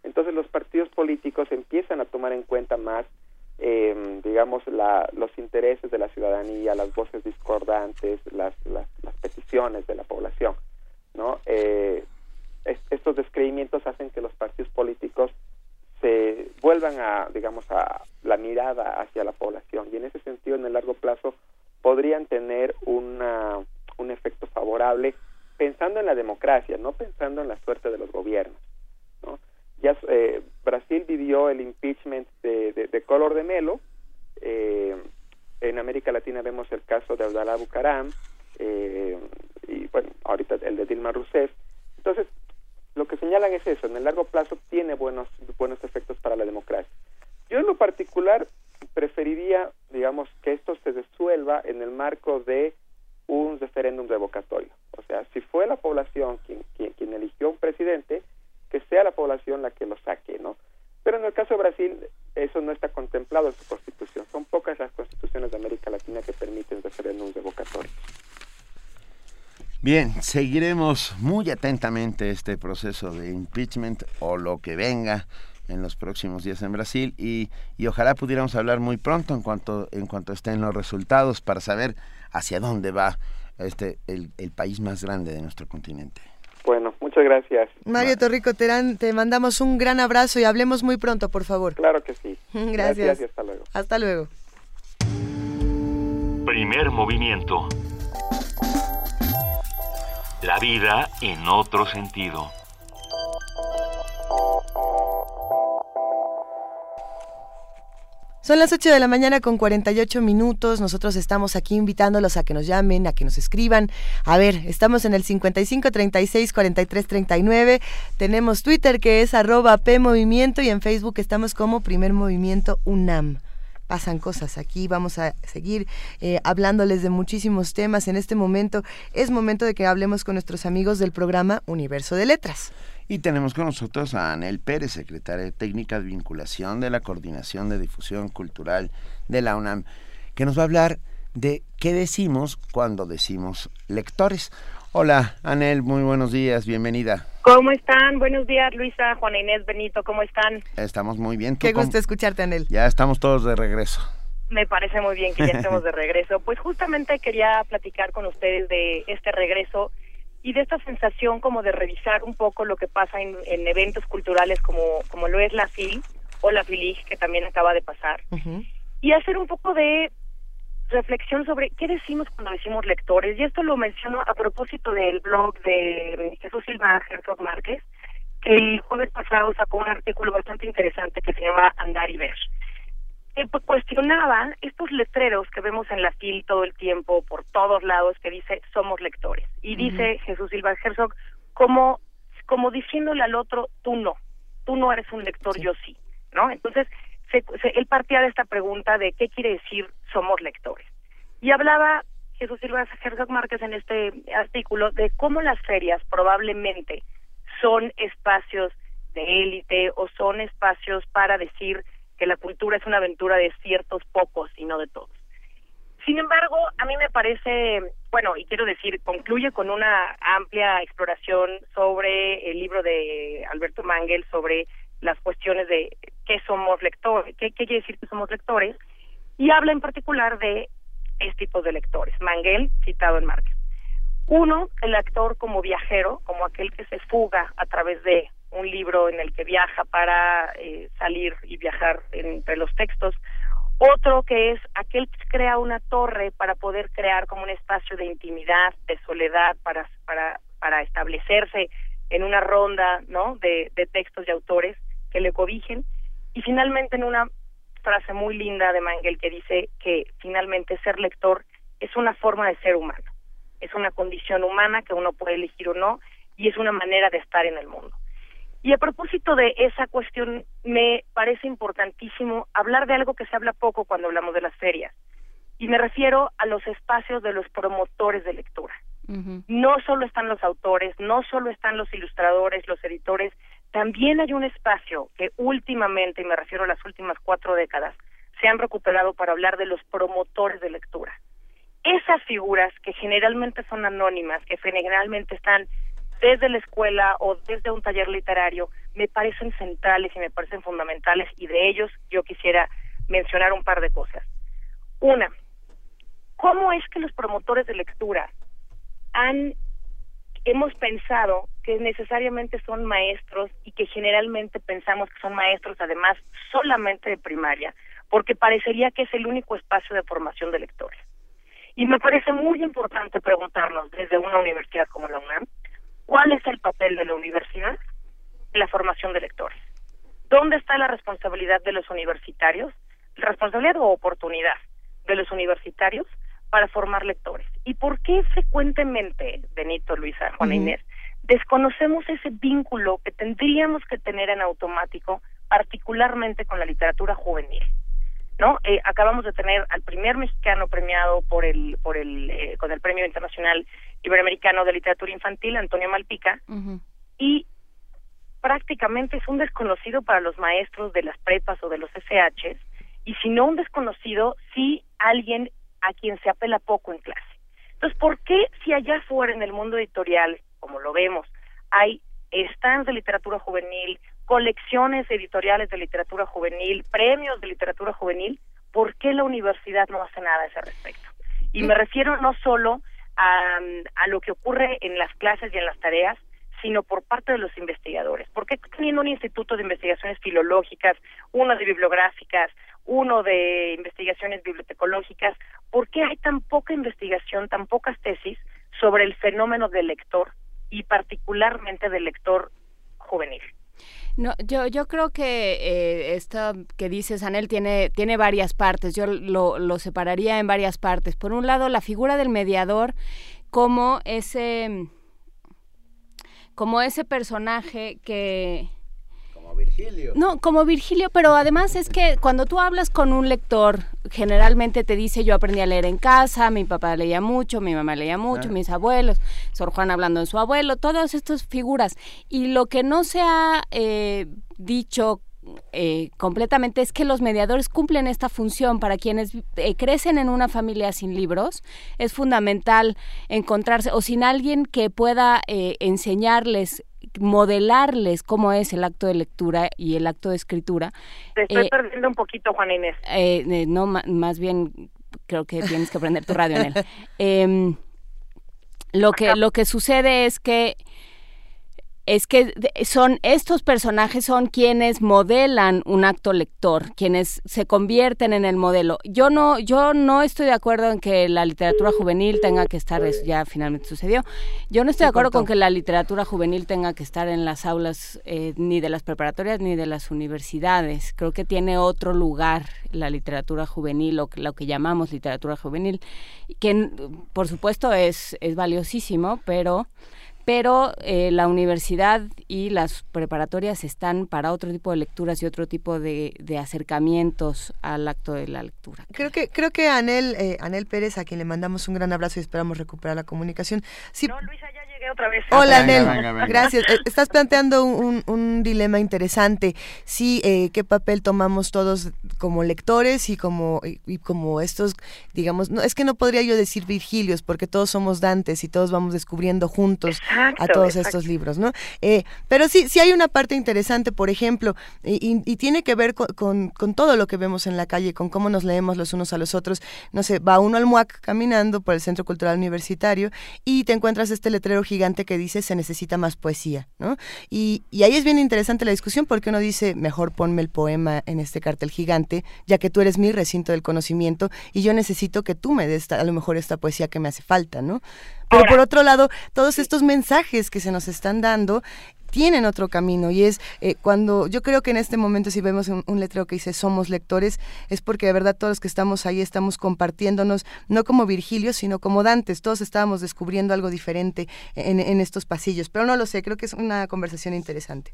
entonces los partidos políticos empiezan a tomar en cuenta más, eh, digamos, la, los intereses de la ciudadanía, las voces discordantes, las, las, peticiones de la población, ¿no? Eh, estos descreimientos hacen que los partidos políticos se vuelvan a, digamos, a la mirada hacia la población y en ese sentido, en el largo plazo, podrían tener una un efecto favorable pensando en la democracia, no pensando en la suerte de los gobiernos. ¿no? Ya eh, Brasil vivió el impeachment de, de, Color de Melo, eh, en América Latina vemos el caso de Abdalá Bucaram, eh, y bueno, ahorita el de Dilma Rousseff. Entonces, lo que señalan es eso, en el largo plazo tiene buenos, buenos efectos para la democracia. Yo en lo particular preferiría, digamos, que esto se resuelva en el marco de un referéndum revocatorio. O sea, si fue la población quien, quien, eligió un presidente, que sea la población la que lo saque, ¿no? Pero en el caso de Brasil, eso no está contemplado en su constitución. Son pocas las constituciones de América Latina que permiten referéndums revocatorios. Bien, seguiremos muy atentamente este proceso de impeachment o lo que venga en los próximos días en Brasil y, y ojalá pudiéramos hablar muy pronto en cuanto en cuanto estén los resultados para saber hacia dónde va este el, el país más grande de nuestro continente. Bueno, muchas gracias. Mario Torrico Terán, te mandamos un gran abrazo y hablemos muy pronto, por favor. Claro que sí. Gracias. gracias y hasta luego. Hasta luego. Primer movimiento. La vida en otro sentido. Son las 8 de la mañana con 48 minutos. Nosotros estamos aquí invitándolos a que nos llamen, a que nos escriban. A ver, estamos en el 55 36 43 39. Tenemos Twitter que es arroba P Movimiento y en Facebook estamos como Primer Movimiento UNAM pasan cosas aquí. Vamos a seguir eh, hablándoles de muchísimos temas. En este momento es momento de que hablemos con nuestros amigos del programa Universo de Letras. Y tenemos con nosotros a Anel Pérez, secretaria técnica de vinculación de la Coordinación de Difusión Cultural de la UNAM, que nos va a hablar de qué decimos cuando decimos lectores. Hola, Anel, muy buenos días, bienvenida. ¿Cómo están? Buenos días, Luisa, Juana Inés, Benito, ¿cómo están? Estamos muy bien. Qué gusto escucharte, Anel. Ya estamos todos de regreso. Me parece muy bien que ya estemos de regreso. Pues justamente quería platicar con ustedes de este regreso y de esta sensación como de revisar un poco lo que pasa en, eventos culturales como, como lo es la FIL o la FILIG, que también acaba de pasar, y hacer un poco de reflexión sobre qué decimos cuando decimos lectores, y esto lo menciono a propósito del blog de Jesús Silva Herzog Márquez, que el jueves pasado sacó un artículo bastante interesante que se llama Andar y Ver. Pues, cuestionaba estos letreros que vemos en la FIL todo el tiempo, por todos lados, que dice somos lectores. Y dice Jesús Silva Herzog como, como diciéndole al otro, tú no, tú no eres un lector, yo sí, ¿no? Entonces, él partía de esta pregunta de qué quiere decir somos lectores. Y hablaba Jesús Silva Herzog Márquez en este artículo de cómo las ferias probablemente son espacios de élite o son espacios para decir que la cultura es una aventura de ciertos pocos y no de todos. Sin embargo, a mí me parece, bueno, y quiero decir, concluye con una amplia exploración sobre el libro de Alberto Mangel sobre las cuestiones de qué somos lectores, qué, quiere decir que somos lectores, y habla en particular de este tipo de lectores. Mangel, citado en Márquez. Uno, el actor como viajero, como aquel que se fuga a través de un libro en el que viaja para eh, salir y viajar entre los textos. Otro que es aquel que crea una torre para poder crear como un espacio de intimidad, de soledad, para, para, para establecerse en una ronda ¿no? de, de textos y autores que le cobijen. Y finalmente en una frase muy linda de Mangel que dice que finalmente ser lector es una forma de ser humano, es una condición humana que uno puede elegir o no y es una manera de estar en el mundo. Y a propósito de esa cuestión, me parece importantísimo hablar de algo que se habla poco cuando hablamos de las ferias. Y me refiero a los espacios de los promotores de lectura. No solo están los autores, no solo están los ilustradores, los editores, también hay un espacio que últimamente, y me refiero a las últimas cuatro décadas, se han recuperado para hablar de los promotores de lectura. Esas figuras que generalmente son anónimas, que generalmente están desde la escuela o desde un taller literario me parecen centrales y me parecen fundamentales y de ellos yo quisiera mencionar un par de cosas. Una, ¿cómo es que los promotores de lectura han hemos pensado que necesariamente son maestros y que generalmente pensamos que son maestros además solamente de primaria, porque parecería que es el único espacio de formación de lectores. Y me parece muy importante preguntarnos desde una universidad como la UNAM, ¿Cuál es el papel de la universidad en la formación de lectores? ¿Dónde está la responsabilidad de los universitarios? ¿Responsabilidad o oportunidad de los universitarios para formar lectores? ¿Y por qué frecuentemente, Benito, Luisa, Juana Inés, desconocemos ese vínculo que tendríamos que tener en automático, particularmente con la literatura juvenil? ¿No? Eh, acabamos de tener al primer mexicano premiado por el, por el, eh, con el Premio Internacional Iberoamericano de Literatura Infantil, Antonio Malpica, y prácticamente es un desconocido para los maestros de las prepas o de los SHs, y si no un desconocido, sí alguien a quien se apela poco en clase. Entonces, ¿por qué si allá afuera en el mundo editorial, como lo vemos, hay stands de literatura juvenil, colecciones editoriales de literatura juvenil, premios de literatura juvenil, ¿por qué la universidad no hace nada a ese respecto? Y me refiero no solo a, lo que ocurre en las clases y en las tareas, sino por parte de los investigadores. ¿Por qué teniendo un instituto de investigaciones filológicas, uno de bibliográficas, uno de investigaciones bibliotecológicas, por qué hay tan poca investigación, tan pocas tesis sobre el fenómeno del lector y particularmente del lector juvenil? No, yo, yo creo que eh, esto que dices, Anel, tiene, tiene varias partes. Yo lo, lo separaría en varias partes. Por un lado, la figura del mediador como ese, como ese personaje que Virgilio. No, como Virgilio, pero además es que cuando tú hablas con un lector, generalmente te dice yo aprendí a leer en casa, mi papá leía mucho, mi mamá leía mucho, mis abuelos, Sor Juan hablando en su abuelo, todas estas figuras. Y lo que no se ha eh, dicho eh, completamente es que los mediadores cumplen esta función para quienes eh, crecen en una familia sin libros. Es fundamental encontrarse o sin alguien que pueda enseñarles modelarles cómo es el acto de lectura y el acto de escritura. Te estoy eh, perdiendo un poquito, Juan Inés. Eh, eh, no, más bien creo que tienes que prender tu radio en él. Em, lo que lo que sucede es que es que son estos personajes son quienes modelan un acto lector, quienes se convierten en el modelo. Yo no yo no estoy de acuerdo en que la literatura juvenil tenga que estar ya finalmente sucedió. Yo no estoy de acuerdo con que la literatura juvenil tenga que estar en las aulas eh, ni de las preparatorias ni de las universidades. Creo que tiene otro lugar la literatura juvenil o lo que llamamos literatura juvenil, que por supuesto es es valiosísimo, pero pero eh, la universidad y las preparatorias están para otro tipo de lecturas y otro tipo de, acercamientos al acto de la lectura. Creo que creo que Anel eh, Anel Pérez a quien le mandamos un gran abrazo y esperamos recuperar la comunicación. Sí. No, Luisa, ya llegué otra vez. Hola Anel, gracias. Eh, estás planteando un, dilema interesante. Sí, qué papel tomamos todos como lectores y como y, como estos, digamos, no es que no podría yo decir Virgilios porque todos somos Dantes y todos vamos descubriendo juntos a todos estos libros, ¿no? Eh, pero sí, sí hay una parte interesante, por ejemplo, y, tiene que ver con, todo lo que vemos en la calle, con cómo nos leemos los unos a los otros. No sé, va uno al MUAC caminando por el Centro Cultural Universitario y te encuentras este letrero gigante que dice se necesita más poesía, ¿no? Y, ahí es bien interesante la discusión porque uno dice, mejor ponme el poema en este cartel gigante, ya que tú eres mi recinto del conocimiento y yo necesito que tú me des a lo mejor esta poesía que me hace falta, ¿no? Pero por otro lado, todos estos mensajes que se nos están dando tienen otro camino. Y es eh, cuando yo creo que en este momento si vemos un, letrero que dice somos lectores es porque de verdad todos los que estamos ahí estamos compartiéndonos no como Virgilio sino como Dantes. Todos estábamos descubriendo algo diferente en, en estos pasillos. Pero no lo sé creo que es una conversación interesante.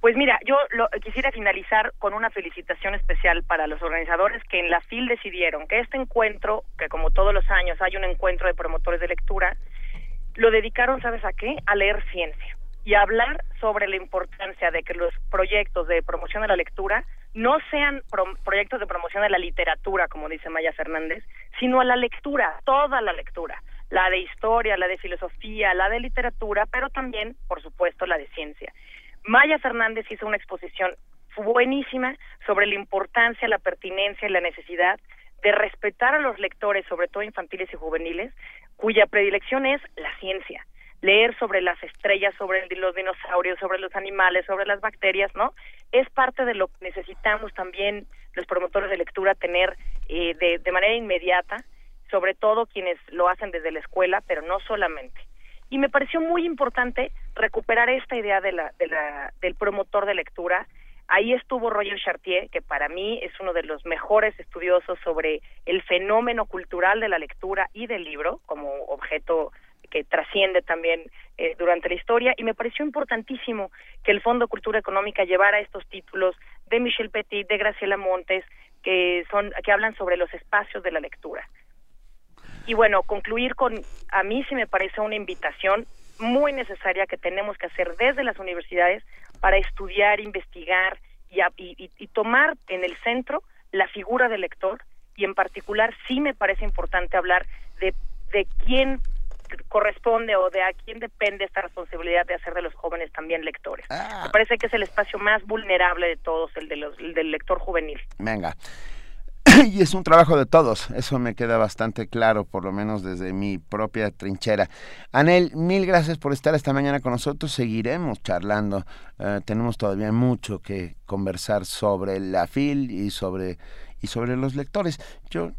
Pues mira, yo lo, quisiera finalizar con una felicitación especial para los organizadores que en la FIL decidieron que este encuentro, que como todos los años hay un encuentro de promotores de lectura, lo dedicaron, ¿sabes a qué? A leer ciencia y hablar sobre la importancia de que los proyectos de promoción de la lectura no sean proyectos de promoción de la literatura, como dice Maya Fernández, sino a la lectura, toda la lectura, la de historia, la de filosofía, la de literatura, pero también, por supuesto, la de ciencia. Maya Fernández hizo una exposición buenísima sobre la importancia, la pertinencia y la necesidad de respetar a los lectores, sobre todo infantiles y juveniles, cuya predilección es la ciencia. Leer sobre las estrellas, sobre los dinosaurios, sobre los animales, sobre las bacterias, ¿no? Es parte de lo que necesitamos también los promotores de lectura tener eh, de, de manera inmediata, sobre todo quienes lo hacen desde la escuela, pero no solamente y me pareció muy importante recuperar esta idea de la, de la, del promotor de lectura. Ahí estuvo Roger Chartier, que para mí es uno de los mejores estudiosos sobre el fenómeno cultural de la lectura y del libro como objeto que trasciende también eh, durante la historia y me pareció importantísimo que el Fondo Cultura Económica llevara estos títulos de Michel Petit, de Graciela Montes, que son que hablan sobre los espacios de la lectura. Y bueno, concluir con, a mí sí me parece una invitación muy necesaria que tenemos que hacer desde las universidades para estudiar, investigar y, y, tomar en el centro la figura del lector y en particular sí me parece importante hablar de, de quién corresponde o de a quién depende esta responsabilidad de hacer de los jóvenes también lectores. Ah. Me parece que es el espacio más vulnerable de todos, el, de los, el del lector juvenil. Venga. y es un trabajo de todos, eso me queda bastante claro, por lo menos desde mi propia trinchera. Anel, mil gracias por estar esta mañana con nosotros, seguiremos charlando, eh, tenemos todavía mucho que conversar sobre la FIL y sobre, y sobre los lectores. Yo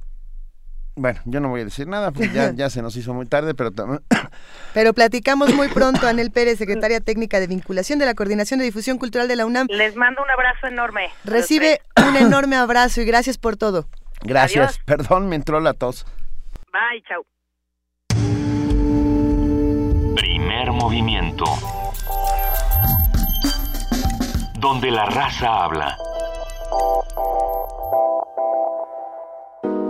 Bueno, yo no voy a decir nada, porque ya, ya se nos hizo muy tarde, pero también... Pero platicamos muy pronto, Anel Pérez, secretaria técnica de vinculación de la Coordinación de Difusión Cultural de la UNAM. Les mando un abrazo enorme. Recibe un enorme abrazo y gracias por todo. Gracias. Perdón, me entró la tos. Bye, chao. Primer movimiento. Donde la raza habla.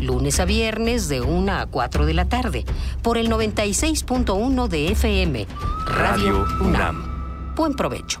Lunes a viernes de 1 a 4 de la tarde. Por el 96.1 de FM. Radio UNAM. Buen provecho.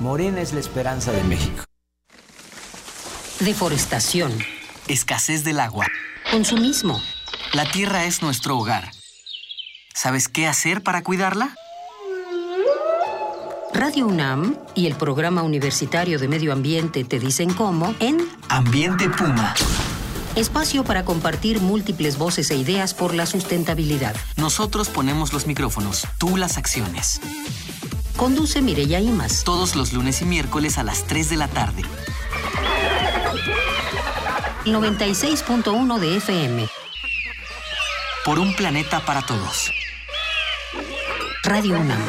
Morena es la esperanza de México. Deforestación. Escasez del agua. Consumismo. La tierra es nuestro hogar. ¿Sabes qué hacer para cuidarla? Radio UNAM y el Programa Universitario de Medio Ambiente te dicen cómo en Ambiente Puma. Espacio para compartir múltiples voces e ideas por la sustentabilidad. Nosotros ponemos los micrófonos, tú las acciones. Conduce Mireya Imas. Todos los lunes y miércoles a las 3 de la tarde. 96.1 de FM. Por un planeta para todos. Radio UNAM.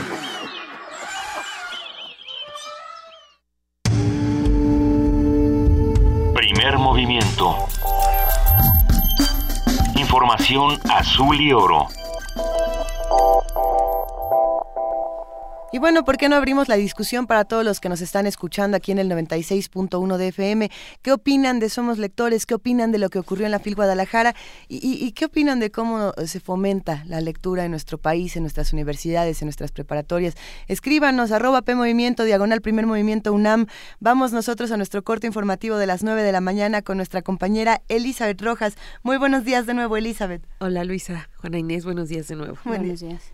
Primer movimiento. Información azul y oro. Y bueno, ¿por qué no abrimos la discusión para todos los que nos están escuchando aquí en el 96.1 de FM? ¿Qué opinan de Somos Lectores? ¿Qué opinan de lo que ocurrió en la FIL Guadalajara? ¿Y, y, y qué opinan de cómo se fomenta la lectura en nuestro país, en nuestras universidades, en nuestras preparatorias? Escríbanos, arroba P Movimiento, diagonal Primer Movimiento UNAM. Vamos nosotros a nuestro corte informativo de las 9 de la mañana con nuestra compañera Elizabeth Rojas. Muy buenos días de nuevo, Elizabeth. Hola, Luisa. Juana Inés, buenos días de nuevo. Buenos días.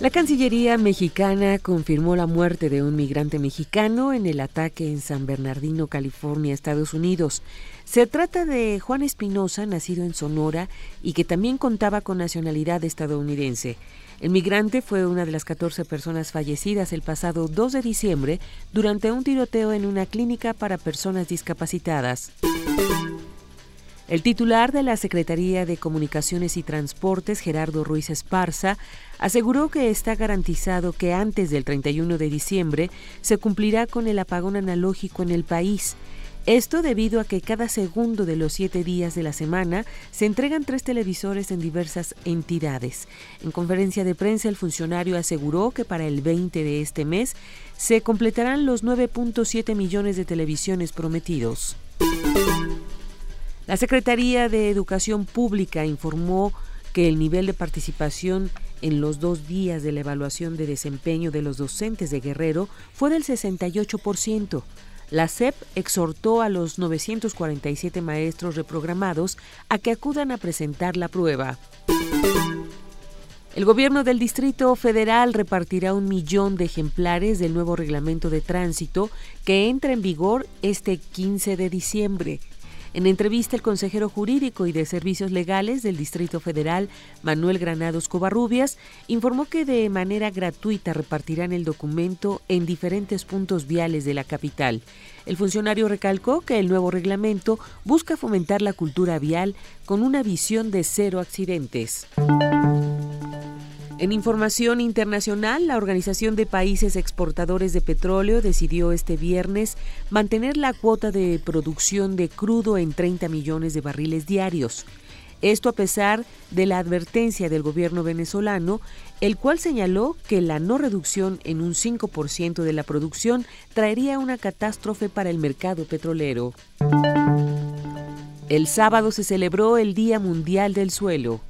La Cancillería mexicana confirmó la muerte de un migrante mexicano en el ataque en San Bernardino, California, Estados Unidos. Se trata de Juan Espinosa, nacido en Sonora y que también contaba con nacionalidad estadounidense. El migrante fue una de las 14 personas fallecidas el pasado 2 de diciembre durante un tiroteo en una clínica para personas discapacitadas. El titular de la Secretaría de Comunicaciones y Transportes, Gerardo Ruiz Esparza, aseguró que está garantizado que antes del 31 de diciembre se cumplirá con el apagón analógico en el país. Esto debido a que cada segundo de los siete días de la semana se entregan tres televisores en diversas entidades. En conferencia de prensa, el funcionario aseguró que para el 20 de este mes se completarán los 9.7 millones de televisiones prometidos. La Secretaría de Educación Pública informó que el nivel de participación en los dos días de la evaluación de desempeño de los docentes de Guerrero fue del 68%. La SEP exhortó a los 947 maestros reprogramados a que acudan a presentar la prueba. El gobierno del Distrito Federal repartirá un millón de ejemplares del nuevo reglamento de tránsito que entra en vigor este 15 de diciembre. En entrevista, el consejero jurídico y de servicios legales del Distrito Federal, Manuel Granados Covarrubias, informó que de manera gratuita repartirán el documento en diferentes puntos viales de la capital. El funcionario recalcó que el nuevo reglamento busca fomentar la cultura vial con una visión de cero accidentes. En información internacional, la Organización de Países Exportadores de Petróleo decidió este viernes mantener la cuota de producción de crudo en 30 millones de barriles diarios. Esto a pesar de la advertencia del gobierno venezolano, el cual señaló que la no reducción en un 5% de la producción traería una catástrofe para el mercado petrolero. El sábado se celebró el Día Mundial del Suelo.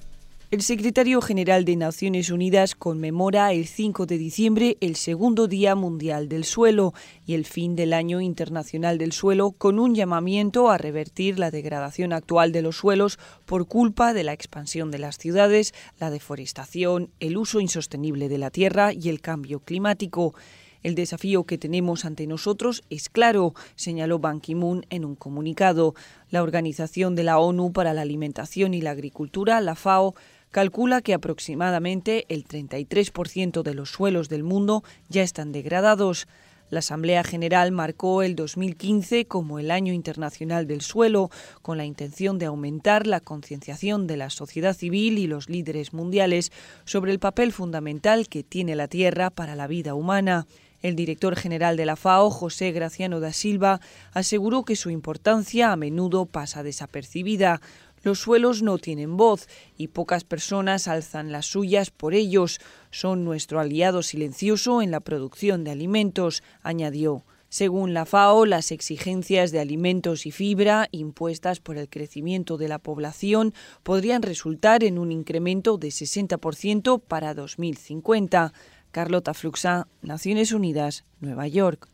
El secretario general de Naciones Unidas conmemora el 5 de diciembre el segundo Día Mundial del Suelo y el fin del Año Internacional del Suelo con un llamamiento a revertir la degradación actual de los suelos por culpa de la expansión de las ciudades, la deforestación, el uso insostenible de la tierra y el cambio climático. El desafío que tenemos ante nosotros es claro, señaló Ban Ki-moon en un comunicado. La Organización de la ONU para la Alimentación y la Agricultura, la FAO, calcula que aproximadamente el 33% de los suelos del mundo ya están degradados. La Asamblea General marcó el 2015 como el Año Internacional del Suelo, con la intención de aumentar la concienciación de la sociedad civil y los líderes mundiales sobre el papel fundamental que tiene la Tierra para la vida humana. El director general de la FAO, José Graciano da Silva, aseguró que su importancia a menudo pasa desapercibida. Los suelos no tienen voz y pocas personas alzan las suyas por ellos. Son nuestro aliado silencioso en la producción de alimentos, añadió. Según la FAO, las exigencias de alimentos y fibra impuestas por el crecimiento de la población podrían resultar en un incremento de 60% para 2050. Carlota Fluxa, Naciones Unidas, Nueva York.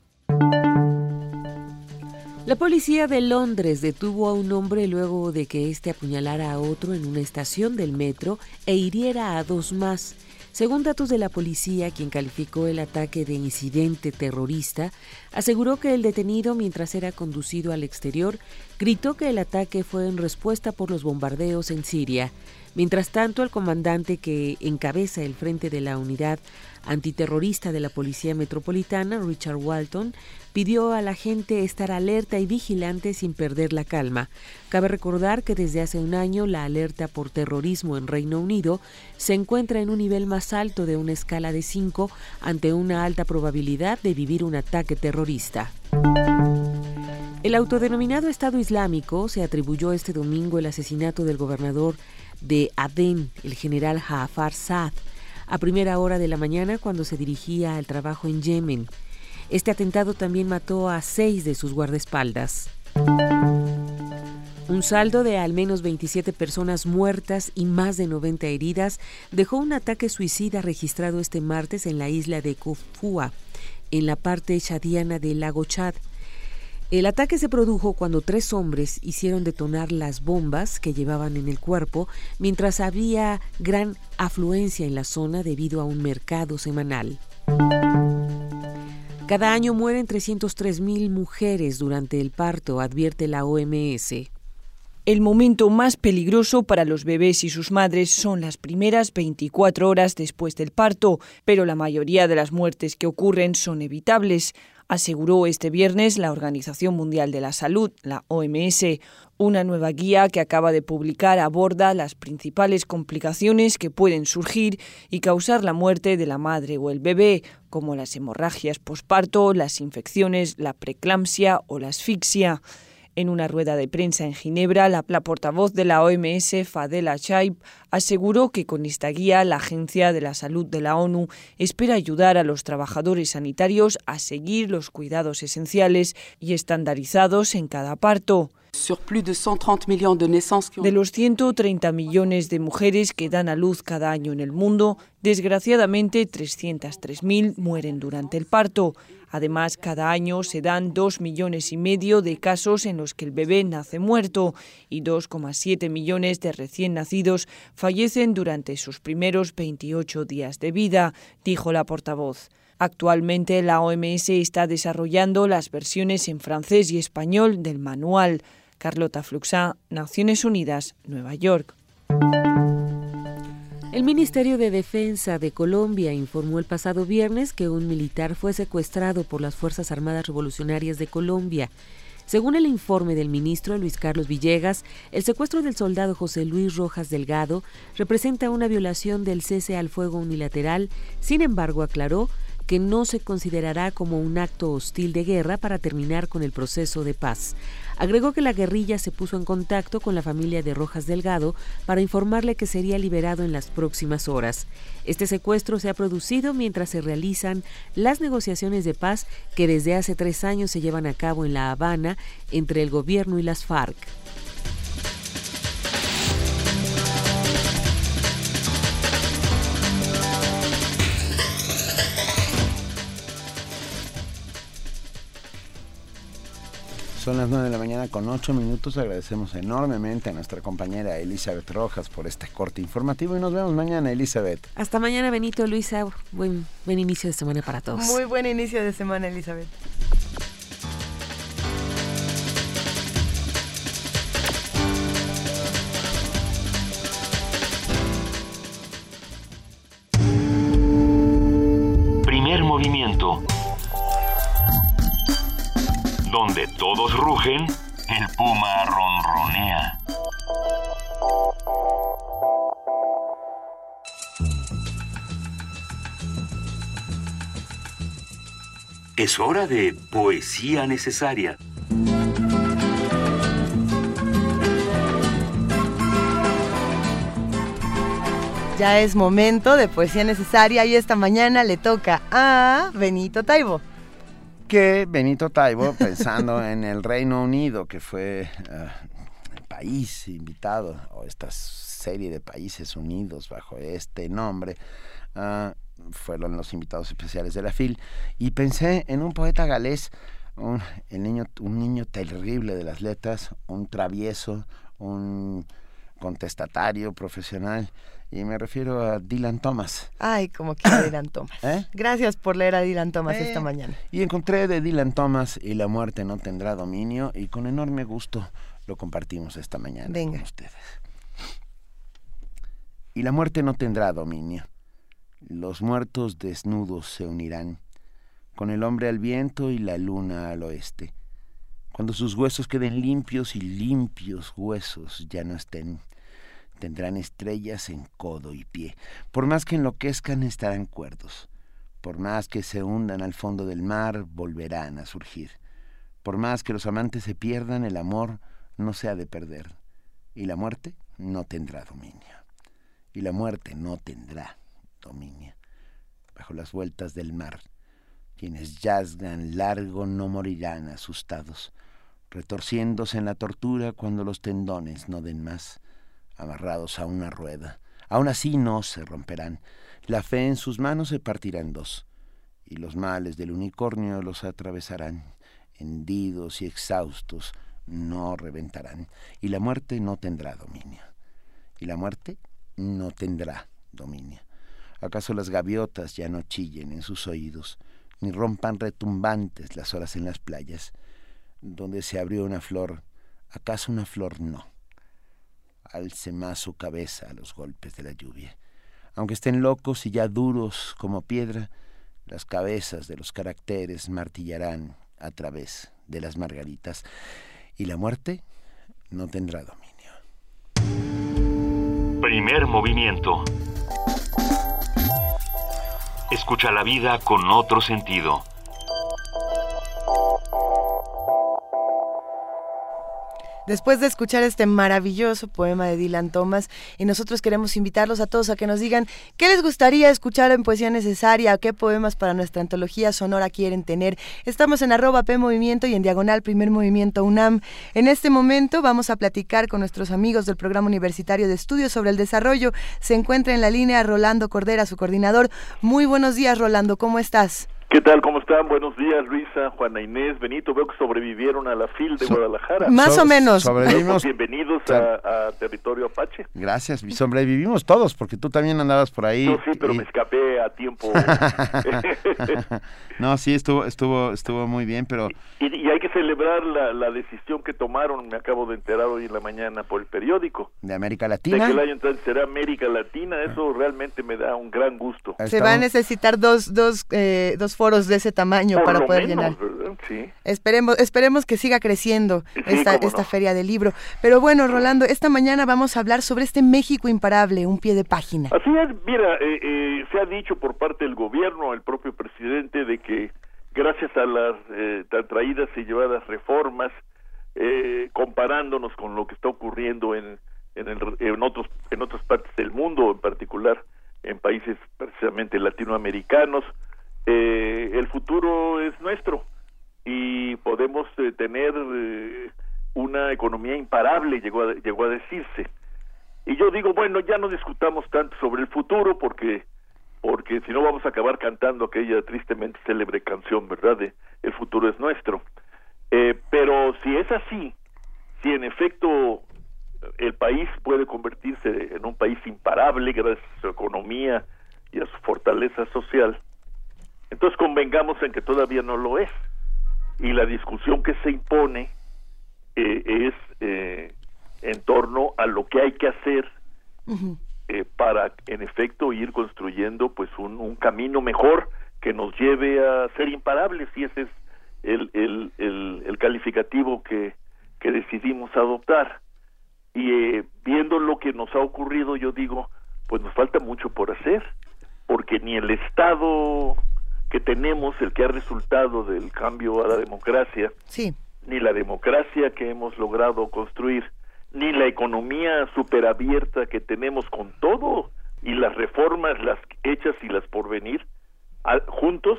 La policía de Londres detuvo a un hombre luego de que éste apuñalara a otro en una estación del metro e hiriera a dos más. Según datos de la policía, quien calificó el ataque de incidente terrorista, aseguró que el detenido, mientras era conducido al exterior, gritó que el ataque fue en respuesta por los bombardeos en Siria. Mientras tanto, el comandante que encabeza el frente de la unidad antiterrorista de la Policía Metropolitana, Richard Walton, pidió a la gente estar alerta y vigilante sin perder la calma. Cabe recordar que desde hace un año la alerta por terrorismo en Reino Unido se encuentra en un nivel más alto de una escala de 5 ante una alta probabilidad de vivir un ataque terrorista. El autodenominado Estado Islámico se atribuyó este domingo el asesinato del gobernador de Adén, el general Jafar Saad, a primera hora de la mañana cuando se dirigía al trabajo en Yemen. Este atentado también mató a seis de sus guardaespaldas. Un saldo de al menos 27 personas muertas y más de 90 heridas dejó un ataque suicida registrado este martes en la isla de Kufua, en la parte chadiana del lago Chad. El ataque se produjo cuando tres hombres hicieron detonar las bombas que llevaban en el cuerpo mientras había gran afluencia en la zona debido a un mercado semanal. Cada año mueren 303.000 mujeres durante el parto, advierte la OMS. El momento más peligroso para los bebés y sus madres son las primeras 24 horas después del parto, pero la mayoría de las muertes que ocurren son evitables aseguró este viernes la Organización Mundial de la Salud, la OMS. Una nueva guía que acaba de publicar aborda las principales complicaciones que pueden surgir y causar la muerte de la madre o el bebé, como las hemorragias posparto, las infecciones, la preeclampsia o la asfixia. En una rueda de prensa en Ginebra, la, portavoz de la OMS, Fadela Chaib, aseguró que con esta guía la Agencia de la Salud de la ONU espera ayudar a los trabajadores sanitarios a seguir los cuidados esenciales y estandarizados en cada parto. De los 130 millones de mujeres que dan a luz cada año en el mundo, desgraciadamente 303.000 mueren durante el parto. Además, cada año se dan dos millones y medio de casos en los que el bebé nace muerto y 2,7 millones de recién nacidos fallecen durante sus primeros 28 días de vida, dijo la portavoz. Actualmente la OMS está desarrollando las versiones en francés y español del manual. Carlota Fluxá, Naciones Unidas, Nueva York. El Ministerio de Defensa de Colombia informó el pasado viernes que un militar fue secuestrado por las Fuerzas Armadas Revolucionarias de Colombia. Según el informe del ministro Luis Carlos Villegas, el secuestro del soldado José Luis Rojas Delgado representa una violación del cese al fuego unilateral, sin embargo aclaró que no se considerará como un acto hostil de guerra para terminar con el proceso de paz. Agregó que la guerrilla se puso en contacto con la familia de Rojas Delgado para informarle que sería liberado en las próximas horas. Este secuestro se ha producido mientras se realizan las negociaciones de paz que desde hace tres años se llevan a cabo en La Habana entre el gobierno y las FARC. Son las 9 de la mañana con 8 minutos. Agradecemos enormemente a nuestra compañera Elizabeth Rojas por este corte informativo y nos vemos mañana, Elizabeth. Hasta mañana, Benito, Luisa. Buen, buen inicio de semana para todos. Muy buen inicio de semana, Elizabeth. Primer movimiento donde todos rugen, el puma ronronea. Es hora de poesía necesaria. Ya es momento de poesía necesaria y esta mañana le toca a Benito Taibo que Benito Taibo, pensando en el Reino Unido, que fue eh, el país invitado, o esta serie de países unidos bajo este nombre, ah, fueron los invitados especiales de la FIL, y pensé en un poeta galés, un, el niño, un niño terrible de las letras, un travieso, un contestatario profesional, y me refiero a Dylan Thomas. Ay, como quiera Dylan Thomas. ¿Eh? Gracias por leer a Dylan Thomas esta eh, mañana. Y encontré de Dylan Thomas y la muerte no tendrá dominio y con enorme gusto lo compartimos esta mañana con ustedes. Y la muerte no tendrá dominio. Los muertos desnudos se unirán, con el hombre al viento y la luna al oeste. Cuando sus huesos queden limpios y limpios huesos ya no estén tendrán estrellas en codo y pie. Por más que enloquezcan, estarán cuerdos. Por más que se hundan al fondo del mar, volverán a surgir. Por más que los amantes se pierdan, el amor no se ha de perder. Y la muerte no tendrá dominio. Y la muerte no tendrá dominio. Bajo las vueltas del mar, quienes yazgan largo no morirán asustados, retorciéndose en la tortura cuando los tendones no den más amarrados a una rueda. Aún así no se romperán. La fe en sus manos se partirá en dos, y los males del unicornio los atravesarán. Hendidos y exhaustos no reventarán, y la muerte no tendrá dominio. Y la muerte no tendrá dominio. ¿Acaso las gaviotas ya no chillen en sus oídos, ni rompan retumbantes las olas en las playas? Donde se abrió una flor, ¿acaso una flor no? Alce más su cabeza a los golpes de la lluvia. Aunque estén locos y ya duros como piedra, las cabezas de los caracteres martillarán a través de las margaritas y la muerte no tendrá dominio. Primer movimiento. Escucha la vida con otro sentido. Después de escuchar este maravilloso poema de Dylan Thomas y nosotros queremos invitarlos a todos a que nos digan qué les gustaría escuchar en Poesía Necesaria, qué poemas para nuestra antología sonora quieren tener. Estamos en arroba P Movimiento y en diagonal Primer Movimiento UNAM. En este momento vamos a platicar con nuestros amigos del Programa Universitario de Estudios sobre el Desarrollo. Se encuentra en la línea Rolando Cordera, su coordinador. Muy buenos días, Rolando, ¿cómo estás? ¿Qué tal? ¿Cómo están? Buenos días, Luisa, Juana Inés, Benito. Veo que sobrevivieron a la FIL de Guadalajara. Más o menos. Sobrevivimos. Bienvenidos a, territorio Apache. Gracias, sobrevivimos todos, porque tú también andabas por ahí. No, sí, pero me escapé a tiempo. no, sí, estuvo, estuvo, estuvo muy bien, pero... Y, hay que celebrar la, decisión que tomaron, me acabo de enterar hoy en la mañana por el periódico. De América Latina. De que el año entonces será América Latina, eso realmente me da un gran gusto. Se va a necesitar dos, dos, eh, dos foros de ese tamaño para poder llenar. Sí. Esperemos, esperemos que siga creciendo esta, esta feria del libro. Pero bueno, Rolando, esta mañana vamos a hablar sobre este México imparable, un pie de página. Así es, mira, eh, eh, se ha dicho por parte del gobierno, el propio presidente, de que gracias a las eh, traídas y llevadas reformas, comparándonos con lo que está ocurriendo en, en, en, otros, en otras partes del mundo, en particular en países precisamente latinoamericanos, eh, el futuro es nuestro y podemos eh, tener eh, una economía imparable, llegó a, llegó a decirse. Y yo digo, bueno, ya no discutamos tanto sobre el futuro porque porque si no vamos a acabar cantando aquella tristemente célebre canción, ¿verdad? De El futuro es nuestro. pero si es así, si en efecto el país puede convertirse en un país imparable gracias a su economía y a su fortaleza social, entonces convengamos en que todavía no lo es. Y la discusión que se impone eh, es eh, en torno a lo que hay que hacer eh, para, en efecto, ir construyendo pues un, un, camino mejor que nos lleve a ser imparables. Y ese es el, el, el, el calificativo que, que decidimos adoptar. Y viendo lo que nos ha ocurrido, yo digo, pues nos falta mucho por hacer, porque ni el Estado que tenemos, el que ha resultado del cambio a la democracia, sí. ni la democracia que hemos logrado construir, ni la economía superabierta que tenemos con todo y las reformas, las hechas y las por venir, juntos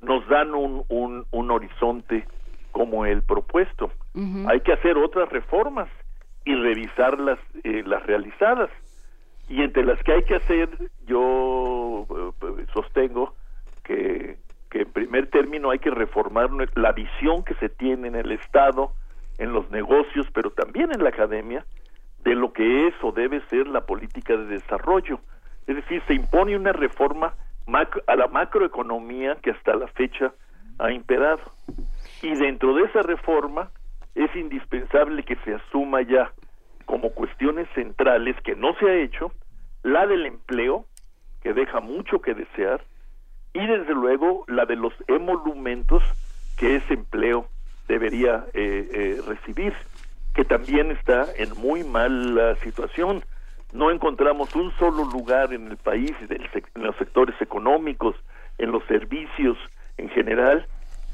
nos dan un, un, un, horizonte como el propuesto. Hay que hacer otras reformas y revisar las, eh, las realizadas. Y entre las que hay que hacer, yo eh, sostengo que, en primer término hay que reformar la visión que se tiene en el Estado, en los negocios, pero también en la academia, de lo que es o debe ser la política de desarrollo. Es decir, se impone una reforma a la macroeconomía que hasta la fecha ha imperado. Y dentro de esa reforma es indispensable que se asuma ya como cuestiones centrales que no se ha hecho, la del empleo, que deja mucho que desear, y desde luego la de los emolumentos que ese empleo debería eh, eh, recibir, que también está en muy mala situación. No encontramos un solo lugar en el país, en los sectores económicos, en los servicios en general,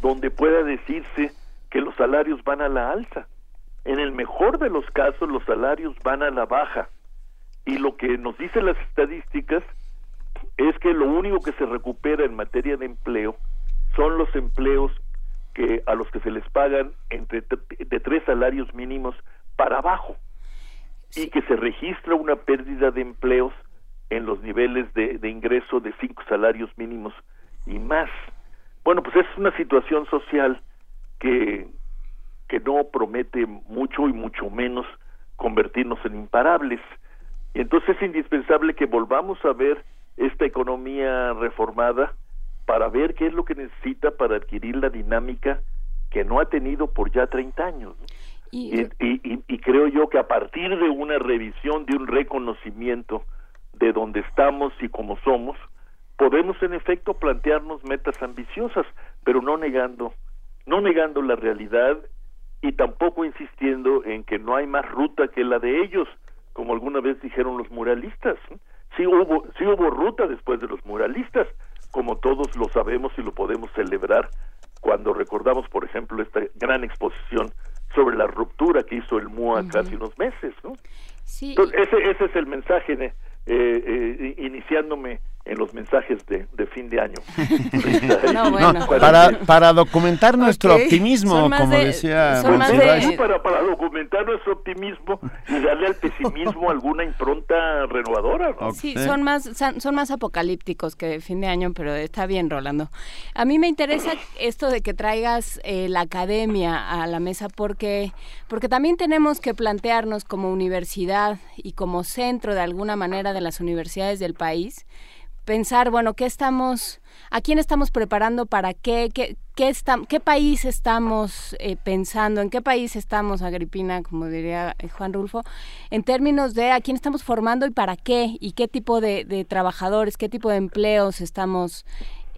donde pueda decirse que los salarios van a la alza. En el mejor de los casos, los salarios van a la baja. Y lo que nos dicen las estadísticas es que lo único que se recupera en materia de empleo son los empleos que a los que se les pagan entre de tres salarios mínimos para abajo y que se registra una pérdida de empleos en los niveles de, de ingreso de cinco salarios mínimos y más. Bueno, pues es una situación social que, que no promete mucho y mucho menos convertirnos en imparables. Y entonces es indispensable que volvamos a ver esta economía reformada para ver qué es lo que necesita para adquirir la dinámica que no ha tenido por ya 30 años. Y, y, creo yo que a partir de una revisión, de un reconocimiento de dónde estamos y cómo somos, podemos en efecto plantearnos metas ambiciosas, pero no negando, no negando la realidad y tampoco insistiendo en que no hay más ruta que la de ellos, como alguna vez dijeron los muralistas sí hubo, sí hubo ruta después de los muralistas, como todos lo sabemos y lo podemos celebrar cuando recordamos, por ejemplo, esta gran exposición sobre la ruptura que hizo el MUA casi unos meses, ¿no? Sí. Entonces, ese, ese es el mensaje de, eh, eh, iniciándome en los mensajes de, de fin de año. para, para documentar nuestro optimismo, como decía para, para documentar nuestro optimismo y darle al pesimismo alguna impronta renovadora. Sí, son más, son más apocalípticos que de fin de año, pero está bien, Rolando. A mí me interesa esto de que traigas eh, la academia a la mesa porque, porque también tenemos que plantearnos como universidad y como centro de alguna manera de las universidades del país pensar, bueno, ¿qué estamos, a quién estamos preparando para qué, qué, qué, qué país estamos eh, pensando, en qué país estamos, Agripina, como diría eh, Juan Rulfo, en términos de a quién estamos formando y para qué, y qué tipo de, trabajadores, qué tipo de empleos estamos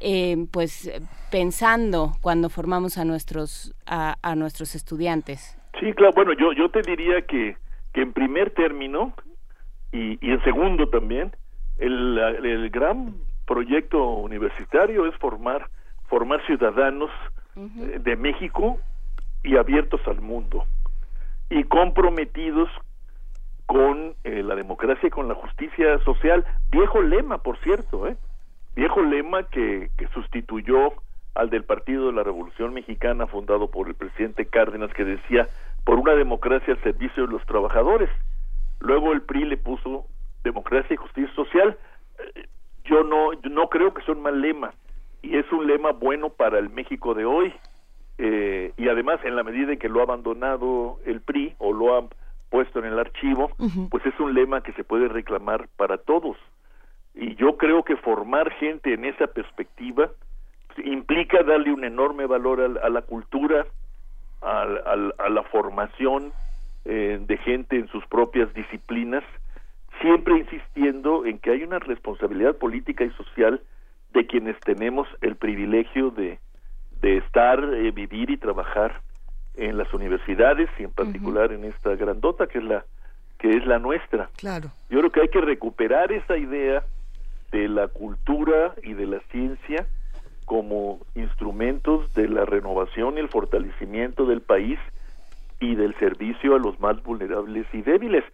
eh, pues pensando cuando formamos a nuestros, a, a nuestros estudiantes. Sí, claro, bueno, yo, yo te diría que, que en primer término y, y en segundo también, el, el gran proyecto universitario es formar formar ciudadanos eh, de México y abiertos al mundo y comprometidos con eh, la democracia y con la justicia social. Viejo lema por cierto eh viejo lema que, que sustituyó al del Partido de la Revolución Mexicana fundado por el presidente Cárdenas que decía por una democracia al servicio de los trabajadores luego el PRI le puso democracia y justicia social, eh, yo no, no creo que son mal lema y es un lema bueno para el México de hoy eh, y además en la medida en que lo ha abandonado el PRI o lo ha puesto en el archivo, pues es un lema que se puede reclamar para todos. Y yo creo que formar gente en esa perspectiva implica darle un enorme valor a, la cultura, a, a, la formación eh, de gente en sus propias disciplinas siempre insistiendo en que hay una responsabilidad política y social de quienes tenemos el privilegio de, de estar, eh, vivir y trabajar en las universidades y en particular en esta grandota que es la que es la nuestra. Claro. Yo creo que hay que recuperar esa idea de la cultura y de la ciencia como instrumentos de la renovación y el fortalecimiento del país y del servicio a los más vulnerables y débiles.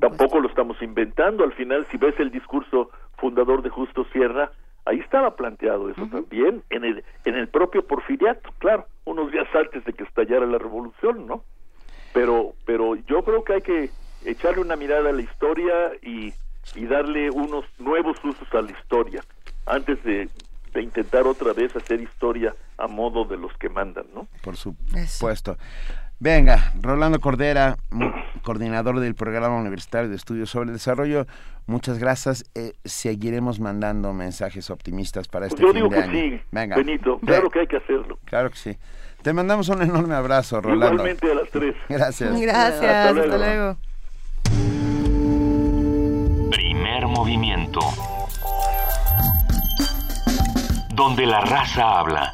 Tampoco lo estamos inventando. Al final, si ves el discurso fundador de Justo Sierra, ahí estaba planteado eso también, en el, en el propio porfiriato, claro, unos días antes de que estallara la revolución, ¿no? Pero, pero yo creo que hay que echarle una mirada a la historia y, y darle unos nuevos usos a la historia, antes de, de intentar otra vez hacer historia a modo de los que mandan, ¿no? Por supuesto. Venga, Rolando Cordera, coordinador del programa universitario de estudios sobre el desarrollo, muchas gracias. Eh, seguiremos mandando mensajes optimistas para este Yo fin digo que sí, Venga. Benito, claro que hay que hacerlo. Claro que sí. Te mandamos un enorme abrazo, Rolando. Igualmente a las tres. Gracias. Gracias, hasta luego. Primer movimiento. Donde la raza habla.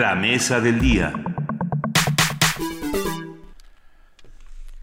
La mesa del día.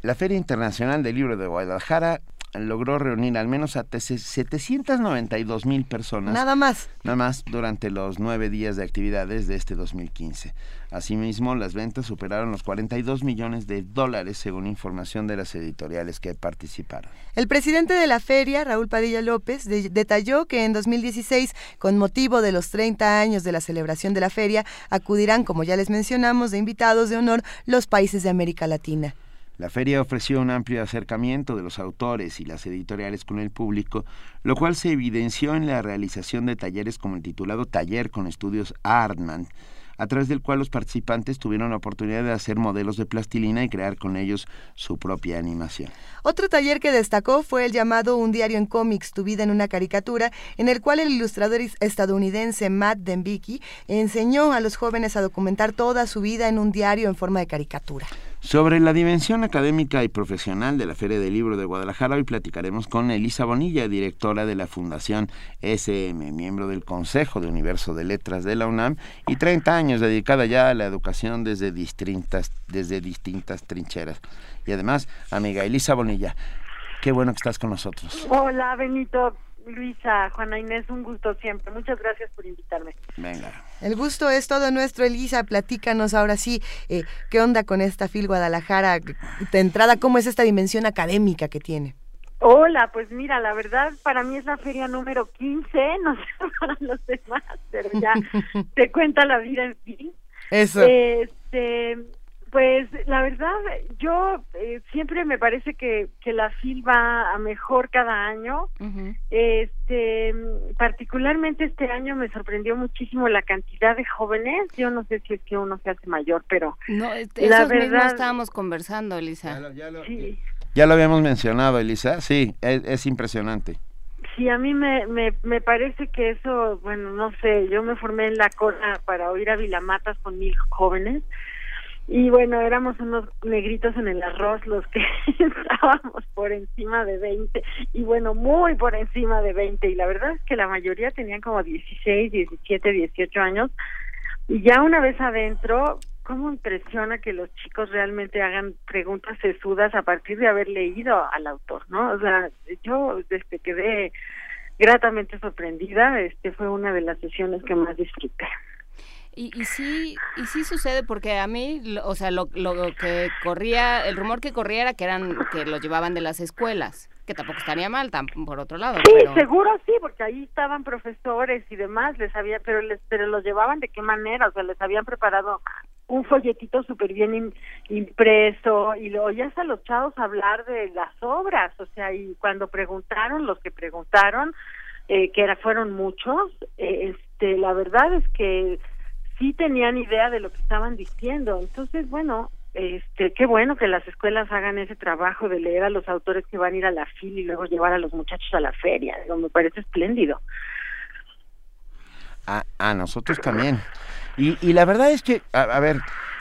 La Feria Internacional del Libro de Guadalajara logró reunir al menos a 792 mil personas. Nada más. Nada más durante los nueve días de actividades de este 2015. Asimismo, las ventas superaron los 42 millones de dólares según información de las editoriales que participaron. El presidente de la feria, Raúl Padilla López, detalló que en 2016, con motivo de los 30 años de la celebración de la feria, acudirán, como ya les mencionamos, de invitados de honor los países de América Latina. La feria ofreció un amplio acercamiento de los autores y las editoriales con el público, lo cual se evidenció en la realización de talleres como el titulado Taller con Estudios Artman, a través del cual los participantes tuvieron la oportunidad de hacer modelos de plastilina y crear con ellos su propia animación. Otro taller que destacó fue el llamado Un diario en cómics, tu vida en una caricatura, en el cual el ilustrador estadounidense Matt Dembicki enseñó a los jóvenes a documentar toda su vida en un diario en forma de caricatura. Sobre la dimensión académica y profesional de la Feria del Libro de Guadalajara, hoy platicaremos con Elisa Bonilla, directora de la Fundación SM, miembro del Consejo de Universo de Letras de la UNAM y 30 años dedicada ya a la educación desde distintas, desde distintas trincheras. Y además, amiga Elisa Bonilla, qué bueno que estás con nosotros. Hola, Benito. Luisa, Juana Inés, un gusto siempre. Muchas gracias por invitarme. Venga. El gusto es todo nuestro, Elisa. Platícanos ahora sí, eh, ¿qué onda con esta FIL Guadalajara? De entrada, ¿cómo es esta dimensión académica que tiene? Hola, pues mira, la verdad para mí es la feria número 15, no sé para los demás, pero ya te cuenta la vida en fin. Eso. Este, pues la verdad, yo eh, siempre me parece que, que la FIL va a mejor cada año. Este, particularmente este año me sorprendió muchísimo la cantidad de jóvenes. Yo no sé si es que uno se hace mayor, pero no, la verdad estábamos conversando, Elisa. Ya lo, habíamos mencionado, Elisa. Sí, es, es impresionante. Sí, a mí me, me, me parece que eso, bueno, no sé, yo me formé en la cola para oír a Vilamatas con mil jóvenes y bueno, éramos unos negritos en el arroz los que estábamos por encima de 20 y bueno, muy por encima de 20 y la verdad es que la mayoría tenían como 16, 17, 18 años y ya una vez adentro, ¿cómo impresiona que los chicos realmente hagan preguntas sesudas a partir de haber leído al autor, ¿no? O sea, yo desde quedé gratamente sorprendida, este fue una de las sesiones que más disfruté. Y, y sí, y sí sucede porque a mí, o sea, lo, lo que corría, el rumor que corría era que eran, que lo llevaban de las escuelas, que tampoco estaría mal, por otro lado. Sí, seguro sí, porque ahí estaban profesores y demás, les había, pero les, pero los llevaban de qué manera, o sea, les habían preparado un folletito súper bien impreso y lo oías a los chavos hablar de las obras, o sea, y cuando preguntaron, los que preguntaron, eh, que era, fueron muchos, eh, este, la verdad es que sí tenían idea de lo que estaban diciendo. Entonces, bueno, este, qué bueno que las escuelas hagan ese trabajo de leer a los autores que van a ir a la fila y luego llevar a los muchachos a la feria. me parece espléndido. A, a nosotros también. Y, y la verdad es que, a, ver,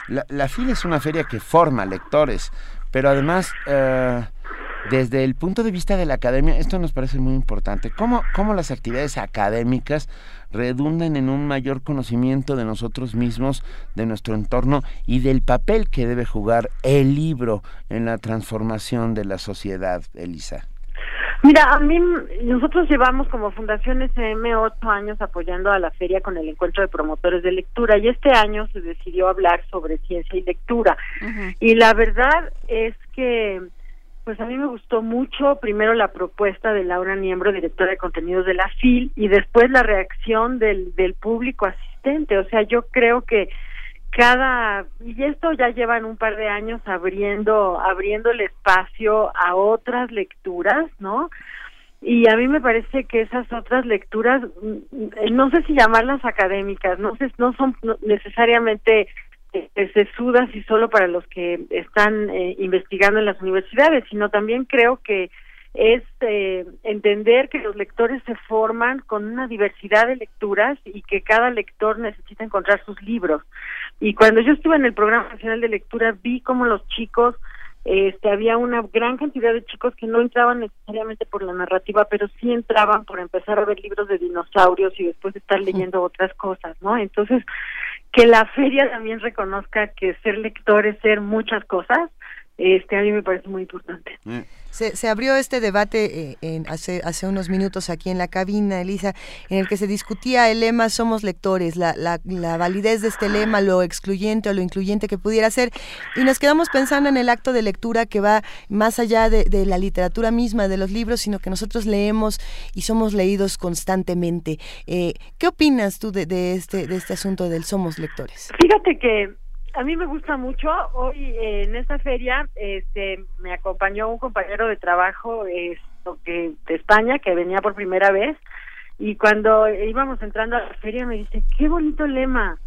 la, la FIL es una feria que forma lectores, pero además, eh, desde el punto de vista de la academia, esto nos parece muy importante. ¿Cómo, cómo las actividades académicas redundan en un mayor conocimiento de nosotros mismos, de nuestro entorno y del papel que debe jugar el libro en la transformación de la sociedad, Elisa. Mira, a mí nosotros llevamos como Fundación SM ocho años apoyando a la feria con el encuentro de promotores de lectura y este año se decidió hablar sobre ciencia y lectura. Y la verdad es que pues a mí me gustó mucho primero la propuesta de Laura Niembro, directora de contenidos de la FIL, y después la reacción del, del público asistente. O sea, yo creo que cada y esto ya llevan un par de años abriendo abriendo el espacio a otras lecturas, ¿no? Y a mí me parece que esas otras lecturas mm, no sé si llamarlas académicas, no sé no son necesariamente sesudas y solo para los que están eh, investigando en las universidades, sino también creo que es eh, entender que los lectores se forman con una diversidad de lecturas y que cada lector necesita encontrar sus libros. Y cuando yo estuve en el Programa Nacional de Lectura vi cómo los chicos este había una gran cantidad de chicos que no entraban necesariamente por la narrativa, pero sí entraban por empezar a ver libros de dinosaurios y después estar leyendo otras cosas, ¿no? Entonces, que la feria también reconozca que ser lector es ser muchas cosas, este a mí me parece muy importante. Mm. Se, se, abrió este debate eh, en, hace, hace unos minutos aquí en la cabina, Elisa, en el que se discutía el lema Somos lectores, la, la, la, validez de este lema, lo excluyente o lo incluyente que pudiera ser, y nos quedamos pensando en el acto de lectura que va más allá de, de la literatura misma, de los libros, sino que nosotros leemos y somos leídos constantemente. Eh, ¿Qué opinas tú de, de, este, de este asunto del somos lectores? Fíjate que a mí me gusta mucho. Hoy eh, en esta feria este, me acompañó un compañero de trabajo de España que venía por primera vez y cuando íbamos entrando a la feria me dice, qué bonito lema,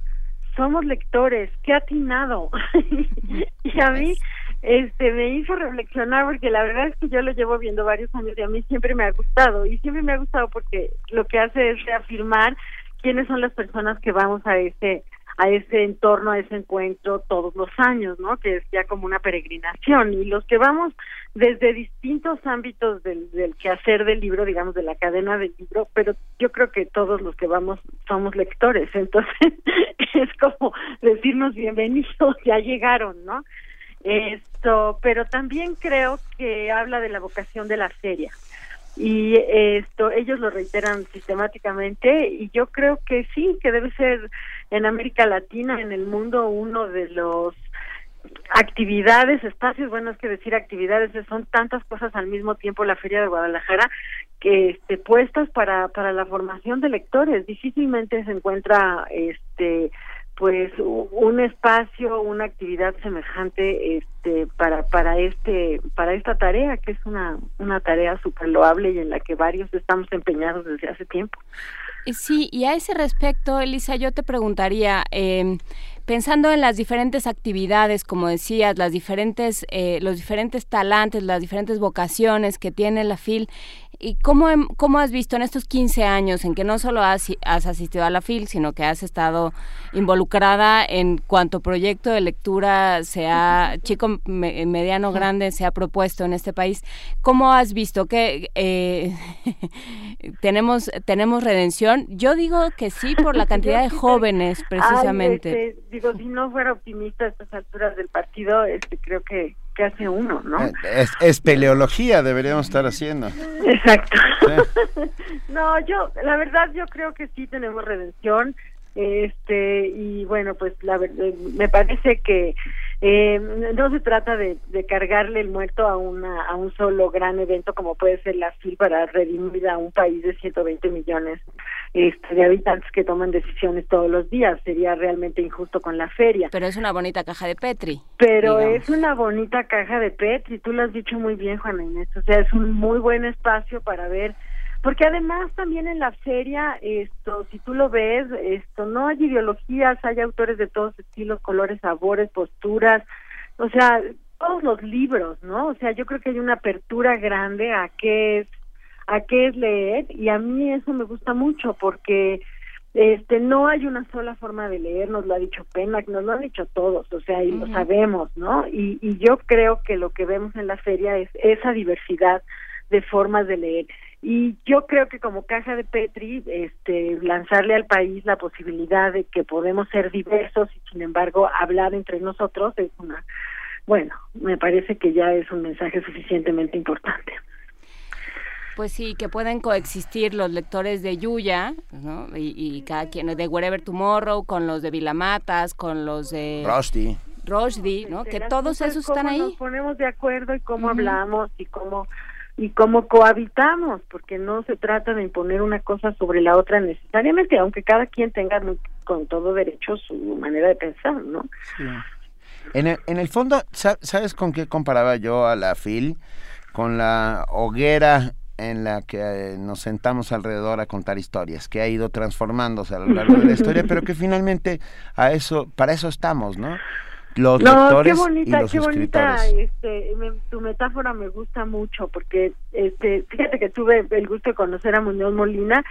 somos lectores, qué atinado. y a mí este me hizo reflexionar porque la verdad es que yo lo llevo viendo varios años y a mí siempre me ha gustado y siempre me ha gustado porque lo que hace es reafirmar quiénes son las personas que vamos a ese a ese entorno, a ese encuentro todos los años, ¿no? Que es ya como una peregrinación y los que vamos desde distintos ámbitos del, del quehacer del libro, digamos, de la cadena del libro, pero yo creo que todos los que vamos somos lectores, entonces es como decirnos bienvenidos, ya llegaron, ¿no? Esto, pero también creo que habla de la vocación de la feria y esto ellos lo reiteran sistemáticamente y yo creo que sí que debe ser en América Latina en el mundo uno de los actividades, espacios, bueno, es que decir actividades, son tantas cosas al mismo tiempo la Feria de Guadalajara que este puestas para para la formación de lectores, difícilmente se encuentra este pues un espacio, una actividad semejante este para para este para esta tarea que es una una tarea súper loable y en la que varios estamos empeñados desde hace tiempo. Sí, y a ese respecto, Elisa, yo te preguntaría, eh, pensando en las diferentes actividades, como decías, las diferentes, eh, los diferentes talantes, las diferentes vocaciones que tiene la FIL, ¿Y cómo, cómo has visto en estos 15 años en que no solo has, has, asistido a la FIL, sino que has estado involucrada en cuanto proyecto de lectura sea chico, mediano, grande se ha propuesto en este país? ¿Cómo has visto que eh, tenemos, tenemos redención? Yo digo que sí por la cantidad de jóvenes, precisamente. Este, digo, si no fuera optimista a estas alturas del partido, este, creo que hace uno, ¿no? Eh, es, peleología, deberíamos estar haciendo. Exacto. no, yo, la verdad, yo creo que sí tenemos redención, este, y bueno, pues la verdad, me parece que eh, no se trata de, cargarle el muerto a una a un solo gran evento como puede ser la FIL para redimir a un país de 120 millones este, de habitantes que toman decisiones todos los días. Sería realmente injusto con la feria. Pero es una bonita caja de Petri. Pero es una bonita caja de Petri, tú lo has dicho muy bien, Juana Inés. O sea, es un muy buen espacio para ver porque además también en la feria esto si tú lo ves esto no hay ideologías hay autores de todos estilos colores sabores posturas o sea todos los libros no o sea yo creo que hay una apertura grande a qué es a qué es leer y a mí eso me gusta mucho porque este no hay una sola forma de leer nos lo ha dicho Penac nos lo han dicho todos o sea y lo sabemos no y, y yo creo que lo que vemos en la feria es esa diversidad de formas de leer. Y yo creo que como caja de Petri este lanzarle al país la posibilidad de que podemos ser diversos y sin embargo hablar entre nosotros es una bueno me parece que ya es un mensaje suficientemente importante pues sí, que pueden coexistir los lectores de Yuya, ¿no? Y, cada quien, de Wherever Tomorrow, con los de Vilamatas, con los de... Rusty. Rushdie, ¿no? Que todos esos están ahí. Nos ponemos de acuerdo y cómo hablamos y cómo y cómo cohabitamos, porque no se trata de imponer una cosa sobre la otra necesariamente, aunque cada quien tenga con todo derecho su manera de pensar, ¿no? En, el, en el fondo, ¿sabes con qué comparaba yo a la FIL? Con la hoguera en la que eh, nos sentamos alrededor a contar historias, que ha ido transformándose a lo largo de la historia, pero que finalmente a eso, para eso estamos, ¿no? los no, qué bonita, qué bonita, este, tu metáfora me gusta mucho porque, este, fíjate que tuve el gusto de conocer a Muñoz Molina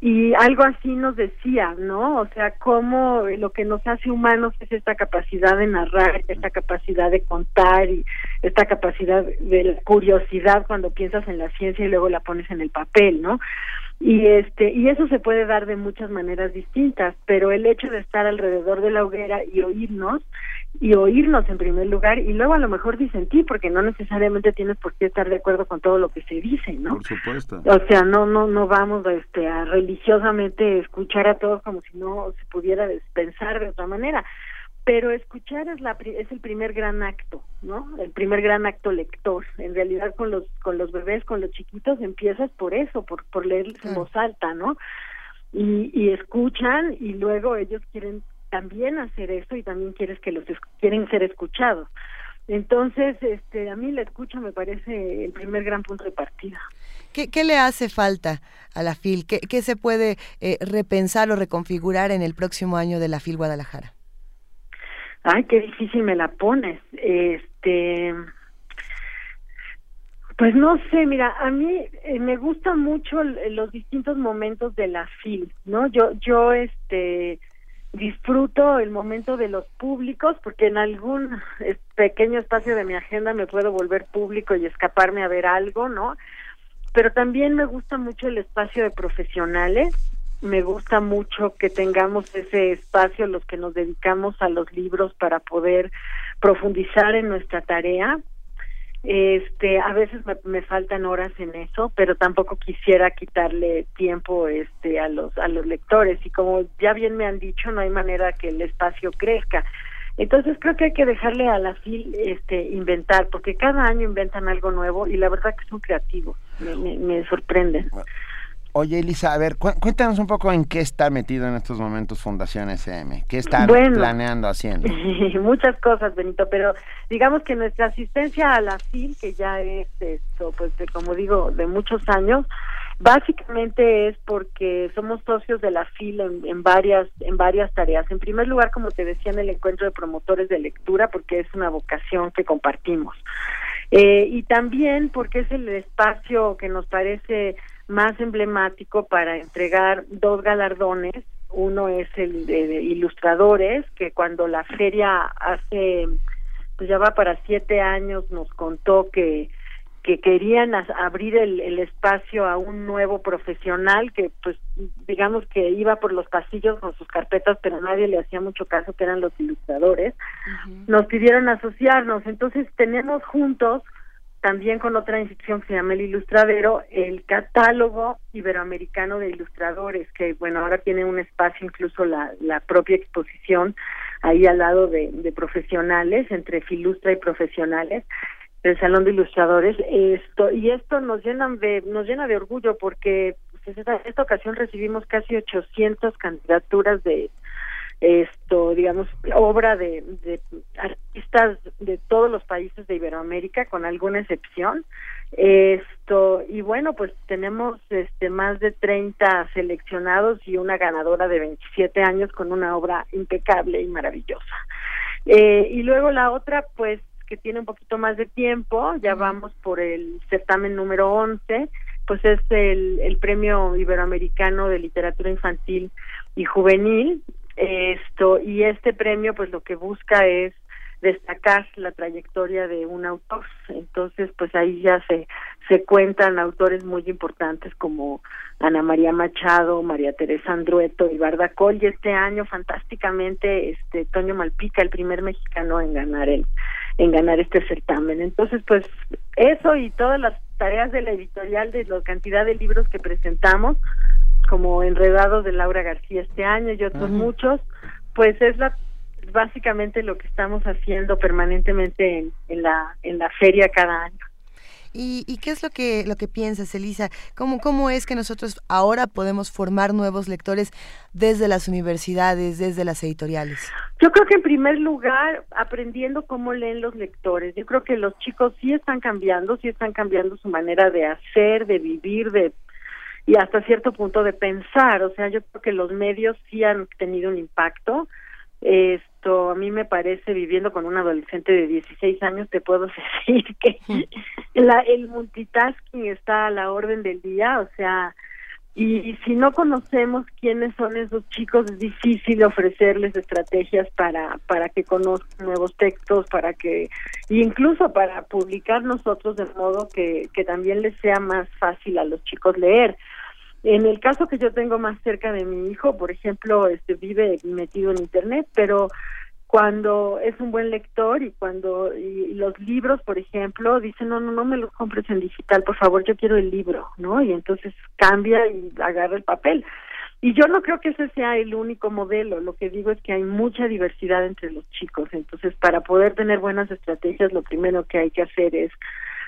y algo así nos decía, ¿no? O sea, cómo lo que nos hace humanos es esta capacidad de narrar, esta capacidad de contar y esta capacidad de curiosidad cuando piensas en la ciencia y luego la pones en el papel, ¿no? y este y eso se puede dar de muchas maneras distintas pero el hecho de estar alrededor de la hoguera y oírnos y oírnos en primer lugar y luego a lo mejor disentir porque no necesariamente tienes por qué estar de acuerdo con todo lo que se dice no por supuesto. O sea no no no vamos este a religiosamente escuchar a todos como si no se pudiera pensar de otra manera. Pero escuchar es la es el primer gran acto no el primer gran acto lector. En realidad con los con los bebés con los chiquitos empiezas por eso por por leerles en voz alta no y, y escuchan y luego ellos quieren también hacer eso y también quieres que los quieren ser escuchados entonces este a mí la escucha me parece el primer gran punto de partida ¿Qué, qué le hace falta a la FIL? ¿Qué, qué se puede eh, repensar o reconfigurar en el próximo año de la FIL Guadalajara? Ay, qué difícil me la pones. Este, pues no sé, mira, a mí eh, me gustan mucho los distintos momentos de la FIL, ¿no? Yo, yo, este, disfruto el momento de los públicos porque en algún pequeño espacio de mi agenda me puedo volver público y escaparme a ver algo, ¿no? Pero también me gusta mucho el espacio de profesionales me gusta mucho que tengamos ese espacio los que nos dedicamos a los libros para poder profundizar en nuestra tarea este a veces me, me, faltan horas en eso pero tampoco quisiera quitarle tiempo este a los a los lectores. Y como ya bien me han dicho no hay manera que el espacio crezca. Entonces creo que hay que dejarle a la FIL este inventar porque cada año inventan algo nuevo y la verdad que son creativos. Me, me, me sorprenden Oye, Elisa, a ver, cuéntanos un poco en qué está metido en estos momentos Fundación SM. ¿Qué están planeando, haciendo? Muchas cosas, Benito, pero digamos que nuestra asistencia a la FIL, que ya es esto, pues de, como digo, de muchos años, básicamente es porque somos socios de la FIL en, varias en varias tareas. En primer lugar, como te decía, en el encuentro de promotores de lectura, porque es una vocación que compartimos. Eh, y también porque es el espacio que nos parece más emblemático para entregar dos galardones. Uno es el de, ilustradores, que cuando la feria hace, pues ya va para siete años, nos contó que que querían abrir el, el, espacio a un nuevo profesional que pues digamos que iba por los pasillos con sus carpetas pero nadie le hacía mucho caso que eran los ilustradores. Nos pidieron asociarnos. Entonces tenemos juntos también con otra institución que se llama el Ilustradero, el catálogo iberoamericano de ilustradores, que bueno, ahora tiene un espacio, incluso la, la propia exposición ahí al lado de, de profesionales, entre Filustra y profesionales, del Salón de Ilustradores, esto, y esto nos llena de, nos llena de orgullo porque pues, en esta ocasión recibimos casi 800 candidaturas de esto, digamos, obra de, de artistas de todos los países de Iberoamérica, con alguna excepción. Esto, y bueno, pues tenemos este más de 30 seleccionados y una ganadora de 27 años con una obra impecable y maravillosa. Eh, y luego la otra, pues, que tiene un poquito más de tiempo, ya vamos por el certamen número 11, pues es el, el Premio Iberoamericano de Literatura Infantil y Juvenil, esto y este premio pues lo que busca es destacar la trayectoria de un autor. Entonces pues ahí ya se se cuentan autores muy importantes como Ana María Machado María Teresa Andrueto y Bardacol y este año fantásticamente este Toño Malpica el primer mexicano en ganar el en ganar este certamen. Entonces pues eso y todas las tareas de la editorial de la cantidad de libros que presentamos como Enredados de Laura García este año y otros muchos, pues es la básicamente lo que estamos haciendo permanentemente en, en la en la feria cada año. ¿Y, ¿Y, qué es lo que, lo que piensas, Elisa? ¿Cómo, ¿Cómo es que nosotros ahora podemos formar nuevos lectores desde las universidades, desde las editoriales? Yo creo que en primer lugar, aprendiendo cómo leen los lectores. Yo creo que los chicos sí están cambiando, sí están cambiando su manera de hacer, de vivir, de y hasta cierto punto de pensar. O sea, yo creo que los medios sí han tenido un impacto. Esto a mí me parece, viviendo con un adolescente de 16 años, te puedo decir que la, el multitasking está a la orden del día. O sea, y, si no conocemos quiénes son esos chicos es difícil ofrecerles estrategias para para que conozcan nuevos textos para que incluso para publicar nosotros de modo que que también les sea más fácil a los chicos leer en el caso que yo tengo más cerca de mi hijo, por ejemplo, este vive metido en internet, pero cuando es un buen lector y cuando y los libros, por ejemplo, dicen, no, no, no me los compres en digital, por favor, yo quiero el libro, ¿no? Y entonces cambia y agarra el papel. Y yo no creo que ese sea el único modelo, lo que digo es que hay mucha diversidad entre los chicos, entonces para poder tener buenas estrategias, lo primero que hay que hacer es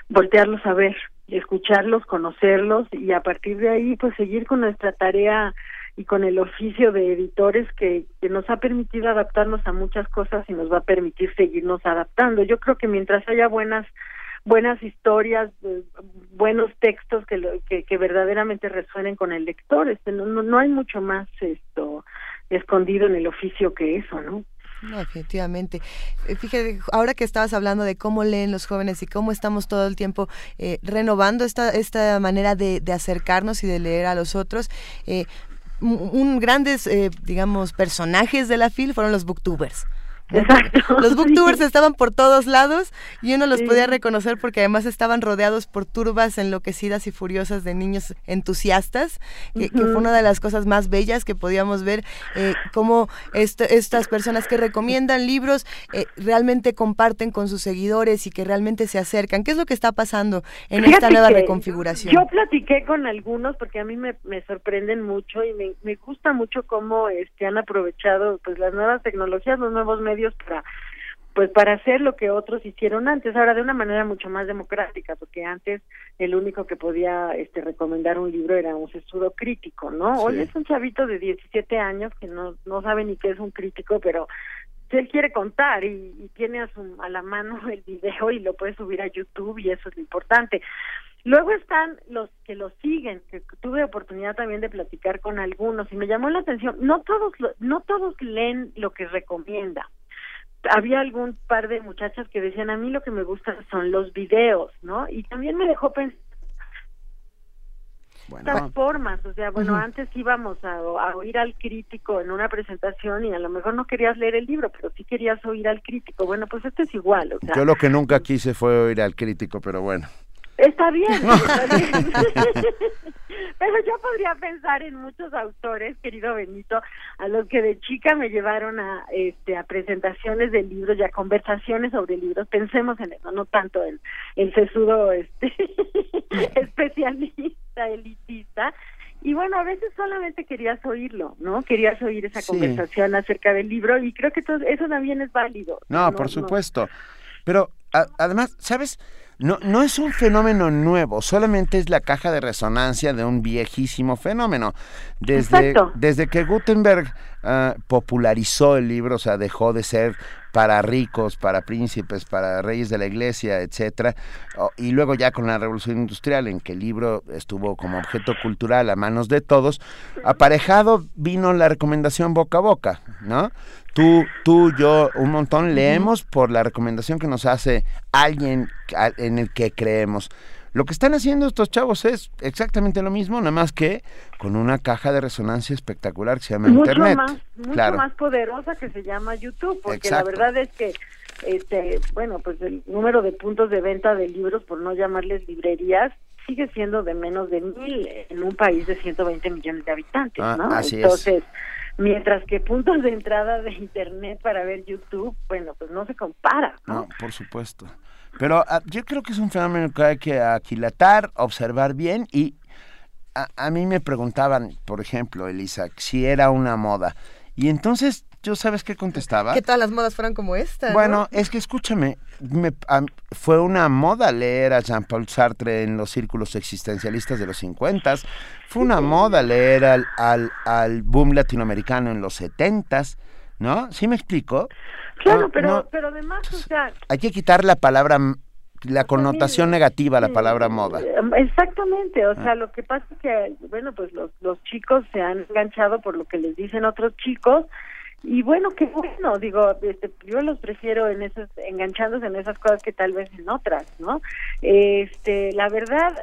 voltearlos a ver, escucharlos, conocerlos y a partir de ahí pues seguir con nuestra tarea y con el oficio de editores que, que nos ha permitido adaptarnos a muchas cosas y nos va a permitir seguirnos adaptando. Yo creo que mientras haya buenas buenas historias, eh, buenos textos que, que, que verdaderamente resuenen con el lector, este no, no, no hay mucho más esto escondido en el oficio que eso, ¿no? No, efectivamente. Eh, fíjate, ahora que estabas hablando de cómo leen los jóvenes y cómo estamos todo el tiempo eh, renovando esta, esta manera de, de, acercarnos y de leer a los otros, eh, un grandes, digamos, personajes de la FIL fueron los booktubers. Exacto. Los booktubers estaban por todos lados y uno los podía reconocer porque además estaban rodeados por turbas enloquecidas y furiosas de niños entusiastas, que, fue una de las cosas más bellas que podíamos ver, eh, cómo estas personas que recomiendan libros eh, realmente comparten con sus seguidores y que realmente se acercan. ¿Qué es lo que está pasando en esta nueva reconfiguración? Yo platiqué con algunos porque a mí me, sorprenden mucho y me, me gusta mucho cómo este, han aprovechado pues las nuevas tecnologías, los nuevos medios para pues para hacer lo que otros hicieron antes, ahora de una manera mucho más democrática, porque antes el único que podía este recomendar un libro era un sesudo crítico, ¿no? Hoy es un chavito de 17 años que no no sabe ni qué es un crítico, pero si él quiere contar y, tiene a, su, a la mano el video y lo puede subir a YouTube y eso es lo importante. Luego están los que lo siguen, que tuve oportunidad también de platicar con algunos y me llamó la atención, no todos no todos leen lo que recomienda. Había algún par de muchachas que decían, a mí lo que me gusta son los videos, ¿no? Y también me dejó pensar estas formas, o sea, bueno, antes íbamos a, a, oír al crítico en una presentación y a lo mejor no querías leer el libro, pero sí querías oír al crítico. Bueno, pues esto es igual. O sea, Yo lo que nunca quise fue oír al crítico, pero bueno. Está bien, Pero yo podría pensar en muchos autores, querido Benito, a los que de chica me llevaron a este a presentaciones de libros y a conversaciones sobre libros. Pensemos en eso, no tanto en el sesudo este especialista, elitista. Y bueno, a veces solamente querías oírlo, ¿no? Querías oír esa conversación acerca del libro y creo que todo, eso también es válido. No, por supuesto. Pero además, ¿sabes? no, no es un fenómeno nuevo, solamente es la caja de resonancia de un viejísimo fenómeno. Desde, desde que Gutenberg ah, popularizó el libro, o sea, dejó de ser para ricos, para príncipes, para reyes de la iglesia, etcétera, y luego ya con la revolución industrial en que el libro estuvo como objeto cultural a manos de todos, aparejado vino la recomendación boca a boca, ¿no? Tú, tú, yo, un montón leemos por la recomendación que nos hace alguien en el que creemos. Lo que están haciendo estos chavos es exactamente lo mismo, nada más que con una caja de resonancia espectacular que se llama Internet. Más, mucho más poderosa que se llama YouTube, porque la verdad es que, este, bueno, pues el número de puntos de venta de libros, por no llamarles librerías, sigue siendo de menos de mil en un país de 120 millones de habitantes, ah, ¿no? Entonces, mientras que puntos de entrada de internet para ver YouTube, bueno, pues no se compara. No, no por supuesto. Pero ah, yo creo que es un fenómeno que hay que aquilatar, observar bien y a, a, mí me preguntaban, por ejemplo, Elisa, si era una moda. Y entonces, ¿yo sabes qué contestaba? Que todas las modas fueran como esta. Bueno, es que escúchame, me, fue una moda leer a Jean-Paul Sartre en los círculos existencialistas de los 50. Fue una moda leer al, al, al boom latinoamericano en los 70. ¿No? ¿Sí me explico? Claro, pero, pero además, o sea... Hay que quitar la palabra, la connotación negativa a la palabra moda. Exactamente, o sea, lo que pasa es que, bueno, pues los, los chicos se han enganchado por lo que les dicen otros chicos, y bueno, qué bueno, digo, este, yo los prefiero en esos, enganchándose en esas cosas que tal vez en otras, ¿no? Este, la verdad,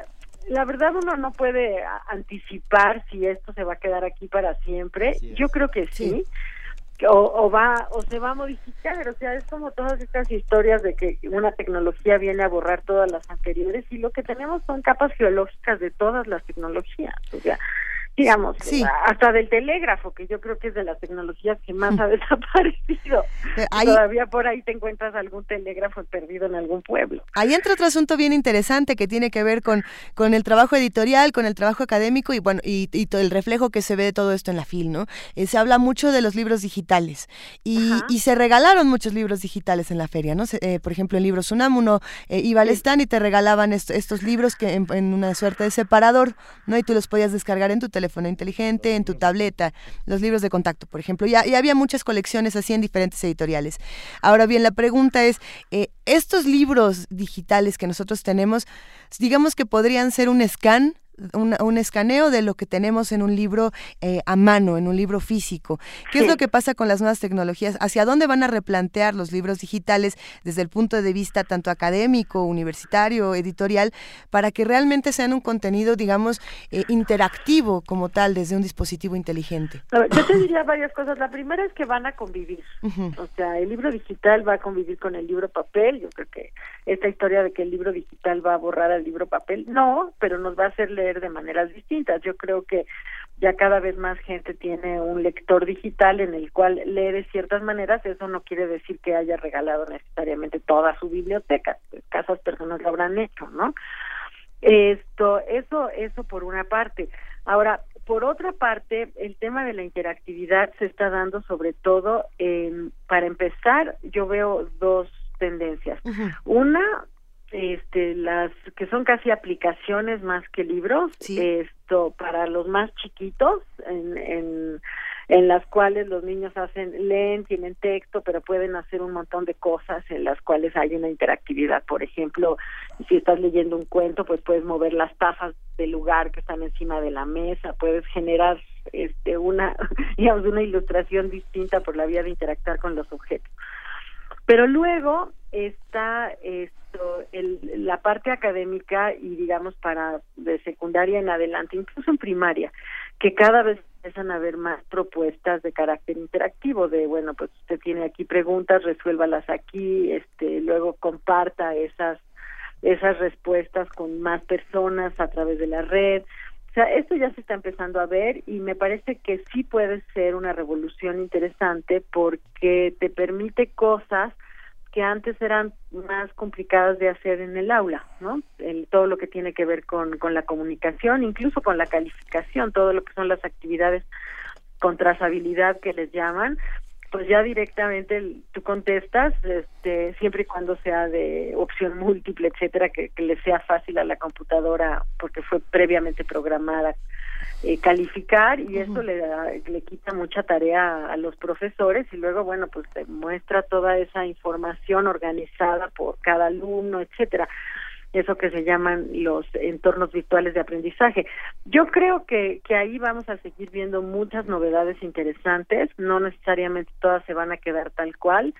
la verdad uno no puede anticipar si esto se va a quedar aquí para siempre. Yo creo que sí o, va o se va a modificar, o sea, es como todas estas historias de que una tecnología viene a borrar todas las anteriores y lo que tenemos son capas geológicas de todas las tecnologías, o sea, digamos, sí. hasta del telégrafo, que yo creo que es de las tecnologías que más ha desaparecido. Eh, todavía por ahí te encuentras algún telégrafo perdido en algún pueblo. Ahí entra otro asunto bien interesante que tiene que ver con, con el trabajo editorial, con el trabajo académico y bueno, y, y todo el reflejo que se ve de todo esto en la FIL, ¿no? Eh, se habla mucho de los libros digitales y, y, se regalaron muchos libros digitales en la feria, ¿no? Eh, por ejemplo, en Libros UNAM uno iba al stand y te regalaban estos libros que en, en, una suerte de separador, ¿no? Y tú los podías descargar en tu teléfono teléfono inteligente, en tu tableta, los libros de contacto, por ejemplo. Y, y había muchas colecciones así en diferentes editoriales. Ahora bien, la pregunta es, eh, estos libros digitales que nosotros tenemos, digamos que podrían ser un scan un escaneo de lo que tenemos en un libro eh, a mano, en un libro físico. ¿Qué es lo que pasa con las nuevas tecnologías? ¿Hacia dónde van a replantear los libros digitales desde el punto de vista tanto académico, universitario, editorial, para que realmente sean un contenido, digamos, eh, interactivo como tal desde un dispositivo inteligente? yo te diría varias cosas. La primera es que van a convivir. O sea, el libro digital va a convivir con el libro papel. Yo creo que esta historia de que el libro digital va a borrar al libro papel, no, pero nos va a hacer leer de maneras distintas. Yo creo que ya cada vez más gente tiene un lector digital en el cual lee de ciertas maneras, eso no quiere decir que haya regalado necesariamente toda su biblioteca, escasas personas lo habrán hecho, ¿no? Esto, eso, eso por una parte. Ahora, por otra parte, el tema de la interactividad se está dando sobre todo, para empezar, yo veo dos tendencias. Una, este, las que son casi aplicaciones más que libros, esto para los más chiquitos, en, en en las cuales los niños hacen, leen, tienen texto, pero pueden hacer un montón de cosas en las cuales hay una interactividad. Por ejemplo, si estás leyendo un cuento, pues puedes mover las tazas del lugar que están encima de la mesa, puedes generar este una digamos una ilustración distinta por la vía de interactuar con los objetos. Pero luego está esto el, la parte académica y digamos para de secundaria en adelante, incluso en primaria, que cada vez empiezan a haber más propuestas de carácter interactivo de bueno pues usted tiene aquí preguntas resuélvalas aquí este luego comparta esas esas respuestas con más personas a través de la red. O sea esto ya se está empezando a ver y me parece que sí puede ser una revolución interesante porque te permite cosas que antes eran más complicadas de hacer en el aula, ¿no? El, todo lo que tiene que ver con, con la comunicación, incluso con la calificación, todo lo que son las actividades con trazabilidad que les llaman, pues ya directamente tú contestas, este, siempre y cuando sea de opción múltiple, etcétera, que, que le sea fácil a la computadora porque fue previamente programada eh, calificar y eso le, le quita mucha tarea a, los profesores y luego bueno pues te muestra toda esa información organizada por cada alumno etcétera eso que se llaman los entornos virtuales de aprendizaje. Yo creo que, que ahí vamos a seguir viendo muchas novedades interesantes, no necesariamente todas se van a quedar tal cual,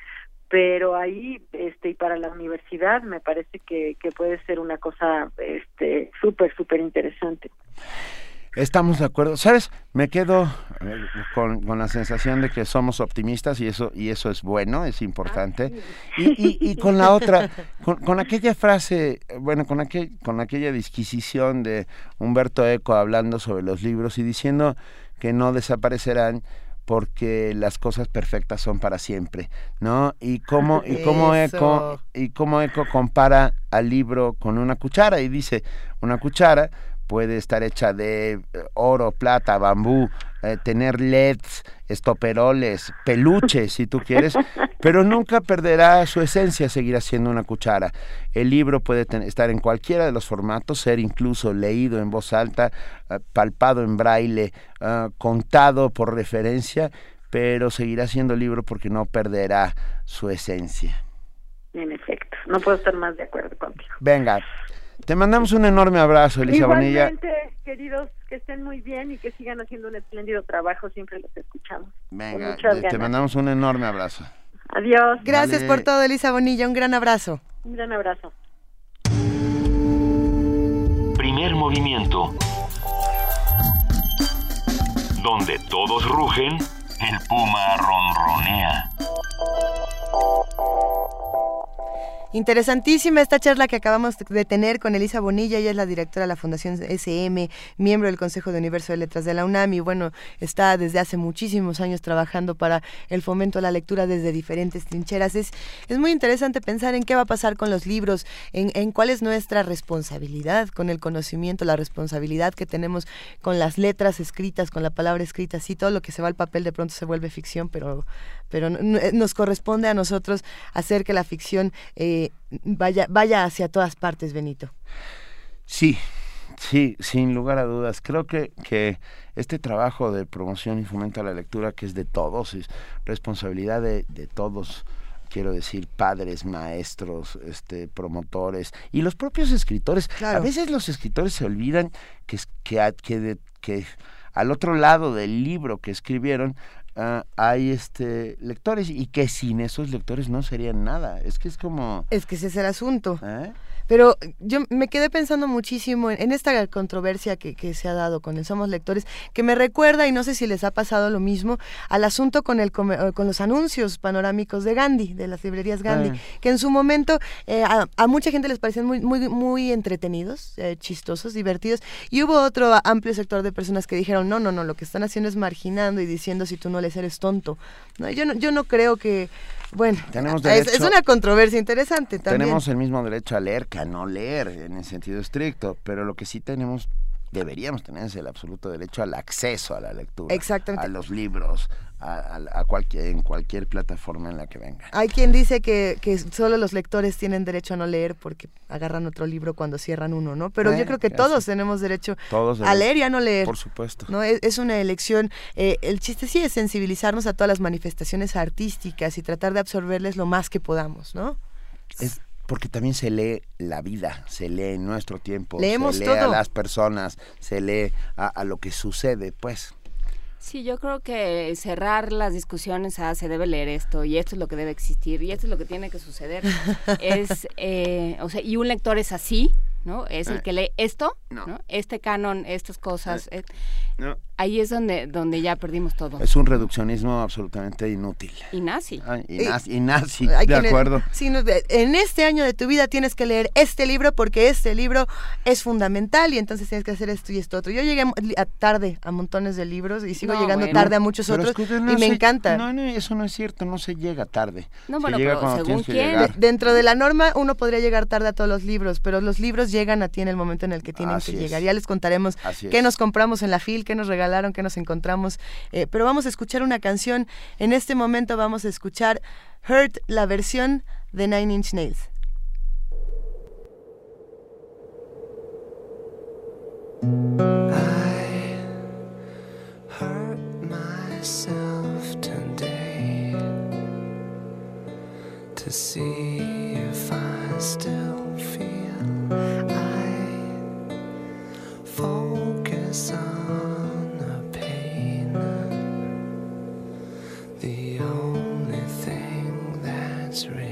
pero ahí este y para la universidad me parece que, que puede ser una cosa este súper súper interesante. Estamos de acuerdo. ¿Sabes? Me quedo eh, con, la sensación de que somos optimistas y eso, y eso es bueno, es importante. Y, y, con la otra, con, aquella frase, bueno, con, aquel, con aquella disquisición de Humberto Eco hablando sobre los libros y diciendo que no desaparecerán porque las cosas perfectas son para siempre, ¿no? Y cómo y cómo Eco y cómo Eco compara al libro con una cuchara y dice, una cuchara puede estar hecha de eh, oro, plata, bambú, eh, tener LEDs, estoperoles, peluches, si tú quieres, pero nunca perderá su esencia, seguirá siendo una cuchara. El libro puede estar en cualquiera de los formatos, ser incluso leído en voz alta, eh, palpado en braille, contado por referencia, pero seguirá siendo libro porque no perderá su esencia. En efecto, no puedo estar más de acuerdo contigo. Venga, te mandamos un enorme abrazo, Elisa Igualmente, queridos, que estén muy bien y que sigan haciendo un espléndido trabajo, siempre los escuchamos. Venga, te, mandamos un enorme abrazo. Adiós. Gracias por todo, Elisa Bonilla, un gran abrazo. Un gran abrazo. Primer movimiento. Donde todos rugen, el puma ronronea. Interesantísima esta charla que acabamos de tener con Elisa Bonilla, ella es la directora de la Fundación SM, miembro del Consejo de Universo de Letras de la UNAM y bueno, está desde hace muchísimos años trabajando para el fomento a la lectura desde diferentes trincheras. Es, es muy interesante pensar en qué va a pasar con los libros, en, en cuál es nuestra responsabilidad con el conocimiento, la responsabilidad que tenemos con las letras escritas, con la palabra escrita, sí, todo lo que se va al papel de pronto se vuelve ficción, pero pero eh, nos corresponde a nosotros hacer que la ficción eh, vaya, vaya hacia todas partes, Benito. Sí, sí, sin lugar a dudas. Creo que, que este trabajo de promoción y fomento a la lectura, que es de todos, es responsabilidad de, de todos quiero decir, padres, maestros, este, promotores y los propios escritores. A veces los escritores se olvidan que, que, que, que al otro lado del libro que escribieron Ah, hay este lectores y que sin esos lectores no serían nada. Es que es como... Es que ese es el asunto. ¿Eh? Pero yo me quedé pensando muchísimo en, esta controversia que, se ha dado con el Somos Lectores, que me recuerda, y no sé si les ha pasado lo mismo, al asunto con, el, con los anuncios panorámicos de Gandhi, de las librerías Gandhi, ah. que en su momento eh, a, mucha gente les parecían muy, muy, muy entretenidos, eh, chistosos, divertidos, y hubo otro amplio sector de personas que dijeron, no, no, no, lo que están haciendo es marginando y diciendo si tú no lees eres tonto. No, yo, no, yo no creo que bueno, tenemos es, una controversia interesante también. Tenemos el mismo derecho a leer que no leer en el sentido estricto, pero lo que sí tenemos, deberíamos tener es el absoluto derecho al acceso a la lectura, a los libros, a, cualquier, en cualquier plataforma en la que venga. Hay quien dice que, que, solo los lectores tienen derecho a no leer porque agarran otro libro cuando cierran uno, ¿no? Pero yo creo que todos tenemos derecho a leer y a no leer. Por supuesto. ¿no? Es, una elección. Eh, el chiste sí es sensibilizarnos a todas las manifestaciones artísticas y tratar de absorberles lo más que podamos, ¿no? Es porque también se lee la vida, se lee en nuestro tiempo, Leemos se lee a las personas, se lee a, a lo que sucede, pues. Sí, yo creo que cerrar las discusiones a se debe leer esto y esto es lo que debe existir y esto es lo que tiene que suceder. es, eh, o sea, y un lector es así, ¿no? Es el eh. que lee esto, no. Este canon, estas cosas. Eh. no ahí es donde, donde ya perdimos todo. Es un reduccionismo absolutamente inútil. Y nazi. y, nazi, de acuerdo. en este año de tu vida tienes que leer este libro porque este libro es fundamental y entonces tienes que hacer esto y esto otro. Yo llegué a tarde a montones de libros y sigo llegando tarde a muchos otros y me encanta. No, no, eso no es cierto, no se llega tarde. No, bueno, pero según quién. dentro de la norma uno podría llegar tarde a todos los libros, pero los libros llegan a ti en el momento en el que tienen que llegar. Ya les contaremos qué nos compramos en la fil, qué nos regalamos que nos encontramos. Eh, pero vamos a escuchar una canción. En este momento vamos a escuchar Hurt, la versión de Nine Inch Nails. I if I still feel I focus on misery.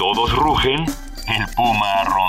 Todos rugen, el puma ronronea.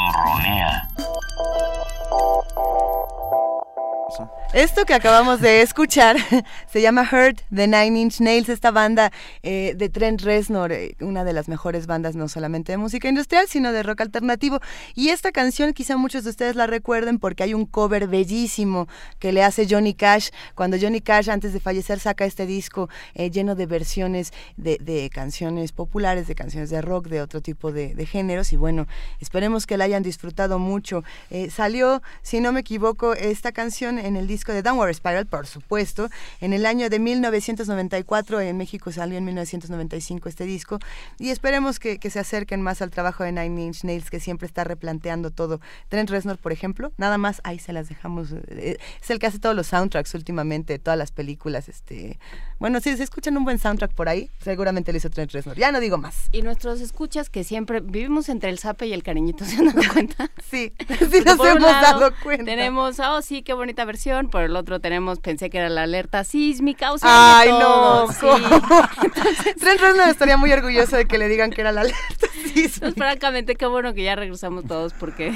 Esto que acabamos de escuchar se llama Hurt de Nine Inch Nails, esta banda eh, de Trent Reznor, eh, una de las mejores bandas no solamente de música industrial, sino de rock alternativo. Y esta canción quizá muchos de ustedes la recuerden porque hay un cover bellísimo que le hace Johnny Cash. Cuando Johnny Cash antes de fallecer saca este disco eh, lleno de versiones de, canciones populares, de canciones de rock, de otro tipo de, de géneros. Y bueno, esperemos que la hayan disfrutado mucho. salió, si no me equivoco, esta canción en el disco de Downward Spiral, por supuesto. En el año de 1994, en México salió en 1995 este disco. Y esperemos que, se acerquen más al trabajo de Nine Inch Nails, que siempre está replanteando todo. Trent Reznor, por ejemplo, nada más ahí se las dejamos. Eh, es el que hace todos los soundtracks últimamente, todas las películas. este Bueno, si se escuchan un buen soundtrack por ahí, seguramente lo hizo Trent Reznor. Ya no digo más. Y nuestros escuchas que siempre vivimos entre el zape y el cariñito, ¿se han dado cuenta? sí, sí nos hemos dado cuenta. Tenemos, oh sí, qué bonita versión por el otro tenemos, pensé que era la alerta sísmica, o sea, Ay, no, sí. Trent estaría muy orgulloso de que le digan que era la alerta sísmica. Pues, francamente, qué bueno que ya regresamos todos, porque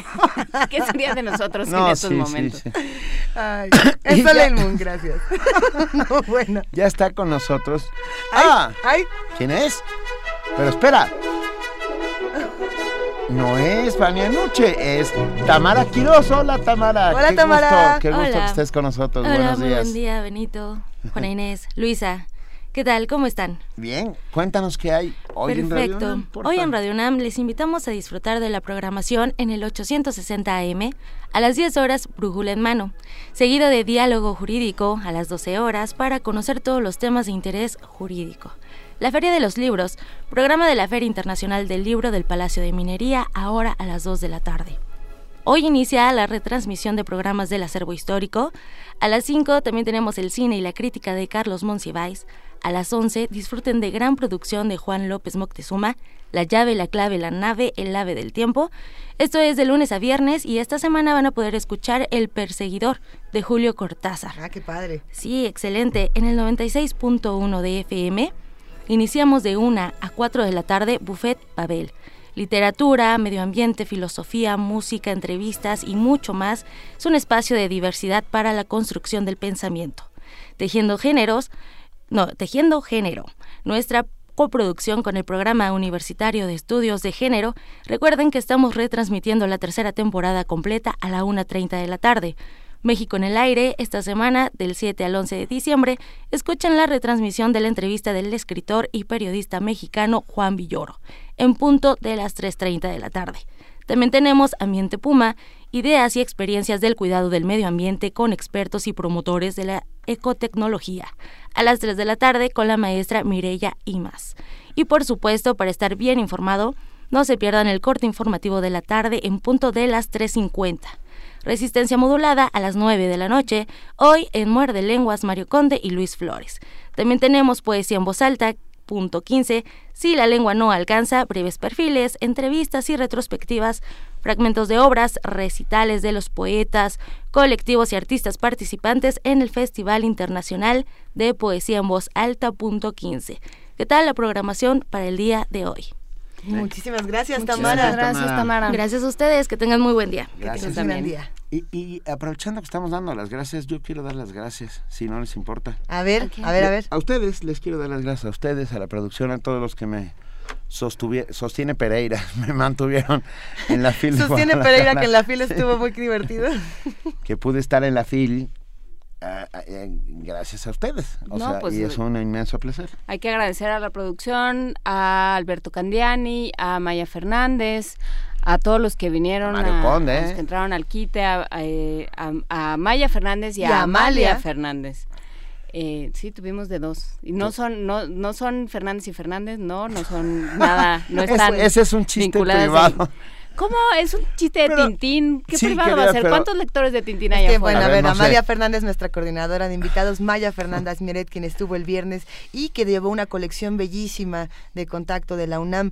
¿qué sería de nosotros en estos momentos? Sí, Ay, eso Moon, gracias. no, bueno. Ya está con nosotros. ah, ay. ¿quién es? Pero espera, no es Fania Nuche, es Tamara Quiroz. Hola Tamara. Hola qué Tamara. Gusto, qué gusto que estés con nosotros. Hola, Buenos días. Buen día, Benito, Juana Inés, Luisa. ¿Qué tal? ¿Cómo están? Bien, cuéntanos qué hay hoy en Radio UNAM. Hoy en Radio UNAM les invitamos a disfrutar de la programación en el 860 AM a las 10 horas Brújula en mano, seguido de diálogo jurídico a las 12 horas para conocer todos los temas de interés jurídico. La Feria de los Libros, programa de la Feria Internacional del Libro del Palacio de Minería, ahora a las 2 de la tarde. Hoy inicia la retransmisión de programas del acervo histórico. A las 5 también tenemos el cine y la crítica de Carlos Monsiváis. A las 11 disfruten de gran producción de Juan López Moctezuma, La llave, la clave, la nave, el ave del tiempo. Esto es de lunes a viernes y esta semana van a poder escuchar El perseguidor de Julio Cortázar. Ah, qué padre. Sí, excelente. En el 96.1 de FM Iniciamos de 1 a 4 de la tarde Buffet Babel. Literatura, medio ambiente, filosofía, música, entrevistas y mucho más es un espacio de diversidad para la construcción del pensamiento. Tejiendo géneros, no, Tejiendo Género, nuestra coproducción con el Programa Universitario de Estudios de Género, recuerden que estamos retransmitiendo la tercera temporada completa a la 1.30 de la tarde. México en el aire, esta semana, del 7 al 11 de diciembre, escuchan la retransmisión de la entrevista del escritor y periodista mexicano Juan Villoro, en punto de las 3.30 de la tarde. También tenemos Ambiente Puma, ideas y experiencias del cuidado del medio ambiente con expertos y promotores de la ecotecnología, a las 3 de la tarde con la maestra Mireya Imas. Y por supuesto, para estar bien informado, No se pierdan el corte informativo de la tarde en punto de las 3.50. Resistencia modulada a las 9 de la noche, hoy en Muerde Lenguas Mario Conde y Luis Flores. También tenemos poesía en voz alta, punto 15, si la lengua no alcanza, breves perfiles, entrevistas y retrospectivas, fragmentos de obras, recitales de los poetas, colectivos y artistas participantes en el Festival Internacional de Poesía en Voz Alta, punto 15. ¿Qué tal la programación para el día de hoy? Muchísimas gracias, Tamara. Gracias, Tamara. Gracias a ustedes, que tengan muy buen día. Gracias. Buen día. Y, aprovechando que estamos dando las gracias, yo quiero dar las gracias, si no les importa. A ver, a ver, a ver. A ustedes les quiero dar las gracias, a ustedes, a la producción, a todos los que me sostiene Pereira, me mantuvieron en la fila. Sostiene Pereira que en la fila estuvo muy divertido. que pude estar en la fila gracias a ustedes. Pues, y es un inmenso placer. Hay que agradecer a la producción, a Alberto Candiani, a Maya Fernández, a todos los que vinieron, a, los ¿eh? que entraron al quite, a, Maya Fernández y, a Amalia Fernández. Eh, sí, tuvimos de dos. Y no son, no, no son Fernández y Fernández, no, no son nada, no están Ese es un chiste privado. ¿Cómo? Es un chiste de Tintín. ¿Qué privado va a ser? ¿Cuántos lectores de Tintín hay es Bueno, a ver, Amalia Fernández, nuestra coordinadora de invitados, Maya Fernández Miret, quien estuvo el viernes y que llevó una colección bellísima de contacto de la UNAM.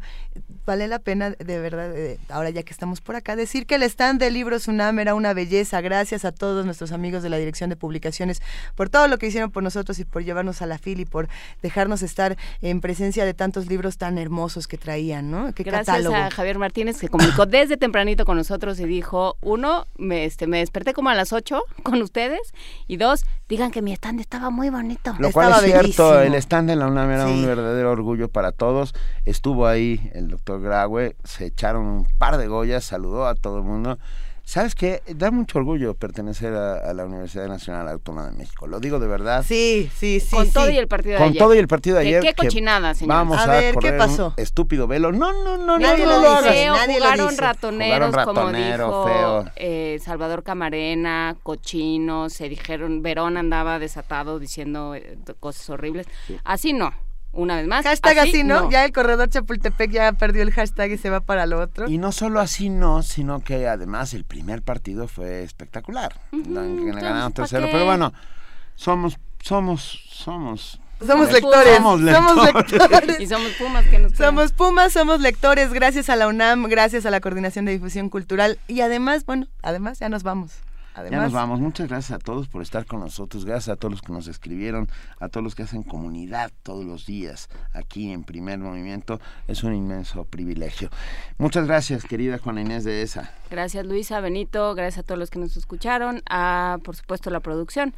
Vale la pena, de verdad, ahora ya que estamos por acá, decir que el stand de libros UNAM era una belleza. Gracias a todos nuestros amigos de la Dirección de Publicaciones por todo lo que hicieron por nosotros y por llevarnos a la fila y por dejarnos estar en presencia de tantos libros tan hermosos que traían, ¿no? ¿Qué Gracias a Javier Martínez que comunicó desde tempranito con nosotros y dijo, uno, me, este, me desperté como a las ocho con ustedes y dos, digan que mi stand estaba muy bonito. Lo cual es cierto, el stand en la UNAM era un verdadero orgullo para todos. Estuvo ahí el doctor Graue, se echaron un par de goyas, saludó a todo el mundo. ¿Sabes qué? Da mucho orgullo pertenecer a, la Universidad Nacional Autónoma de México. Lo digo de verdad. Sí, sí, sí. Con todo y el partido de ayer. Con todo y el partido de ayer. ¿Qué cochinada, señor? Vamos a, ver, ¿qué pasó? estúpido velo. No, no, no, nadie no, lo, hagas. Nadie jugaron ratoneros, como dijo feo. Eh, Salvador Camarena, cochinos, se dijeron, Verón andaba desatado diciendo eh, cosas horribles. Así no una vez más. Hashtag así, ¿no? Ya el corredor Chapultepec ya perdió el hashtag y se va para lo otro. Y no solo así, no, sino que además el primer partido fue espectacular. le ganaron tercero. Pero bueno, somos, somos, somos somos lectores. Somos lectores. y somos Pumas que nos Somos Pumas, somos lectores. Gracias a la UNAM, gracias a la Coordinación de Difusión Cultural. Y además, bueno, además ya nos vamos ya nos vamos. Muchas gracias a todos por estar con nosotros. Gracias a todos los que nos escribieron, a todos los que hacen comunidad todos los días aquí en Primer Movimiento. Es un inmenso privilegio. Muchas gracias, querida Juana Inés de ESA. Gracias, Luisa, Benito. Gracias a todos los que nos escucharon. A, por supuesto, la producción.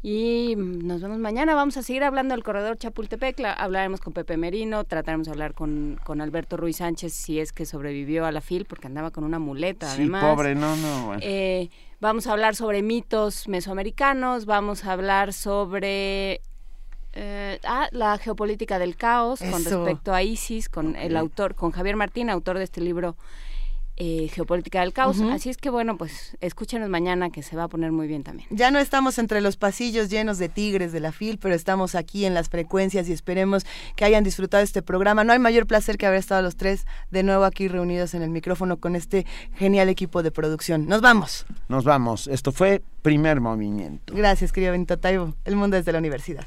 Y nos vemos mañana. Vamos a seguir hablando del corredor Chapultepec. hablaremos con Pepe Merino, trataremos de hablar con, con, Alberto Ruiz Sánchez si es que sobrevivió a la FIL, porque andaba con una muleta. Sí, pobre, no, no. Eh, vamos a hablar sobre mitos mesoamericanos, vamos a hablar sobre eh, ah, la geopolítica del caos con respecto a ISIS, con el autor, con Javier Martín, autor de este libro eh, geopolítica del caos. Así es que bueno, pues escúchenos mañana que se va a poner muy bien también. Ya no estamos entre los pasillos llenos de tigres de la FIL, pero estamos aquí en las frecuencias y esperemos que hayan disfrutado este programa. No hay mayor placer que haber estado los tres de nuevo aquí reunidos en el micrófono con este genial equipo de producción. Nos vamos. Nos vamos. Esto fue Primer Movimiento. Gracias, querido Benito Taibo. El mundo desde la universidad.